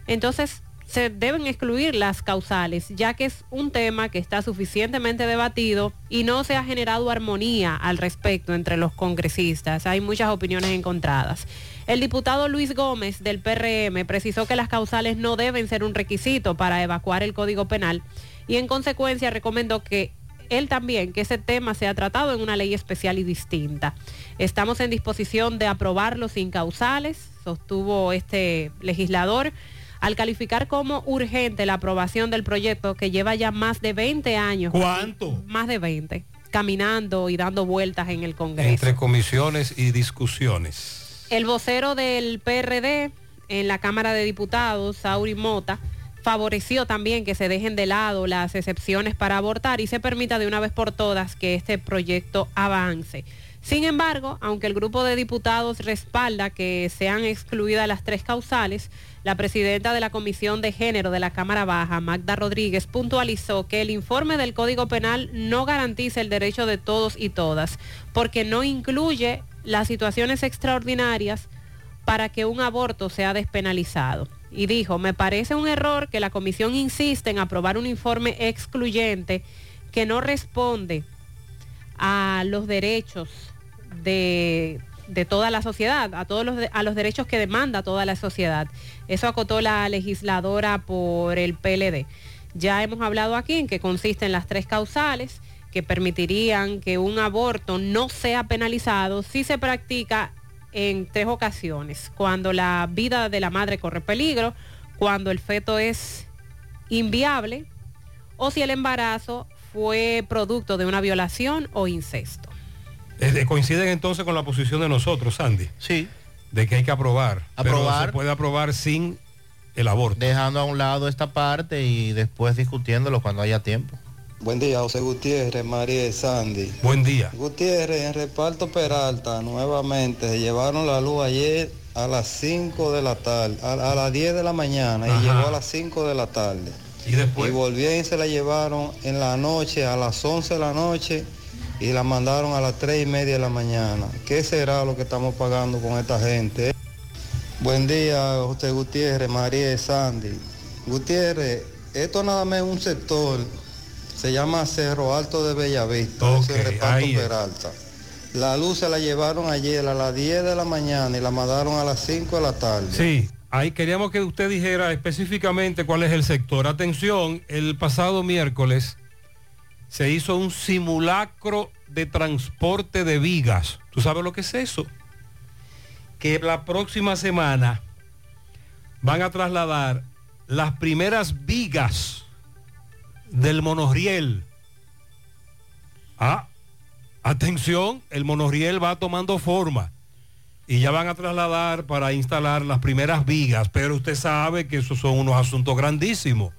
entonces se deben excluir las causales, ya que es un tema que está suficientemente debatido y no se ha generado armonía al respecto entre los congresistas. Hay muchas opiniones encontradas. El diputado Luis Gómez del PRM precisó que las causales no deben ser un requisito para evacuar el Código Penal y en consecuencia recomendó que él también que ese tema sea tratado en una ley especial y distinta. Estamos en disposición de aprobarlo sin causales, sostuvo este legislador, al calificar como urgente la aprobación del proyecto que lleva ya más de 20 años. ¿Cuánto? Más de 20, caminando y dando vueltas en el Congreso. Entre comisiones y discusiones. El vocero del PRD en la Cámara de Diputados, Sauri Mota, favoreció también que se dejen de lado las excepciones para abortar y se permita de una vez por todas que este proyecto avance. Sin embargo, aunque el grupo de diputados respalda que sean excluidas las tres causales, la presidenta de la Comisión de Género de la Cámara Baja, Magda Rodríguez, puntualizó que el informe del Código Penal no garantiza el derecho de todos y todas, porque no incluye las situaciones extraordinarias para que un aborto sea despenalizado. Y dijo, me parece un error que la comisión insiste en aprobar un informe excluyente que no responde a los derechos de, de toda la sociedad, a todos los, a los derechos que demanda toda la sociedad. Eso acotó la legisladora por el PLD. Ya hemos hablado aquí en que consisten las tres causales que permitirían que un aborto no sea penalizado si se practica en tres ocasiones, cuando la vida de la madre corre peligro, cuando el feto es inviable o si el embarazo fue producto de una violación o incesto. Eh, coinciden entonces con la posición de nosotros, Sandy. Sí. De que hay que aprobar. Pero Aprobar. se puede aprobar sin el aborto. Dejando a un lado esta parte y después discutiéndolo cuando haya tiempo. Buen día, José Gutiérrez, María y Sandy. Buen día. Gutiérrez, en reparto Peralta, nuevamente, se llevaron la luz ayer a las 5 de la tarde, a, a las 10 de la mañana Ajá. y llegó a las 5 de la tarde. Y después. Y volvieron y se la llevaron en la noche, a las 11 de la noche, y la mandaron a las 3 y media de la mañana. ¿Qué será lo que estamos pagando con esta gente? Buen día, José Gutiérrez, María y Sandy. Gutiérrez, esto nada más es un sector, se llama Cerro Alto de Bellavista, Ok, ese es el reparto. Peralta. La luz se la llevaron ayer a las 10 de la mañana y la mandaron a las 5 de la tarde. Sí, ahí queríamos que usted dijera específicamente cuál es el sector. Atención, el pasado miércoles se hizo un simulacro de transporte de vigas. ¿Tú sabes lo que es eso? Que la próxima semana van a trasladar las primeras vigas del monorriel. Ah, atención, el monorriel va tomando forma y ya van a trasladar para instalar las primeras vigas, pero usted sabe que esos son unos asuntos grandísimos.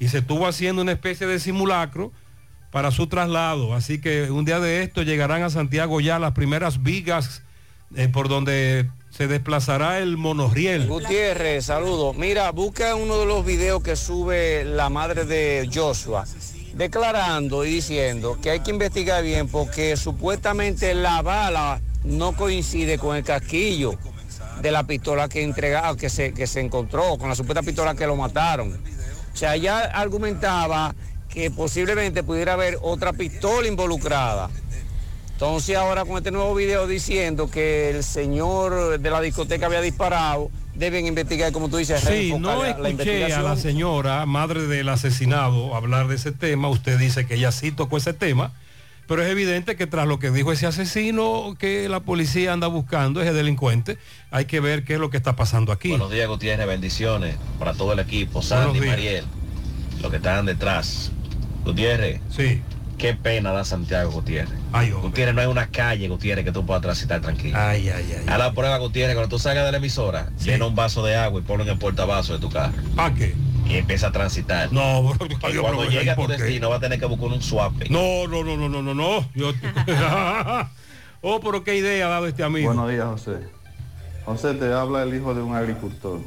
Y se estuvo haciendo una especie de simulacro para su traslado. Así que un día de esto llegarán a Santiago ya las primeras vigas eh, por donde se desplazará el monorriel. Gutiérrez, saludo. Mira, busca uno de los videos que sube la madre de Joshua, declarando y diciendo que hay que investigar bien porque supuestamente la bala no coincide con el casquillo de la pistola que entregaba, que se, que se encontró, con la supuesta pistola que lo mataron. O sea, ella argumentaba que posiblemente pudiera haber otra pistola involucrada. Entonces ahora con este nuevo video diciendo que el señor de la discoteca había disparado, deben investigar, como tú dices, Sí, no la- la escuché a investigación. la señora, madre del asesinado, hablar de ese tema. Usted dice que ella sí tocó ese tema, pero es evidente que tras lo que dijo ese asesino que la policía anda buscando, ese delincuente, hay que ver qué es lo que está pasando aquí. Buenos días, Gutiérrez. Bendiciones para todo el equipo. Sandy, días. Mariel, los que están detrás. Gutiérrez. Sí. Qué pena da Santiago, Gutiérrez. Gutiérrez, no hay una calle, Gutiérrez, que tú puedas transitar tranquilo. Ay, ay, ay. A la prueba, Gutiérrez, cuando tú salgas de la emisora, llena un vaso de agua y ponlo en el portavasos de tu carro. ¿Para qué? Y empieza a transitar. No, bro, Y cuando llegue a tu destino va a tener que buscar un swap. No, no, no, no, no, no, no. Yo- oh, pero qué idea ha dado este amigo. Buenos días, José. José, te habla el hijo de un agricultor.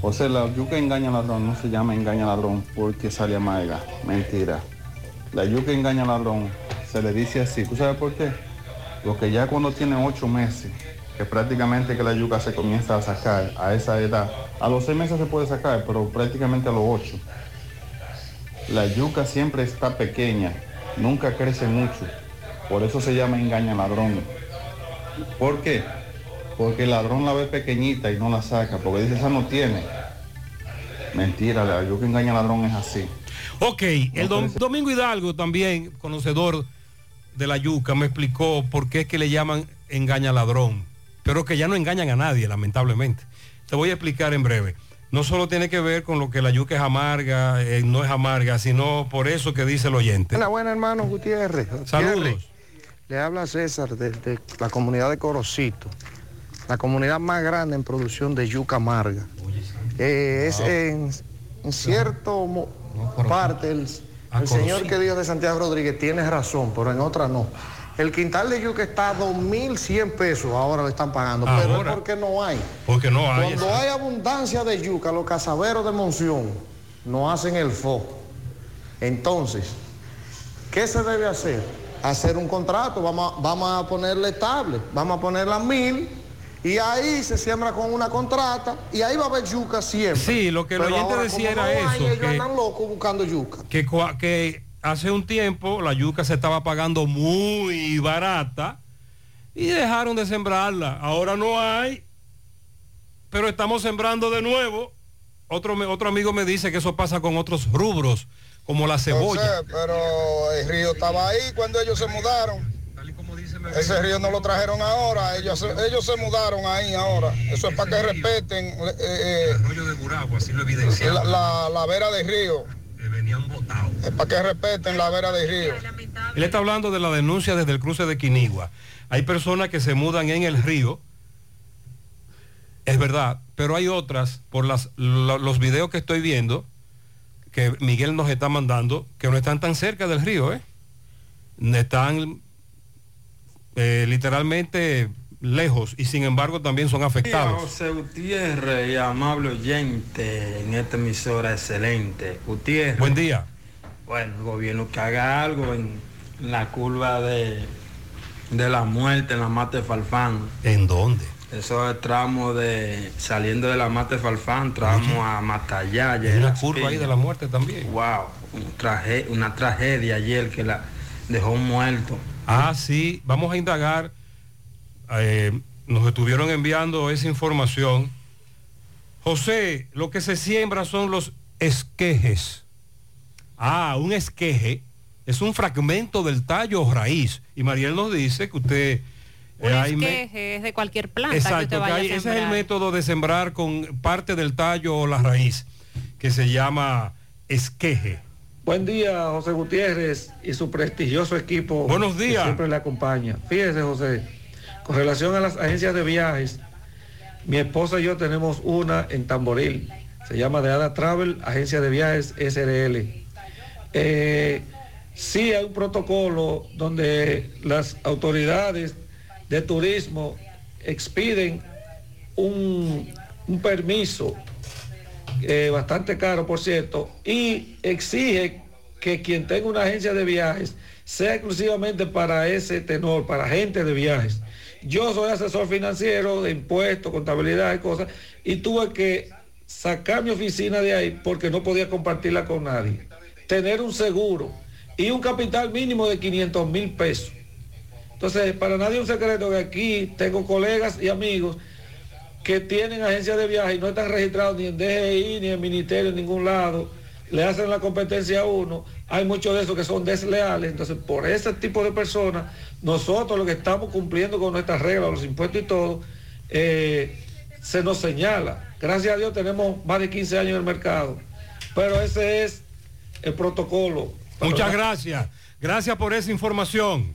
José, la yuca engaña ladrón no se llama engaña ladrón porque sale amarga. Mentira. La yuca engaña ladrón se le dice así. ¿Tú sabes por qué? Porque ya cuando tiene ocho meses, que prácticamente que la yuca se comienza a sacar a esa edad, a los seis meses se puede sacar, pero prácticamente a los ocho. La yuca siempre está pequeña, nunca crece mucho. Por eso se llama engaña ladrón. ¿Por qué? Porque el ladrón la ve pequeñita y no la saca, porque dice, esa no tiene. Mentira, la yuca engaña ladrón es así. Ok, el dom- Domingo Hidalgo también, conocedor de la yuca, me explicó por qué es que le llaman engaña ladrón, pero que ya no engañan a nadie, lamentablemente. Te voy a explicar en breve. No solo tiene que ver con lo que la yuca es amarga, eh, no es amarga, sino por eso que dice el oyente. Buena, buena hermano Gutiérrez. Saludos. Gutiérrez. Le habla César desde la comunidad de Corocito, la comunidad más grande en producción de yuca amarga. Eh, es en, en cierto mo- parte el, Ah, el señor que dijo de Santiago Rodríguez tiene razón, pero en otra no. El quintal de yuca está a 2.100 pesos, ahora le están pagando, pero es porque no hay. Porque no hay. Cuando hay abundancia de yuca, los cazaberos de Monción no hacen el foco. Entonces, ¿qué se debe hacer? Hacer un contrato, vamos a, vamos a ponerle estable, vamos a ponerla mil y ahí se siembra con una contrata y ahí va a haber yuca siempre. Sí, lo que el oyente decía era no hay, eso, ellos que- andan locos buscando yuca. que, cua- que hace un tiempo la yuca se estaba pagando muy barata y dejaron de sembrarla. Ahora no hay, pero estamos sembrando de nuevo. Otro, otro amigo me dice que eso pasa con otros rubros, como la cebolla. Pero el río estaba ahí cuando ellos se mudaron. Ese río no lo trajeron ahora, ellos, se- ellos se mudaron ahí ahora. Eso es para que respeten eh, eh, la, la- la vera del río. Es para que respeten la vera del río. Él está hablando de la denuncia desde el cruce de Quinigua. Hay personas que se mudan en el río, es verdad, pero hay otras, por las, lo- los videos que estoy viendo, que Miguel nos está mandando, que no están tan cerca del río, ¿eh? Están eh, literalmente lejos y sin embargo también son afectados. José Gutiérrez y amable oyente en esta emisora excelente. Gutiérrez. Buen día. Bueno, el gobierno que haga algo en la curva de, de la muerte en la mata de Falfán. ¿En dónde? Eso es tramo de saliendo de la mata de Falfán, tramo a Matallá. Una curva ahí de la muerte también. Wow, una, traje- una tragedia ayer que la dejó muerto. Ah, sí, vamos a indagar. Eh, nos estuvieron enviando esa información. José, lo que se siembra son los esquejes. Ah, un esqueje es un fragmento del tallo o raíz. Y Mariel nos dice que usted... Un eh, me- esqueje es de cualquier planta que usted Exacto, que vaya a hay- ese es el método de sembrar con parte del tallo o la raíz, que se llama esqueje. Buen día, José Gutiérrez y su prestigioso equipo. Buenos que días. siempre le acompaña. Fíjese, José, con relación a las agencias de viajes, mi esposa y yo tenemos una en Tamboril. Se llama Deada Travel, agencia de viajes SRL. Eh, sí hay un protocolo donde las autoridades de turismo expiden un, un permiso eh, bastante caro, por cierto, y exige que quien tenga una agencia de viajes sea exclusivamente para ese tenor, para gente de viajes. Yo soy asesor financiero de impuestos, contabilidad y cosas, y tuve que sacar mi oficina de ahí porque no podía compartirla con nadie. Tener un seguro y un capital mínimo de 500 mil pesos. Entonces, para nadie es un secreto que aquí tengo colegas y amigos que tienen agencias de viaje y no están registrados ni en DGI ni en Ministerio en ningún lado, le hacen la competencia a uno. Hay muchos de esos que son desleales. Entonces, por ese tipo de personas, nosotros lo que estamos cumpliendo con nuestras reglas, los impuestos y todo, eh, se nos señala. Gracias a Dios tenemos más de 15 años en el mercado. Pero ese es el protocolo. Muchas gracias. Gracias por esa información.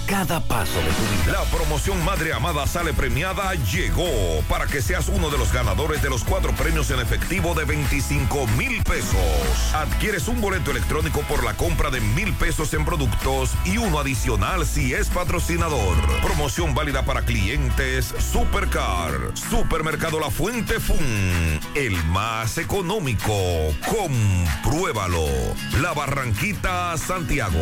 cada paso de tu vida. La promoción Madre Amada Sale Premiada llegó para que seas uno de los ganadores de los cuatro premios en efectivo de 25 mil pesos. Adquieres un boleto electrónico por la compra de mil pesos en productos y uno adicional si es patrocinador. Promoción válida para clientes Supercar, Supermercado La Fuente Fun, el más económico. Compruébalo. La Barranquita, Santiago.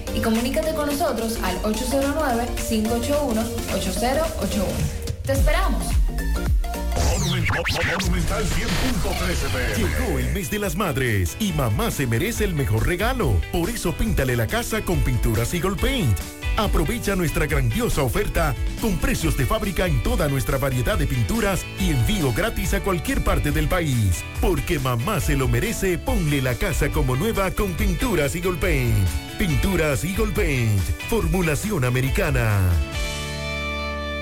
y comunícate con nosotros al 809-581-8081. ¡Te esperamos! Monumental 100.13 Llegó el mes de las madres y mamá se merece el mejor regalo. Por eso píntale la casa con pinturas Eagle Paint. Aprovecha nuestra grandiosa oferta con precios de fábrica en toda nuestra variedad de pinturas y envío gratis a cualquier parte del país. Porque mamá se lo merece, ponle la casa como nueva con pinturas Eagle Paint. Pinturas Eagle Paint, formulación americana.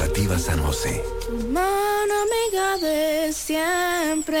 Cooperativa San José. Mano amiga de siempre.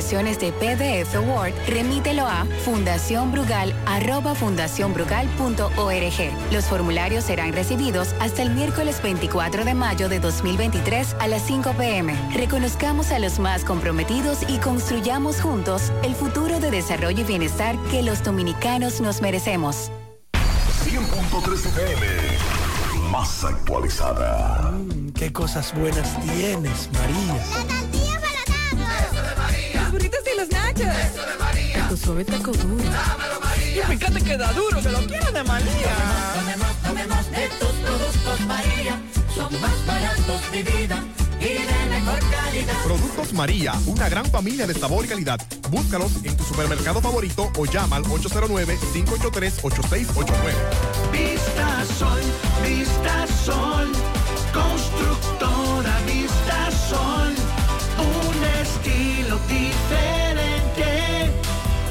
versiones de PDF Word, remítelo a fundacionbrugal.org. Los formularios serán recibidos hasta el miércoles 24 de mayo de 2023 a las 5 pm. Reconozcamos a los más comprometidos y construyamos juntos el futuro de desarrollo y bienestar que los dominicanos nos merecemos. 100.3 FM, más actualizada. Mm, qué cosas buenas tienes, María. Burritos y los nachos. Eso de María. Tu suave taco duro. Dámelo, María. Y fíjate que da duro, que lo quiero de María. Tomemos, tomemos de tus productos, María. Son más baratos, de vida. Y de mejor calidad. Productos María, una gran familia de sabor y calidad. Búscalos en tu supermercado favorito o llama al 809-583-8689. Vista Sol, Vista Sol. Constructora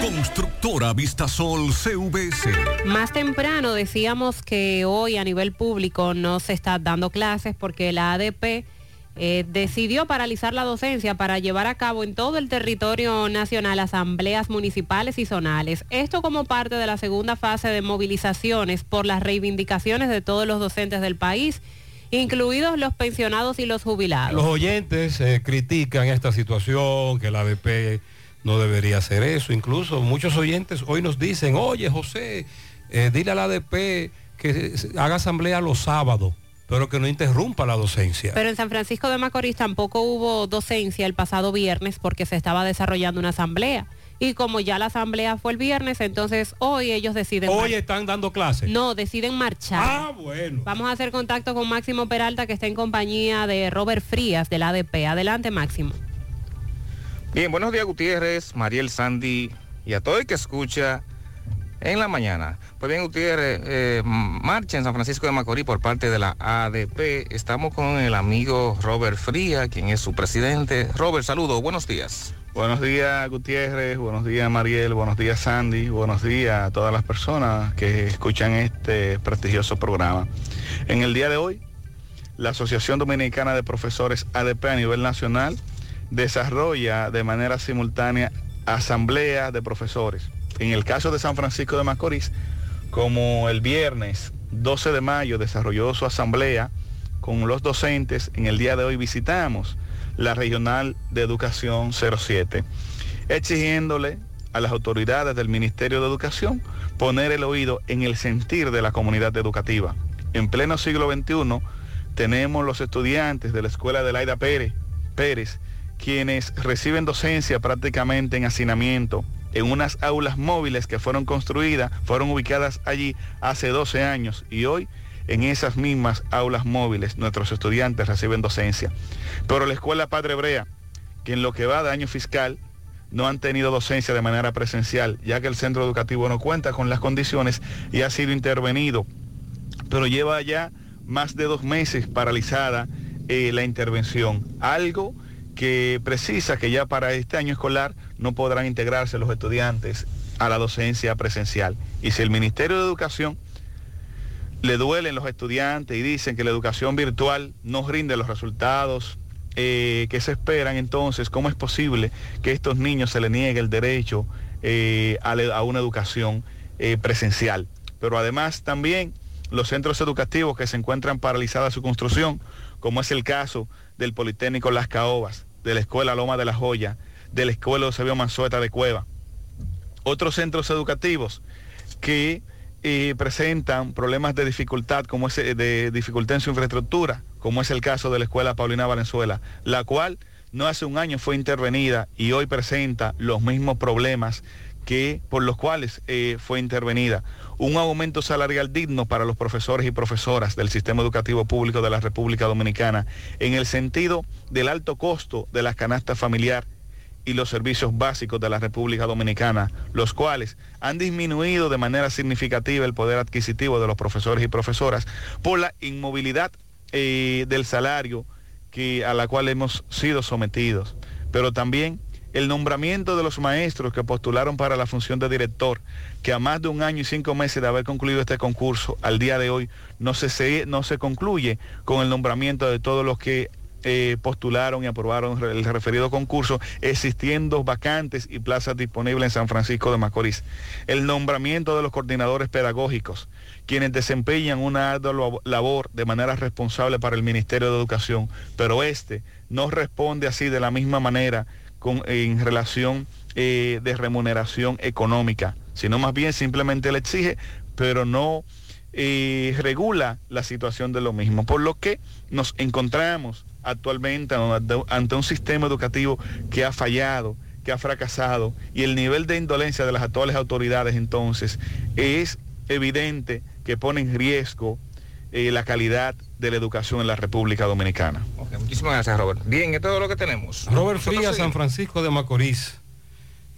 Constructora Vistasol CVS. Más temprano decíamos que hoy a nivel público no se está dando clases porque la ADP eh, decidió paralizar la docencia para llevar a cabo en todo el territorio nacional asambleas municipales y zonales. Esto como parte de la segunda fase de movilizaciones por las reivindicaciones de todos los docentes del país, incluidos los pensionados y los jubilados. Los oyentes eh, critican esta situación, que la ADP no debería hacer eso. Incluso muchos oyentes hoy nos dicen, oye José, eh, dile a la ADP que haga asamblea los sábados, pero que no interrumpa la docencia. Pero en San Francisco de Macorís tampoco hubo docencia el pasado viernes porque se estaba desarrollando una asamblea. Y como ya la asamblea fue el viernes, entonces hoy ellos deciden... Hoy están dando clases. No, deciden marchar. Ah, bueno. Vamos a hacer contacto con Máximo Peralta, que está en compañía de Robert Frías, del ADP. Adelante, Máximo. Bien, buenos días Gutiérrez, Mariel Sandy y a todo el que escucha en la mañana. Pues bien, Gutiérrez, eh, marcha en San Francisco de Macorís por parte de la ADP. Estamos con el amigo Robert Fría, quien es su presidente. Robert, saludos, buenos días. Buenos días Gutiérrez, buenos días Mariel, buenos días Sandy, buenos días a todas las personas que escuchan este prestigioso programa. En el día de hoy, la Asociación Dominicana de Profesores ADP a nivel nacional desarrolla de manera simultánea asambleas de profesores. En el caso de San Francisco de Macorís, como el viernes 12 de mayo desarrolló su asamblea con los docentes, en el día de hoy visitamos la Regional de Educación 07, exigiéndole a las autoridades del Ministerio de Educación poner el oído en el sentir de la comunidad educativa. En pleno siglo XXI tenemos los estudiantes de la Escuela de Laida Pérez, Pérez, quienes reciben docencia prácticamente en hacinamiento, en unas aulas móviles que fueron construidas, fueron ubicadas allí hace 12 años y hoy en esas mismas aulas móviles nuestros estudiantes reciben docencia. Pero la Escuela Padre Hebrea, que en lo que va de año fiscal no han tenido docencia de manera presencial, ya que el centro educativo no cuenta con las condiciones y ha sido intervenido, pero lleva ya más de dos meses paralizada eh, la intervención, algo que precisa que ya para este año escolar no podrán integrarse los estudiantes a la docencia presencial. Y si el Ministerio de Educación le duelen los estudiantes y dicen que la educación virtual no rinde los resultados eh, que se esperan, entonces, ¿cómo es posible que a estos niños se les niegue el derecho eh, a, una educación eh, presencial? Pero además también los centros educativos que se encuentran paralizadas su construcción, como es el caso del Politécnico Las Caobas, de la Escuela Loma de la Joya, de la Escuela Eusebio Manzueta de Cueva, otros centros educativos que eh, presentan problemas de dificultad, como es de dificultad en su infraestructura, como es el caso de la escuela Paulina Valenzuela, la cual no hace un año fue intervenida y hoy presenta los mismos problemas que por los cuales eh, fue intervenida. Un aumento salarial digno para los profesores y profesoras del sistema educativo público de la República Dominicana en el sentido del alto costo de la canasta familiar y los servicios básicos de la República Dominicana, los cuales han disminuido de manera significativa el poder adquisitivo de los profesores y profesoras por la inmovilidad eh, del salario que, a la cual hemos sido sometidos, pero también el nombramiento de los maestros que postularon para la función de director, que a más de un año y cinco meses de haber concluido este concurso, al día de hoy no se, no se concluye con el nombramiento de todos los que eh, postularon y aprobaron el referido concurso, existiendo vacantes y plazas disponibles en San Francisco de Macorís. El nombramiento de los coordinadores pedagógicos, quienes desempeñan una ardua labor de manera responsable para el Ministerio de Educación, pero este no responde así de la misma manera en relación eh, de remuneración económica, sino más bien simplemente le exige, pero no eh, regula la situación de lo mismo. Por lo que nos encontramos actualmente ante un sistema educativo que ha fallado, que ha fracasado, y el nivel de indolencia de las actuales autoridades entonces es evidente que pone en riesgo eh, la calidad de la educación en la República Dominicana. muchísimas gracias, Robert. Bien, es todo lo que tenemos. Robert Frías, San Francisco de Macorís.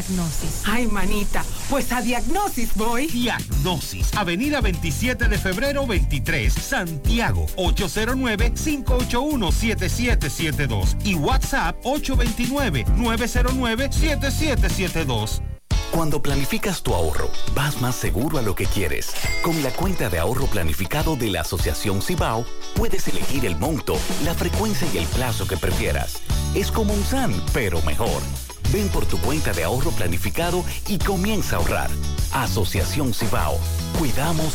diagnosis. Ay, manita pues a Diagnosis voy. Diagnosis, Avenida 27 de febrero 23, Santiago, 809-581-7772 y WhatsApp 829-909-7772. Cuando planificas tu ahorro, vas más seguro a lo que quieres. Con la cuenta de ahorro planificado de la Asociación Cibao, puedes elegir el monto, la frecuencia y el plazo que prefieras. Es como un SAN, pero mejor. Ven por tu cuenta de ahorro planificado y comienza a ahorrar. Asociación Cibao. Cuidamos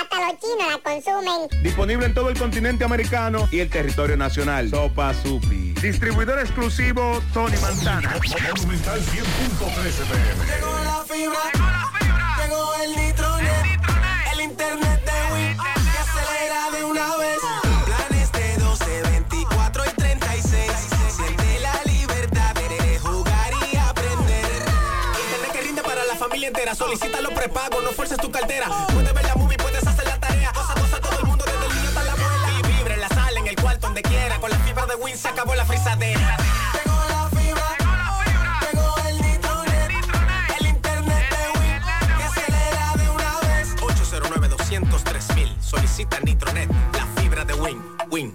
hasta los chinos la consumen. Disponible en todo el continente americano y el territorio nacional. Sopa Supi. Distribuidor exclusivo Tony Montana. Monumental 100.13 pm. Llegó la fibra. Llegó la fibra. Llegó el nitronet. El, internet de Wii. Que acelera de una vez. Planes de 12, 24 y 36. Siente la libertad de jugar y aprender. Internet que rinde para la familia entera. Solicita los prepagos, no fuerces tu cartera. Puedes ver la de Win se acabó la frisadera. Tengo la fibra. Tengo el nitronet. El internet de Win que acelera de una vez. 809 203 mil. Solicita Nitronet. La fibra de Win. Win.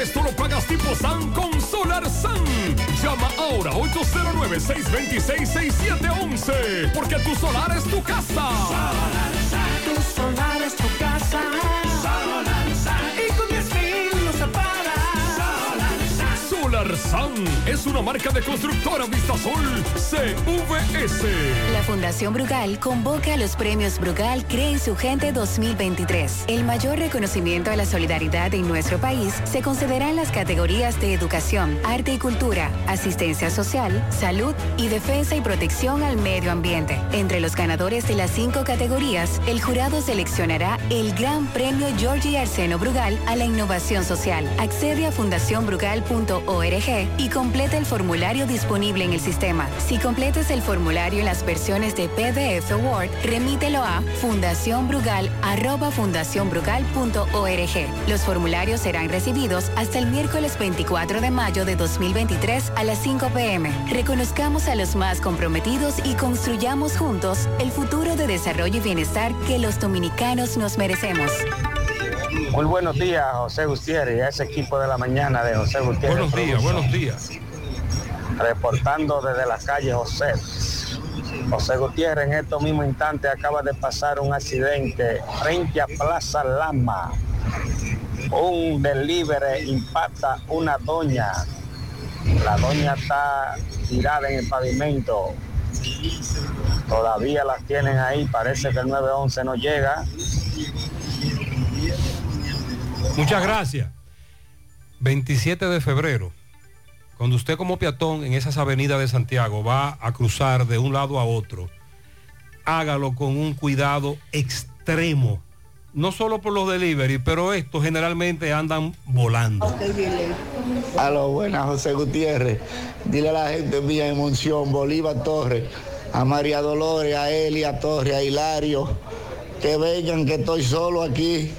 Resto lo pagas tipo SAN con Solar SAN. Llama ahora 809-626-6711 porque tu solar es tu casa. Solar Tu solar es tu casa. Solar es una marca de constructora Vistasol CVS. La Fundación Brugal convoca a los premios Brugal Cree en su Gente 2023. El mayor reconocimiento a la solidaridad en nuestro país se concederá en las categorías de educación, arte y cultura, asistencia social, salud y defensa y protección al medio ambiente. Entre los ganadores de las cinco categorías, el jurado seleccionará el Gran Premio Georgie Arseno Brugal a la innovación social. Accede a fundacionbrugal.org y completa el formulario disponible en el sistema. Si completas el formulario en las versiones de PDF o Word, remítelo a fundacionbrugal.org. Los formularios serán recibidos hasta el miércoles 24 de mayo de 2023 a las 5 pm. Reconozcamos a los más comprometidos y construyamos juntos el futuro de desarrollo y bienestar que los dominicanos nos merecemos. Muy buenos días, José Gutiérrez, y a ese equipo de la mañana de José Gutiérrez. Buenos días, buenos días. Reportando desde la calle José. José Gutiérrez en estos mismos instantes acaba de pasar un accidente frente a Plaza Lama. Un delivery impacta una doña. La doña está tirada en el pavimento. Todavía las tienen ahí, parece que el 911 no llega. Muchas gracias. 27 de febrero, cuando usted como peatón en esas avenidas de Santiago va a cruzar de un lado a otro, hágalo con un cuidado extremo. No solo por los delivery, pero estos generalmente andan volando. A lo buenas, José Gutiérrez. Dile a la gente mía en Monción, Bolívar Torres, a María Dolores, a Elia Torres, a Hilario, que vengan, que estoy solo aquí.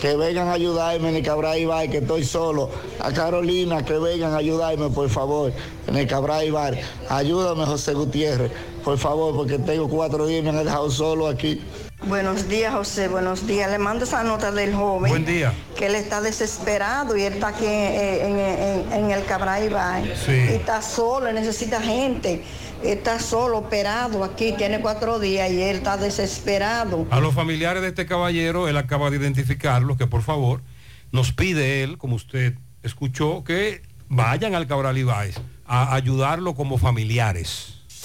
Que vengan a ayudarme en el Cabral Ibar, que estoy solo. A Carolina, que vengan a ayudarme, por favor, en el Cabral Ibar. Ayúdame, José Gutiérrez, por favor, porque tengo cuatro días y me han dejado solo aquí. Buenos días, José. Buenos días. Le mando esa nota del joven. Buen día. Que él está desesperado y él está aquí eh, en, en- en el Cabral Ibai. Sí. Y está solo, necesita gente. Está solo, operado aquí, tiene cuatro días y él está desesperado. A los familiares de este caballero, él acaba de identificarlo, que por favor nos pide él, como usted escuchó, que vayan al Cabral Ibáez a ayudarlo como familiares.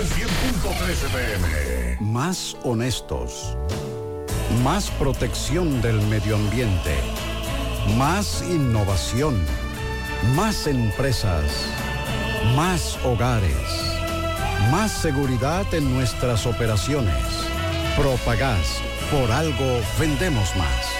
Monumental 100.13 pm. Más honestos. Más protección del medio ambiente. Más innovación. Más empresas. Más hogares. Más seguridad en nuestras operaciones. Propagás. Por algo vendemos más.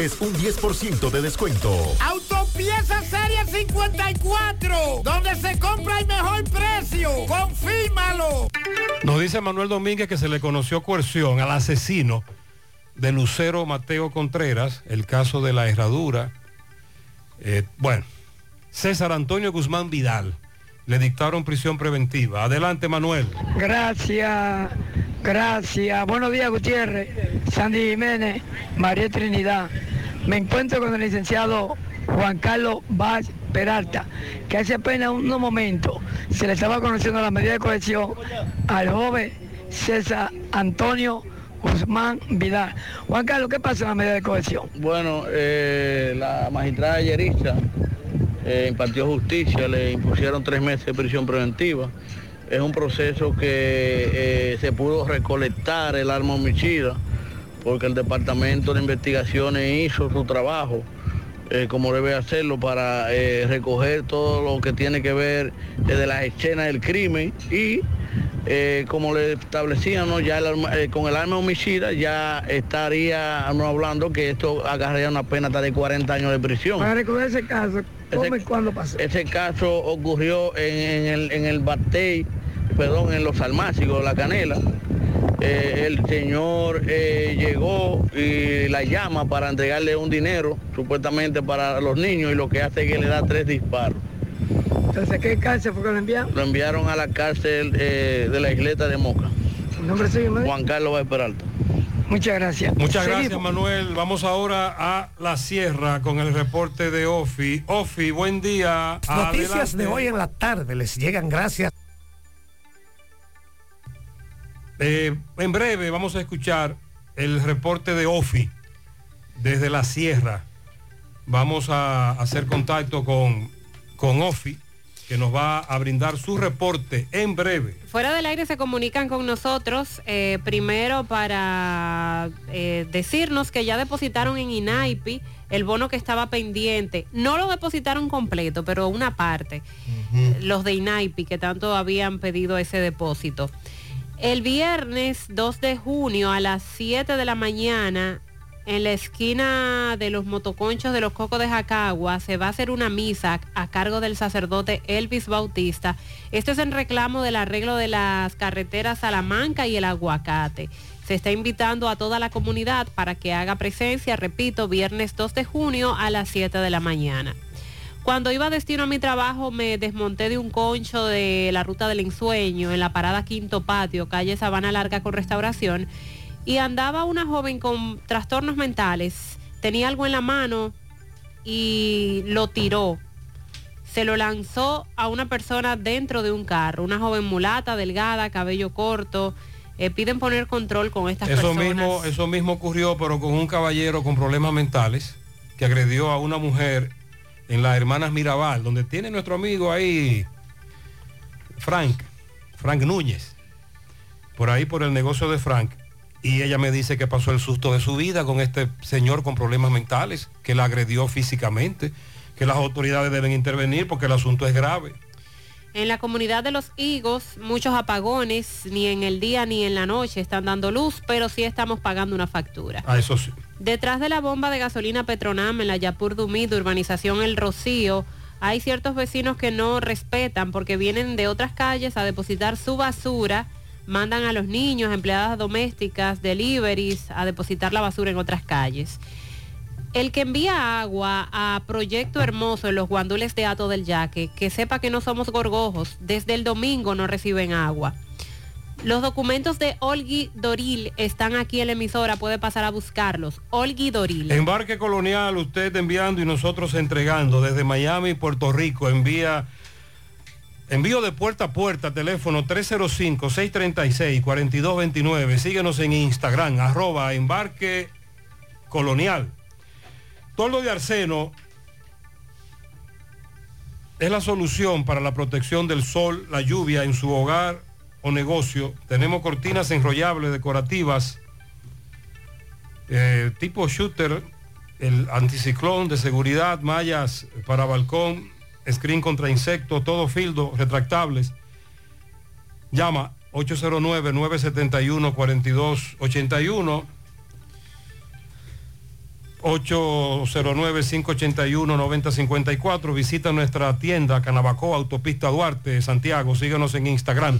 recibes un 10% de descuento. Autopieza Serie 54, donde se compra el mejor precio. Confírmalo. Nos dice Manuel Domínguez que se le conoció coerción al asesino de Lucero Mateo Contreras, el caso de la herradura. Eh, bueno, César Antonio Guzmán Vidal, le dictaron prisión preventiva. Adelante, Manuel. Gracias, gracias. Buenos días, Gutiérrez, Sandy Jiménez, María Trinidad. Me encuentro con el licenciado Juan Carlos Vaz Peralta, que hace apenas unos momentos se le estaba conociendo la medida de cohesión al joven César Antonio Guzmán Vidal. Juan Carlos, ¿qué pasa en la medida de cohesión? Bueno, eh, la magistrada Yerista eh, impartió justicia, le impusieron tres meses de prisión preventiva. Es un proceso que eh, se pudo recolectar el arma homicida porque el Departamento de Investigaciones hizo su trabajo eh, como debe hacerlo para eh, recoger todo lo que tiene que ver desde las escenas del crimen y eh, como le establecían, ¿no? ya el arma- eh, con el arma homicida ya estaría no hablando que esto agarraría una pena hasta de 40 años de prisión. Para recordar ese caso, ¿cómo y cuándo pasó? Ese caso ocurrió en, en el, en el Batey, perdón, en los almácigos, La Canela. Eh, el señor eh, llegó y la llama para entregarle un dinero, supuestamente para los niños, y lo que hace es que le da tres disparos. Entonces, ¿qué cárcel fue que lo enviaron? Lo enviaron a la cárcel eh, de la isleta de Moca. ¿El nombre suyo, dijo? Juan Carlos Vázquez Peralta. Muchas gracias. Muchas Seguimos. gracias, Manuel. Vamos ahora a la sierra con el reporte de Ofi. Ofi, buen día. Noticias Adelante. de hoy en la tarde les llegan gracias. Eh, en breve vamos a escuchar el reporte de Ofi desde la sierra. Vamos a hacer contacto con, con Ofi, que nos va a brindar su reporte en breve. Fuera del aire se comunican con nosotros, eh, primero para eh, decirnos que ya depositaron en INAIPI el bono que estaba pendiente. No lo depositaron completo, pero una parte. Los de INAIPI que tanto habían pedido ese depósito. El viernes 2 de junio a las 7 de la mañana, en la esquina de los motoconchos de los Cocos de Jacagua, se va a hacer una misa a cargo del sacerdote Elvis Bautista. Esto es en reclamo del arreglo de las carreteras Salamanca y el Aguacate. Se está invitando a toda la comunidad para que haga presencia, repito, viernes 2 de junio a las 7 de la mañana. Cuando iba destino a mi trabajo me desmonté de un concho de la ruta del ensueño en la parada Quinto Patio, calle Sabana Larga con restauración, y andaba una joven con trastornos mentales. Tenía algo en la mano y lo tiró. Se lo lanzó a una persona dentro de un carro, una joven mulata, delgada, cabello corto. Eh, piden poner control con estas Eso personas. mismo, eso mismo ocurrió, pero con un caballero con problemas mentales que agredió a una mujer en las Hermanas Mirabal, donde tiene nuestro amigo ahí, Frank, Frank Núñez, por ahí por el negocio de Frank. Y ella me dice que pasó el susto de su vida con este señor con problemas mentales, que la agredió físicamente, que las autoridades deben intervenir porque el asunto es grave. En la comunidad de los Higos, muchos apagones, ni en el día ni en la noche están dando luz, pero sí estamos pagando una factura. A eso sí. Detrás de la bomba de gasolina Petronam en la Yapur Dumid, urbanización El Rocío, hay ciertos vecinos que no respetan porque vienen de otras calles a depositar su basura, mandan a los niños, empleadas domésticas, deliveries, a depositar la basura en otras calles. El que envía agua a Proyecto Hermoso en los guandules de Ato del Yaque, que sepa que no somos gorgojos, desde el domingo no reciben agua. Los documentos de Olgi Doril están aquí en la emisora, puede pasar a buscarlos. Olgi Doril. Embarque colonial, usted enviando y nosotros entregando desde Miami, Puerto Rico. Envía envío de puerta a puerta, teléfono 305-636-4229. Síguenos en Instagram, arroba embarque colonial. Toldo de Arseno es la solución para la protección del sol, la lluvia en su hogar o negocio. Tenemos cortinas enrollables decorativas eh, tipo shooter, el anticiclón de seguridad, mallas para balcón, screen contra insectos, todo fildo, retractables. Llama 809-971-4281. 809-581-9054. Visita nuestra tienda Canabacoa, Autopista Duarte, Santiago. Síguenos en Instagram,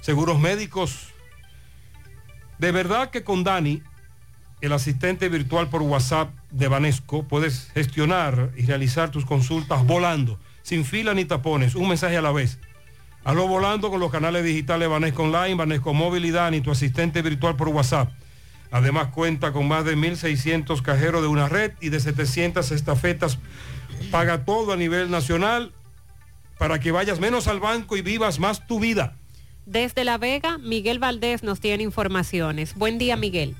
seguros médicos. De verdad que con Dani, el asistente virtual por WhatsApp de Banesco, puedes gestionar y realizar tus consultas volando, sin fila ni tapones, un mensaje a la vez. Hazlo volando con los canales digitales Banesco Online, Banesco Móvil y Dani, tu asistente virtual por WhatsApp. Además cuenta con más de 1.600 cajeros de una red y de 700 estafetas. Paga todo a nivel nacional para que vayas menos al banco y vivas más tu vida. Desde La Vega, Miguel Valdés nos tiene informaciones. Buen día, Miguel.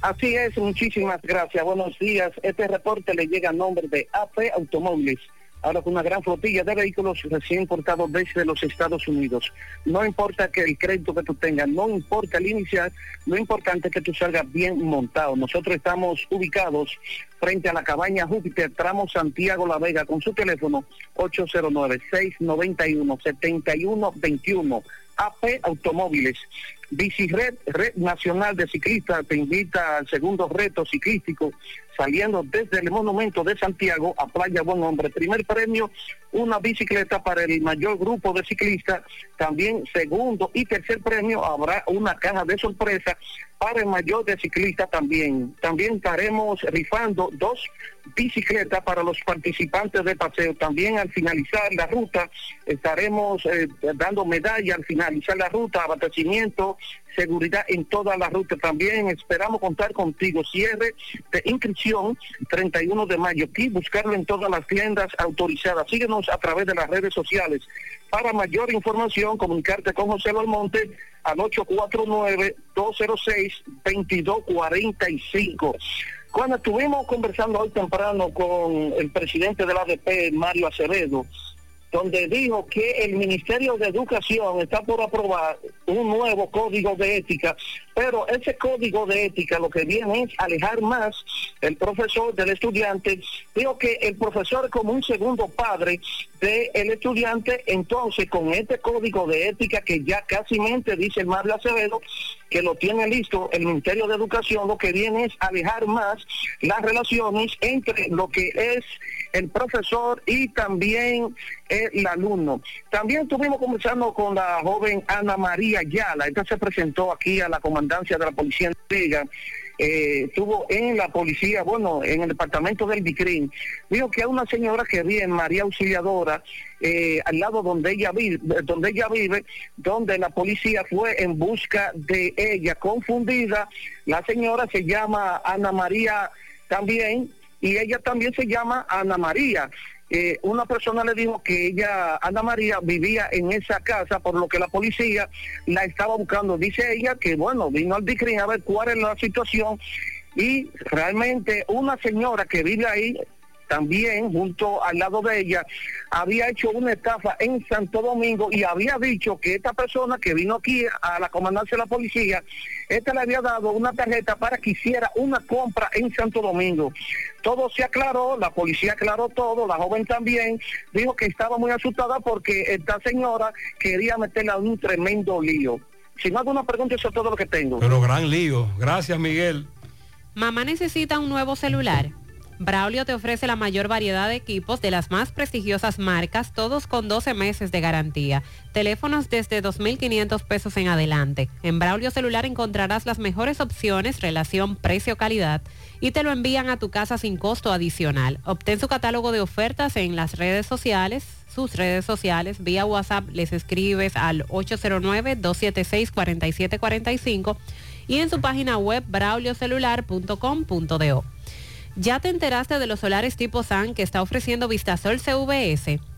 Así es, muchísimas gracias. Buenos días. Este reporte le llega a nombre de AP Automóviles ahora con una gran flotilla de vehículos recién importados desde los Estados Unidos. No importa que el crédito que tú tengas, no importa el inicial, lo importante es que tú salgas bien montado. Nosotros estamos ubicados frente a la cabaña Júpiter, tramo Santiago La Vega, con su teléfono 809-691-7121. AP Automóviles. Bicirred, Red Nacional de Ciclistas, te invita al segundo reto ciclístico saliendo desde el Monumento de Santiago a Playa Buen Hombre. Primer premio, una bicicleta para el mayor grupo de ciclistas. También segundo y tercer premio habrá una caja de sorpresa para el mayor de ciclistas también. También estaremos rifando dos bicicletas para los participantes de paseo. También al finalizar la ruta estaremos eh, dando medalla al finalizar la ruta, abastecimiento, seguridad en toda la ruta. También esperamos contar contigo. Cierre de inscripción 31 de mayo. Aquí buscarlo en todas las tiendas autorizadas. Síguenos a través de las redes sociales. Para mayor información, comunicarte con José Almonte al 849-206-2245. Cuando estuvimos conversando hoy temprano con el presidente de la ADP, Mario Acevedo, donde dijo que el Ministerio de Educación está por aprobar un nuevo código de ética, pero ese código de ética lo que viene es alejar más el profesor del estudiante. Dijo que el profesor es como un segundo padre del estudiante, entonces con este código de ética que ya casi mente dice el Mario Acevedo, que lo tiene listo el Ministerio de Educación, lo que viene es alejar más las relaciones entre lo que es el profesor y también el alumno. También estuvimos conversando con la joven Ana María Yala, esta se presentó aquí a la comandancia de la policía Vega. Eh, estuvo en la policía, bueno, en el departamento del Vicrín, dijo que hay una señora que vive en María Auxiliadora, eh, al lado donde ella vive, donde ella vive, donde la policía fue en busca de ella, confundida. La señora se llama Ana María también, y ella también se llama Ana María. Eh, una persona le dijo que ella, Ana María, vivía en esa casa, por lo que la policía la estaba buscando. Dice ella que, bueno, vino al DICRIN a ver cuál es la situación y realmente una señora que vive ahí también junto al lado de ella, había hecho una estafa en Santo Domingo y había dicho que esta persona que vino aquí a la comandancia de la policía, esta le había dado una tarjeta para que hiciera una compra en Santo Domingo. Todo se aclaró, la policía aclaró todo, la joven también dijo que estaba muy asustada porque esta señora quería meterla en un tremendo lío. Si no hago una pregunta, eso es todo lo que tengo. Pero gran lío. Gracias, Miguel. Mamá necesita un nuevo celular. Braulio te ofrece la mayor variedad de equipos de las más prestigiosas marcas, todos con 12 meses de garantía. Teléfonos desde 2.500 pesos en adelante. En Braulio Celular encontrarás las mejores opciones, relación precio-calidad y te lo envían a tu casa sin costo adicional. Obtén su catálogo de ofertas en las redes sociales, sus redes sociales, vía WhatsApp les escribes al 809-276-4745 y en su página web brauliocelular.com.do. ¿Ya te enteraste de los solares tipo SAN que está ofreciendo Vistasol CVS?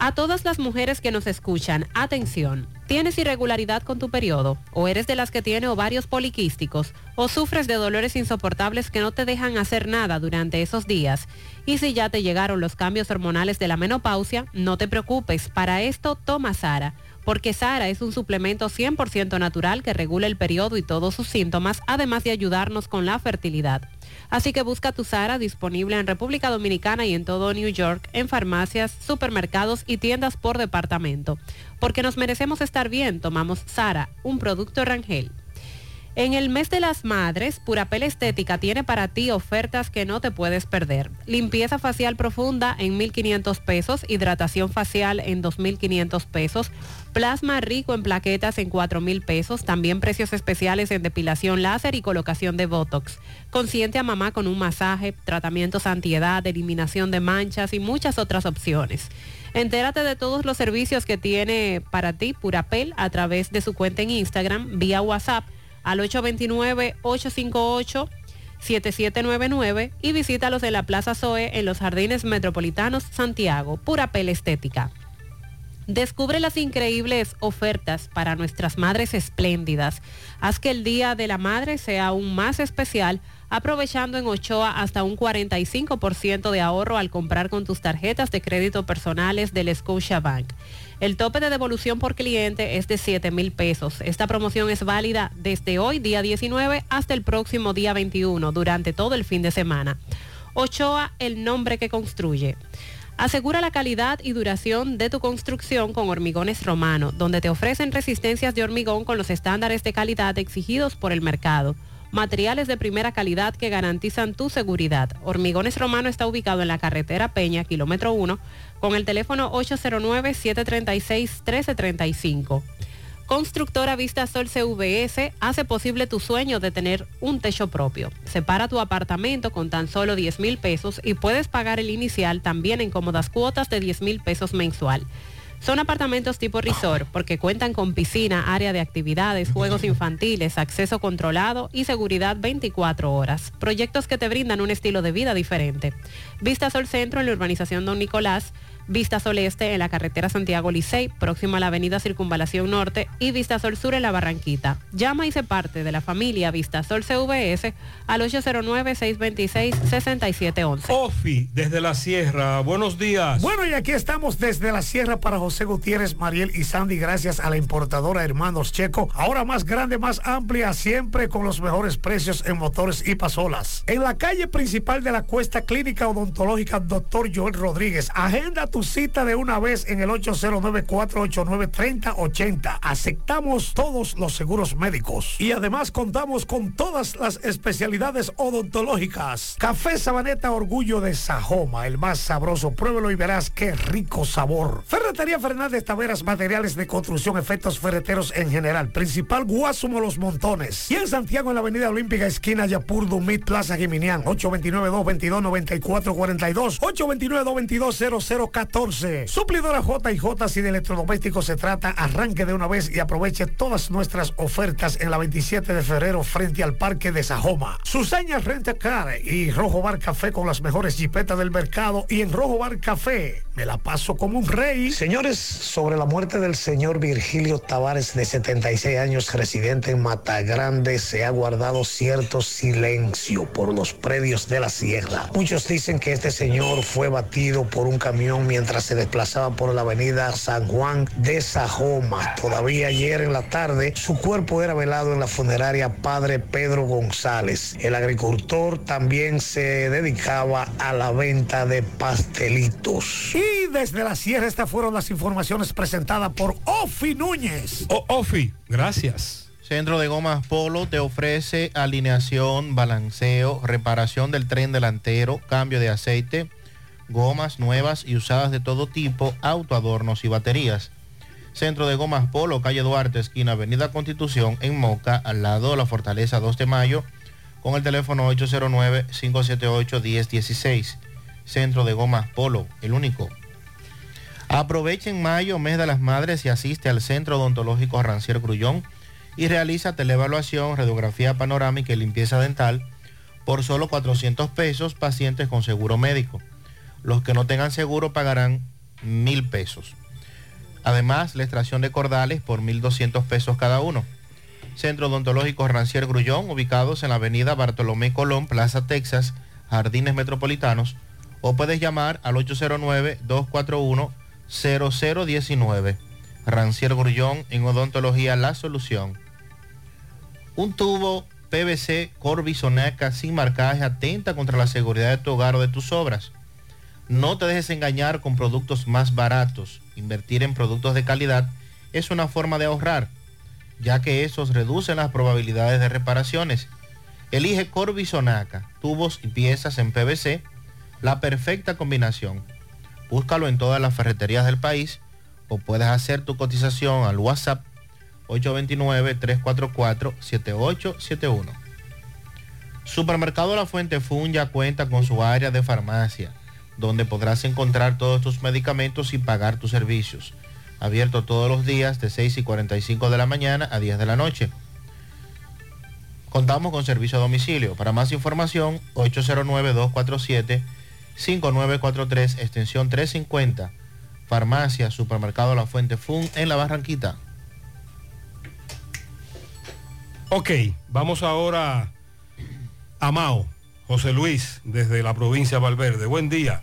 A todas las mujeres que nos escuchan, atención, ¿tienes irregularidad con tu periodo? ¿O eres de las que tiene ovarios poliquísticos? ¿O sufres de dolores insoportables que no te dejan hacer nada durante esos días? Y si ya te llegaron los cambios hormonales de la menopausia, no te preocupes, para esto toma Sara porque Sara es un suplemento 100% natural que regula el periodo y todos sus síntomas, además de ayudarnos con la fertilidad. Así que busca tu Sara disponible en República Dominicana y en todo New York, en farmacias, supermercados y tiendas por departamento. Porque nos merecemos estar bien, tomamos Sara, un producto Rangel. En el mes de las madres, Purapel Estética tiene para ti ofertas que no te puedes perder. Limpieza facial profunda en 1.500 pesos, hidratación facial en 2.500 pesos, plasma rico en plaquetas en 4.000 pesos, también precios especiales en depilación láser y colocación de Botox. Consciente a mamá con un masaje, tratamientos antiedad, eliminación de manchas y muchas otras opciones. Entérate de todos los servicios que tiene para ti Purapel a través de su cuenta en Instagram, vía WhatsApp al 829-858-7799 y visítalos en la Plaza Zoe en los Jardines Metropolitanos Santiago, Pura Pel Estética. Descubre las increíbles ofertas para nuestras madres espléndidas. Haz que el Día de la Madre sea aún más especial aprovechando en Ochoa hasta un 45% de ahorro al comprar con tus tarjetas de crédito personales del Scotia Bank. El tope de devolución por cliente es de 7 mil pesos. Esta promoción es válida desde hoy, día 19, hasta el próximo día 21, durante todo el fin de semana. Ochoa, el nombre que construye. Asegura la calidad y duración de tu construcción con Hormigones Romano, donde te ofrecen resistencias de hormigón con los estándares de calidad exigidos por el mercado materiales de primera calidad que garantizan tu seguridad. Hormigones Romano está ubicado en la carretera Peña, kilómetro 1, con el teléfono 809-736-1335. Constructora Vista Sol CVS hace posible tu sueño de tener un techo propio. Separa tu apartamento con tan solo 10 mil pesos y puedes pagar el inicial también en cómodas cuotas de 10 mil pesos mensual. Son apartamentos tipo resort porque cuentan con piscina, área de actividades, juegos infantiles, acceso controlado y seguridad 24 horas. Proyectos que te brindan un estilo de vida diferente. Vista Sol Centro en la urbanización Don Nicolás Vista Sol Este en la carretera Santiago Licey, próximo a la avenida Circunvalación Norte y Vista Sol Sur en la Barranquita. Llama y se parte de la familia Vista Sol CVS al 809-626-6711. Ofi, desde la Sierra, buenos días. Bueno, y aquí estamos desde la Sierra para José Gutiérrez, Mariel y Sandy, gracias a la importadora Hermanos Checo, ahora más grande, más amplia, siempre con los mejores precios en motores y pasolas. En la calle principal de la Cuesta Clínica Odontológica, doctor Joel Rodríguez, agenda cita de una vez en el 809-489-3080. Aceptamos todos los seguros médicos y además contamos con todas las especialidades odontológicas. Café Sabaneta Orgullo de Sajoma, el más sabroso. Pruébelo y verás qué rico sabor. Ferretería Fernández Taveras, materiales de construcción, efectos ferreteros en general. Principal Guasumo Los Montones. Y en Santiago, en la Avenida Olímpica, esquina Yapur Dumit, Plaza Giminián. 829-222-9442. 829-222-0014. Suplidora J&J, si de electrodomésticos se trata, arranque de una vez y aproveche todas nuestras ofertas en la 27 de febrero frente al Parque de Sajoma. Susaña Renta Car y Rojo Bar Café con las mejores jipetas del mercado y en Rojo Bar Café me la paso como un rey. Señores, sobre la muerte del señor Virgilio Tavares de 76 años, residente en Matagrande, se ha guardado cierto silencio por los predios de la sierra. Muchos dicen que este señor fue batido por un camión mientras se desplazaba por la avenida San Juan de Sajoma. Todavía ayer en la tarde, su cuerpo era velado en la funeraria Padre Pedro González. El agricultor también se dedicaba a la venta de pastelitos. Y desde la sierra estas fueron las informaciones presentadas por Ofi Núñez. Ofi, gracias. Centro de Gomas Polo te ofrece alineación, balanceo, reparación del tren delantero, cambio de aceite, gomas nuevas y usadas de todo tipo, autoadornos y baterías. Centro de Gomas Polo, calle Duarte, esquina Avenida Constitución, en Moca, al lado de la Fortaleza 2 de Mayo, con el teléfono 809-578-1016. Centro de Gomas Polo, el único. Aprovecha en mayo, mes de las madres, y asiste al Centro Odontológico Rancier Grullón y realiza televaluación, radiografía panorámica y limpieza dental por solo 400 pesos pacientes con seguro médico. Los que no tengan seguro pagarán mil pesos. Además, la extracción de cordales por 1.200 pesos cada uno. Centro Odontológico Rancier Grullón, ubicados en la avenida Bartolomé Colón, Plaza Texas, Jardines Metropolitanos, o puedes llamar al 809-241-0019. Rancier Grullón en Odontología La Solución. Un tubo PVC Corbisonaca sin marcaje atenta contra la seguridad de tu hogar o de tus obras. No te dejes engañar con productos más baratos. Invertir en productos de calidad es una forma de ahorrar, ya que esos reducen las probabilidades de reparaciones. Elige Corbisonaca, tubos y piezas en PVC, la perfecta combinación. Búscalo en todas las ferreterías del país o puedes hacer tu cotización al WhatsApp 829-344-7871. Supermercado La Fuente Fun ya cuenta con su área de farmacia, donde podrás encontrar todos tus medicamentos y pagar tus servicios. Abierto todos los días de 6 y 45 de la mañana a 10 de la noche. Contamos con servicio a domicilio. Para más información, 809-247-5943, extensión 350. Farmacia, Supermercado La Fuente Fun en La Barranquita. Ok, vamos ahora a Mao. José Luis, desde la provincia de Valverde. Buen día.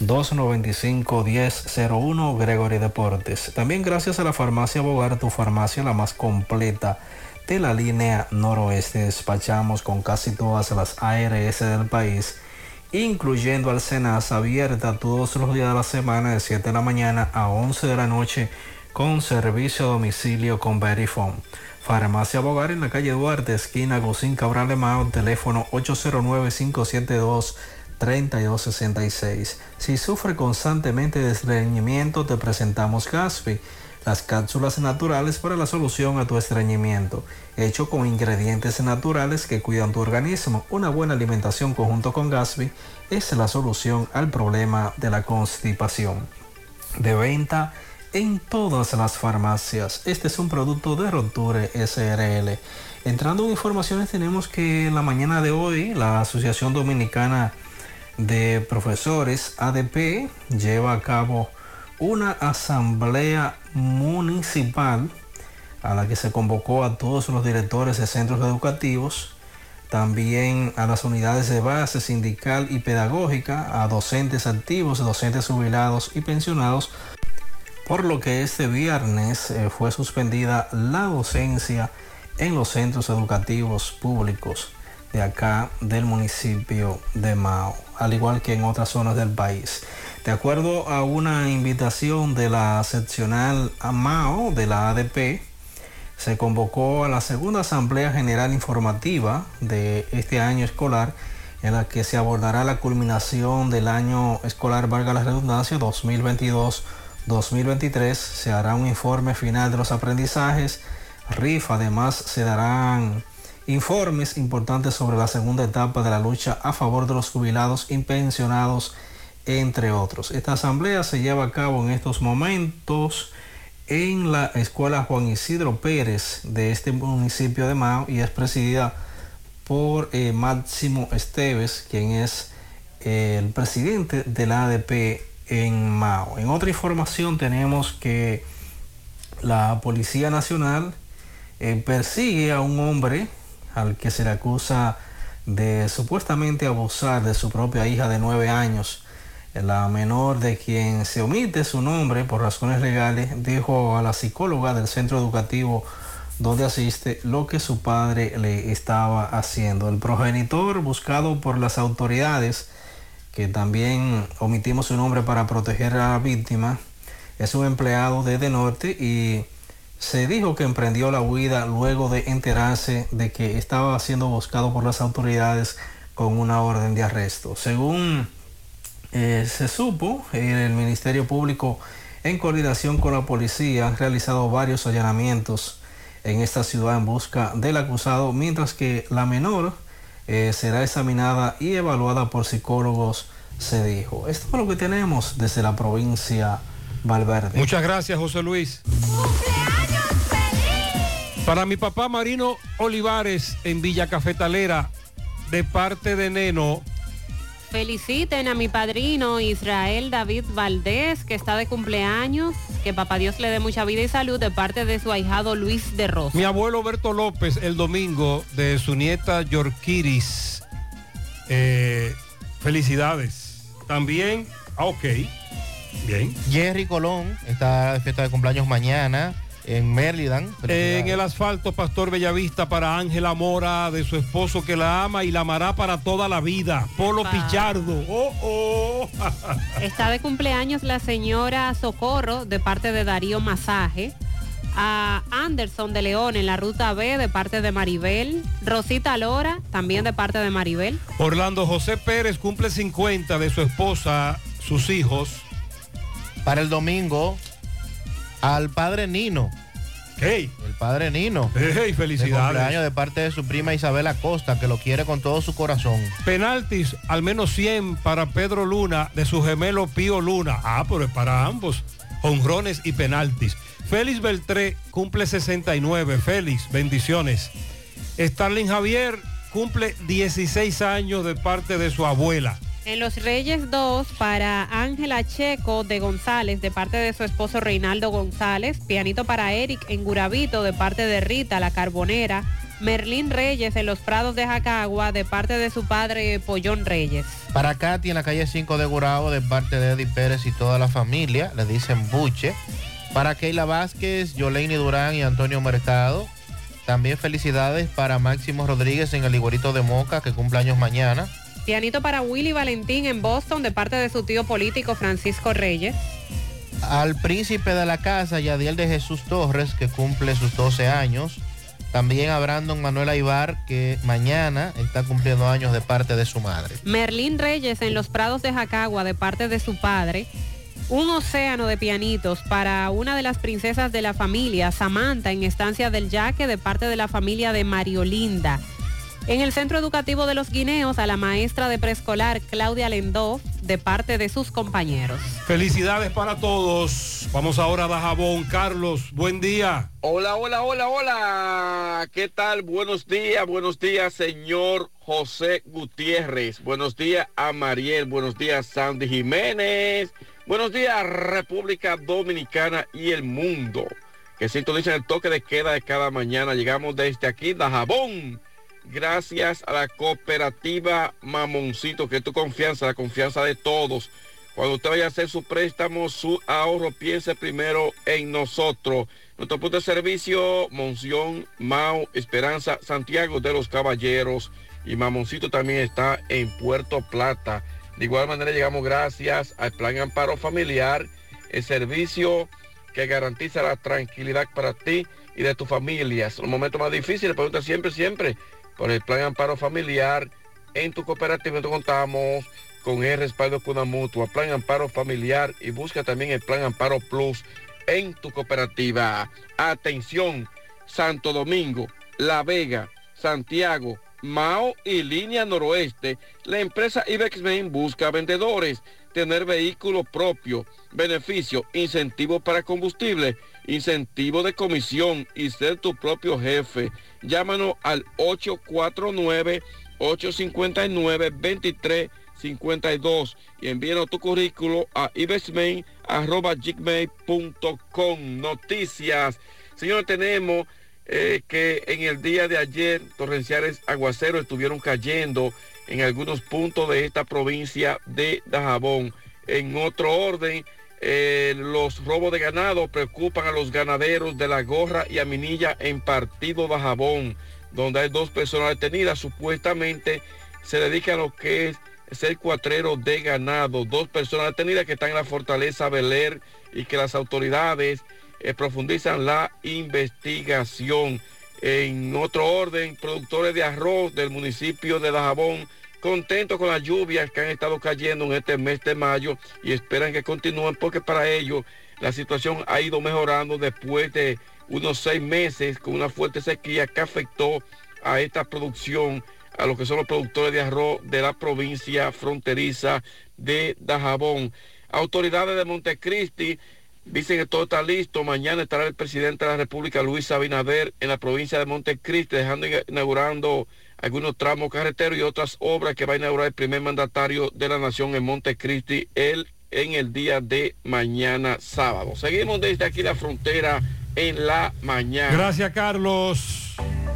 809-295-1001 Gregory Deportes. También gracias a la farmacia Bogar, tu farmacia la más completa de la línea noroeste. Despachamos con casi todas las ARS del país incluyendo al Senas abierta todos los días de la semana de 7 de la mañana a 11 de la noche con servicio a domicilio con Verifone. Farmacia Bogar en la calle Duarte, esquina Gocín Cabral Mao, teléfono 809-572-3266. Si sufre constantemente de estreñimiento, te presentamos Gaspi, las cápsulas naturales para la solución a tu estreñimiento, hecho con ingredientes naturales que cuidan tu organismo. Una buena alimentación conjunto con Gaspi es la solución al problema de la constipación. De venta en todas las farmacias. Este es un producto de Roture SRL. Entrando en informaciones tenemos que la mañana de hoy la Asociación Dominicana de Profesores ADP lleva a cabo una asamblea municipal a la que se convocó a todos los directores de centros educativos, también a las unidades de base sindical y pedagógica, a docentes activos, docentes jubilados y pensionados por lo que este viernes eh, fue suspendida la docencia en los centros educativos públicos de acá del municipio de Mao, al igual que en otras zonas del país. De acuerdo a una invitación de la seccional Mao de la ADP, se convocó a la segunda Asamblea General Informativa de este año escolar en la que se abordará la culminación del año escolar, valga la redundancia, 2022 2023 se hará un informe final de los aprendizajes. RIF además se darán informes importantes sobre la segunda etapa de la lucha a favor de los jubilados y pensionados, entre otros. Esta asamblea se lleva a cabo en estos momentos en la escuela Juan Isidro Pérez de este municipio de Mao y es presidida por eh, Máximo Esteves, quien es eh, el presidente de la ADP en Mao. En otra información tenemos que la Policía Nacional eh, persigue a un hombre al que se le acusa de supuestamente abusar de su propia hija de nueve años. La menor de quien se omite su nombre por razones legales dijo a la psicóloga del centro educativo donde asiste lo que su padre le estaba haciendo. El progenitor buscado por las autoridades que también omitimos su nombre para proteger a la víctima, es un empleado de De Norte y se dijo que emprendió la huida luego de enterarse de que estaba siendo buscado por las autoridades con una orden de arresto. Según Eh, se supo, el Ministerio Público en coordinación con la policía han realizado varios allanamientos en esta ciudad en busca del acusado, mientras que la menor eh, será examinada y evaluada por psicólogos, se dijo. Esto es lo que tenemos desde la provincia Valverde. Muchas gracias, José Luis. Para mi papá Marino Olivares en Villa Cafetalera, de parte de Neno, Feliciten a mi padrino Israel David Valdés, que está de cumpleaños. Que papá Dios le dé mucha vida y salud de parte de su ahijado Luis de Rosa. mi abuelo Berto López el domingo de su nieta Yorkiris. Eh, felicidades. También, ah, ok. Bien. Jerry Colón está de fiesta de cumpleaños mañana en Merlidan. En el asfalto, Pastor Bellavista para Ángela Mora, de su esposo que la ama y la amará para toda la vida. Polo. Pichardo. Oh, oh. Está de cumpleaños la señora Socorro de parte de Darío Masaje. A Anderson de León en la ruta B de parte de Maribel. Rosita Lora también de parte de Maribel. Orlando José Pérez cumple 50 de su esposa, sus hijos. Para el domingo, al padre Nino. Hey. El padre Nino. Hey, felicidades. De cumpleaños de parte de su prima Isabel Acosta, que lo quiere con todo su corazón. Penaltis, al menos 100 para Pedro Luna, de su gemelo Pío Luna. Ah, pero es para ambos. Honrones y penaltis. Félix Beltré cumple 69. Félix, bendiciones. Starling Javier cumple 16 años de parte de su abuela. En Los Reyes 2 para Ángela Checo de González de parte de su esposo Reinaldo González. Pianito para Eric en Gurabito de parte de Rita la Carbonera. Merlín Reyes en Los Prados de Jacagua de parte de su padre Pollón Reyes. Para Katy en la calle 5 de Gurabo, de parte de Eddie Pérez y toda la familia, le dicen buche. Para Keila Vázquez, Yoleni Durán y Antonio Mercado. También felicidades para Máximo Rodríguez en el Iguerito de Moca, que cumple años mañana. Pianito para Willy Valentín en Boston de parte de su tío político Francisco Reyes. Al príncipe de la casa, Yadiel de Jesús Torres, que cumple sus 12 años. También a Brandon Manuel Aibar, que mañana está cumpliendo años de parte de su madre. Merlín Reyes en Los Prados de Jacagua de parte de su padre. Un océano de pianitos para una de las princesas de la familia, Samantha, en Estancia del Yaque de parte de la familia de Mariolinda. En el Centro Educativo de los Guineos, a la maestra de preescolar Claudia Lendó, de parte de sus compañeros. Felicidades para todos. Vamos ahora a Dajabón. Carlos, buen día. Hola, hola, hola, hola. ¿Qué tal? Buenos días, buenos días, señor José Gutiérrez. Buenos días a Mariel. Buenos días, Sandy Jiménez. Buenos días, República Dominicana y el mundo. Que sintonizan el toque de queda de cada mañana. Llegamos desde aquí, Dajabón. Gracias a la cooperativa Mamoncito, que es tu confianza, la confianza de todos. Cuando usted vaya a hacer su préstamo, su ahorro, piense primero en nosotros. Nuestro punto de servicio, Monción, Mau, Esperanza, Santiago de los Caballeros y Mamoncito también está en Puerto Plata. De igual manera llegamos gracias al Plan Amparo Familiar, el servicio que garantiza la tranquilidad para ti y de tu familia. Son los momentos más difíciles, pregunta siempre, siempre por el Plan Amparo Familiar. En tu cooperativa contamos con el respaldo de una mutua, Plan Amparo Familiar y busca también el Plan Amparo Plus en tu cooperativa. Atención, Santo Domingo, La Vega, Santiago, Mao y Línea Noroeste. La empresa Ibexmen busca vendedores, tener vehículo propio, beneficio, incentivo para combustible, incentivo de comisión y ser tu propio jefe. Llámanos al 849-859-2352 y envíanos tu currículo a ibexmain.com. Noticias. Señor, tenemos eh, que en el día de ayer torrenciales aguaceros estuvieron cayendo en algunos puntos de esta provincia de Dajabón. En otro orden, eh, los robos de ganado preocupan a los ganaderos de La Gorra y Aminilla en Partido Dajabón, donde hay dos personas detenidas. Supuestamente se dedican a lo que es ser cuatrero de ganado. Dos personas detenidas que están en la fortaleza Beler y que las autoridades eh, profundizan la investigación. En otro orden, productores de arroz del municipio de Dajabón contentos con las lluvias que han estado cayendo en este mes de mayo y esperan que continúen porque para ellos la situación ha ido mejorando después de unos seis meses con una fuerte sequía que afectó a esta producción, a lo que son los productores de arroz de la provincia fronteriza de Dajabón. Autoridades de Montecristi dicen que todo está listo. Mañana estará el presidente de la República, Luis Abinader, en la provincia de Montecristi, dejando inaugurando algunos tramos carreteros y otras obras que va a inaugurar el primer mandatario de la nación en Montecristi, él en el día de mañana sábado. Seguimos desde aquí la frontera en la mañana. Gracias, Carlos.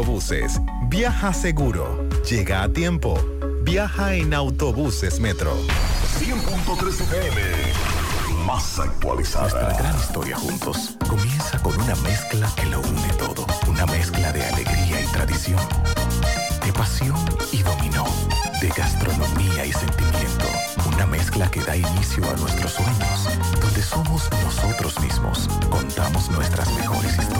Autobuses. Viaja seguro. Llega a tiempo. Viaja en autobuses Metro. 100.3 FM. Más actualizada. Nuestra gran historia juntos comienza con una mezcla que lo une todo. Una mezcla de alegría y tradición. De pasión y dominó. De gastronomía y sentimiento. Una mezcla que da inicio a nuestros sueños. Donde somos nosotros mismos. Contamos nuestras mejores historias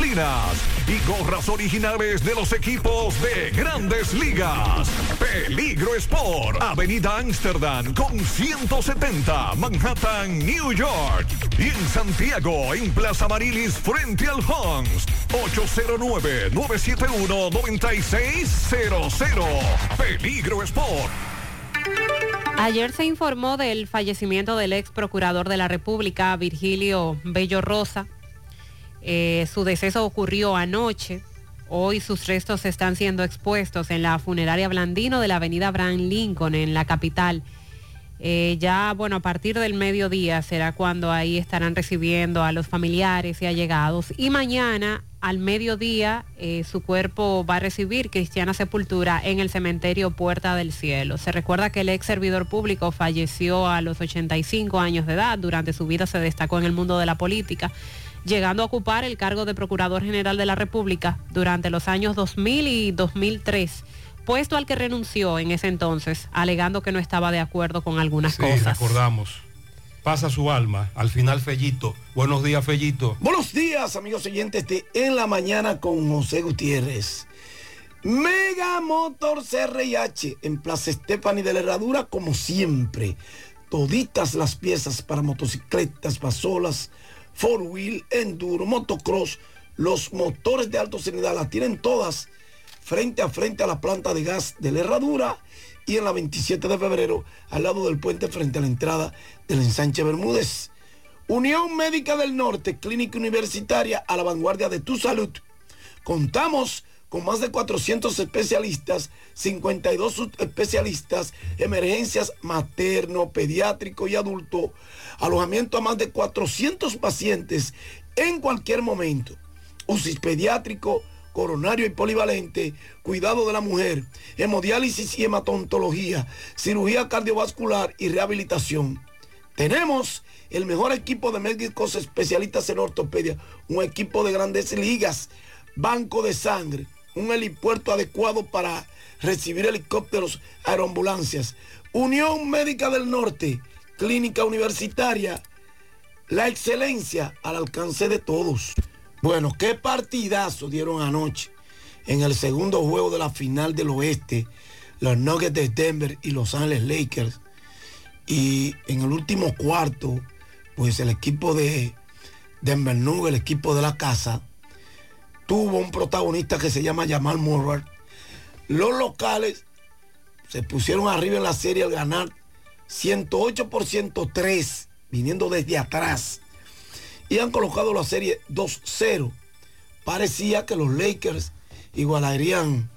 y gorras originales de los equipos de grandes ligas. Peligro Sport, Avenida Amsterdam con 170, Manhattan, New York. Y en Santiago, en Plaza Marilis, frente al Hans, 809-971-9600. Peligro Sport. Ayer se informó del fallecimiento del ex procurador de la República, Virgilio Bello Rosa. Eh, su deceso ocurrió anoche. Hoy sus restos están siendo expuestos en la funeraria Blandino de la avenida Abraham Lincoln, en la capital. Eh, ya, bueno, a partir del mediodía será cuando ahí estarán recibiendo a los familiares y allegados. Y mañana, al mediodía, eh, su cuerpo va a recibir cristiana sepultura en el cementerio Puerta del Cielo. Se recuerda que el ex servidor público falleció a los 85 años de edad. Durante su vida se destacó en el mundo de la política llegando a ocupar el cargo de Procurador General de la República durante los años 2000 y 2003 puesto al que renunció en ese entonces, alegando que no estaba de acuerdo con algunas Sí, cosas. recordamos. pasa su alma. Al final, Fellito. Buenos días, Fellito. Buenos días, amigos oyentes de En la Mañana con José Gutiérrez. Mega Motor CRIH en Plaza Estefani de la Herradura, como siempre. Toditas las piezas para motocicletas, pasolas, four wheel, enduro, motocross. Los motores de alto cilindrada las tienen todas frente a frente a la planta de gas de la Herradura y en la 27 de febrero al lado del puente frente a la entrada del ensanche Bermúdez. Unión Médica del Norte, clínica universitaria a la vanguardia de tu salud. Contamos con más de 400 especialistas, 52 subespecialistas, emergencias materno, pediátrico y adulto, alojamiento a más de 400 pacientes en cualquier momento. UCI pediátrico, coronario y polivalente, cuidado de la mujer, hemodiálisis y hematontología, cirugía cardiovascular y rehabilitación. Tenemos el mejor equipo de médicos especialistas en ortopedia, un equipo de grandes ligas, banco de sangre, un helipuerto adecuado para recibir helicópteros, aeroambulancias, Unión Médica del Norte, clínica universitaria, la excelencia al alcance de todos. Bueno, qué partidazo dieron anoche en el segundo juego de la final del oeste, los Nuggets de Denver y Los Ángeles Lakers. Y en el último cuarto, pues el equipo de Denver Nuggets, el equipo de la casa, tuvo un protagonista que se llama Jamal Murray. Los locales se pusieron arriba en la serie al ganar 108 por 103, viniendo desde atrás y han colocado la serie 2-0. Parecía que los Lakers igualarían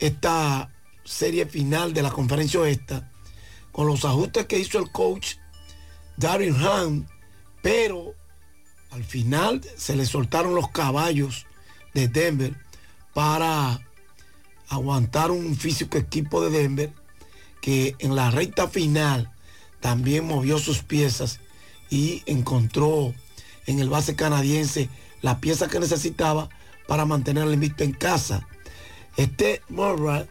esta serie final de la conferencia esta con los ajustes que hizo el coach Darren Ham, pero al final se le soltaron los caballos de Denver para aguantar un físico equipo de Denver que en la recta final también movió sus piezas y encontró en el base canadiense la pieza que necesitaba para mantener el invicto en casa. Este Murray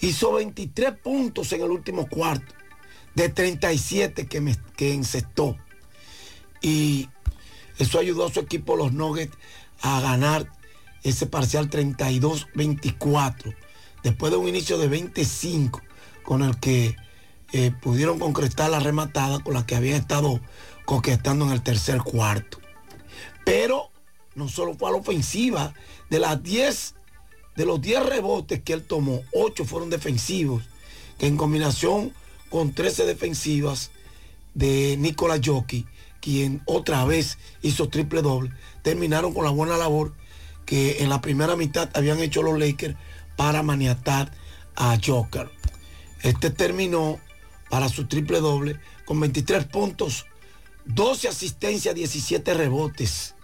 hizo 23 puntos en el último cuarto, de 37 que, me, que encestó. Y eso ayudó a su equipo, los Nuggets, a ganar ese parcial 32-24, después de un inicio de 25, con el que eh, pudieron concretar la rematada con la que habían estado coquetando en el tercer cuarto. Pero no solo fue a la ofensiva, de las 10, de los 10 rebotes que él tomó, 8 fueron defensivos, que en combinación con 13 defensivas de Nicolás Jockey, quien otra vez hizo triple doble, terminaron con la buena labor que en la primera mitad habían hecho los Lakers para maniatar a Joker. Este terminó para su triple doble con 23 puntos 12 asistencias, 17 rebotes.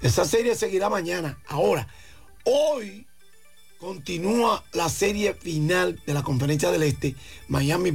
Esa serie seguirá mañana. Ahora, hoy continúa la serie final de la Conferencia del Este, Miami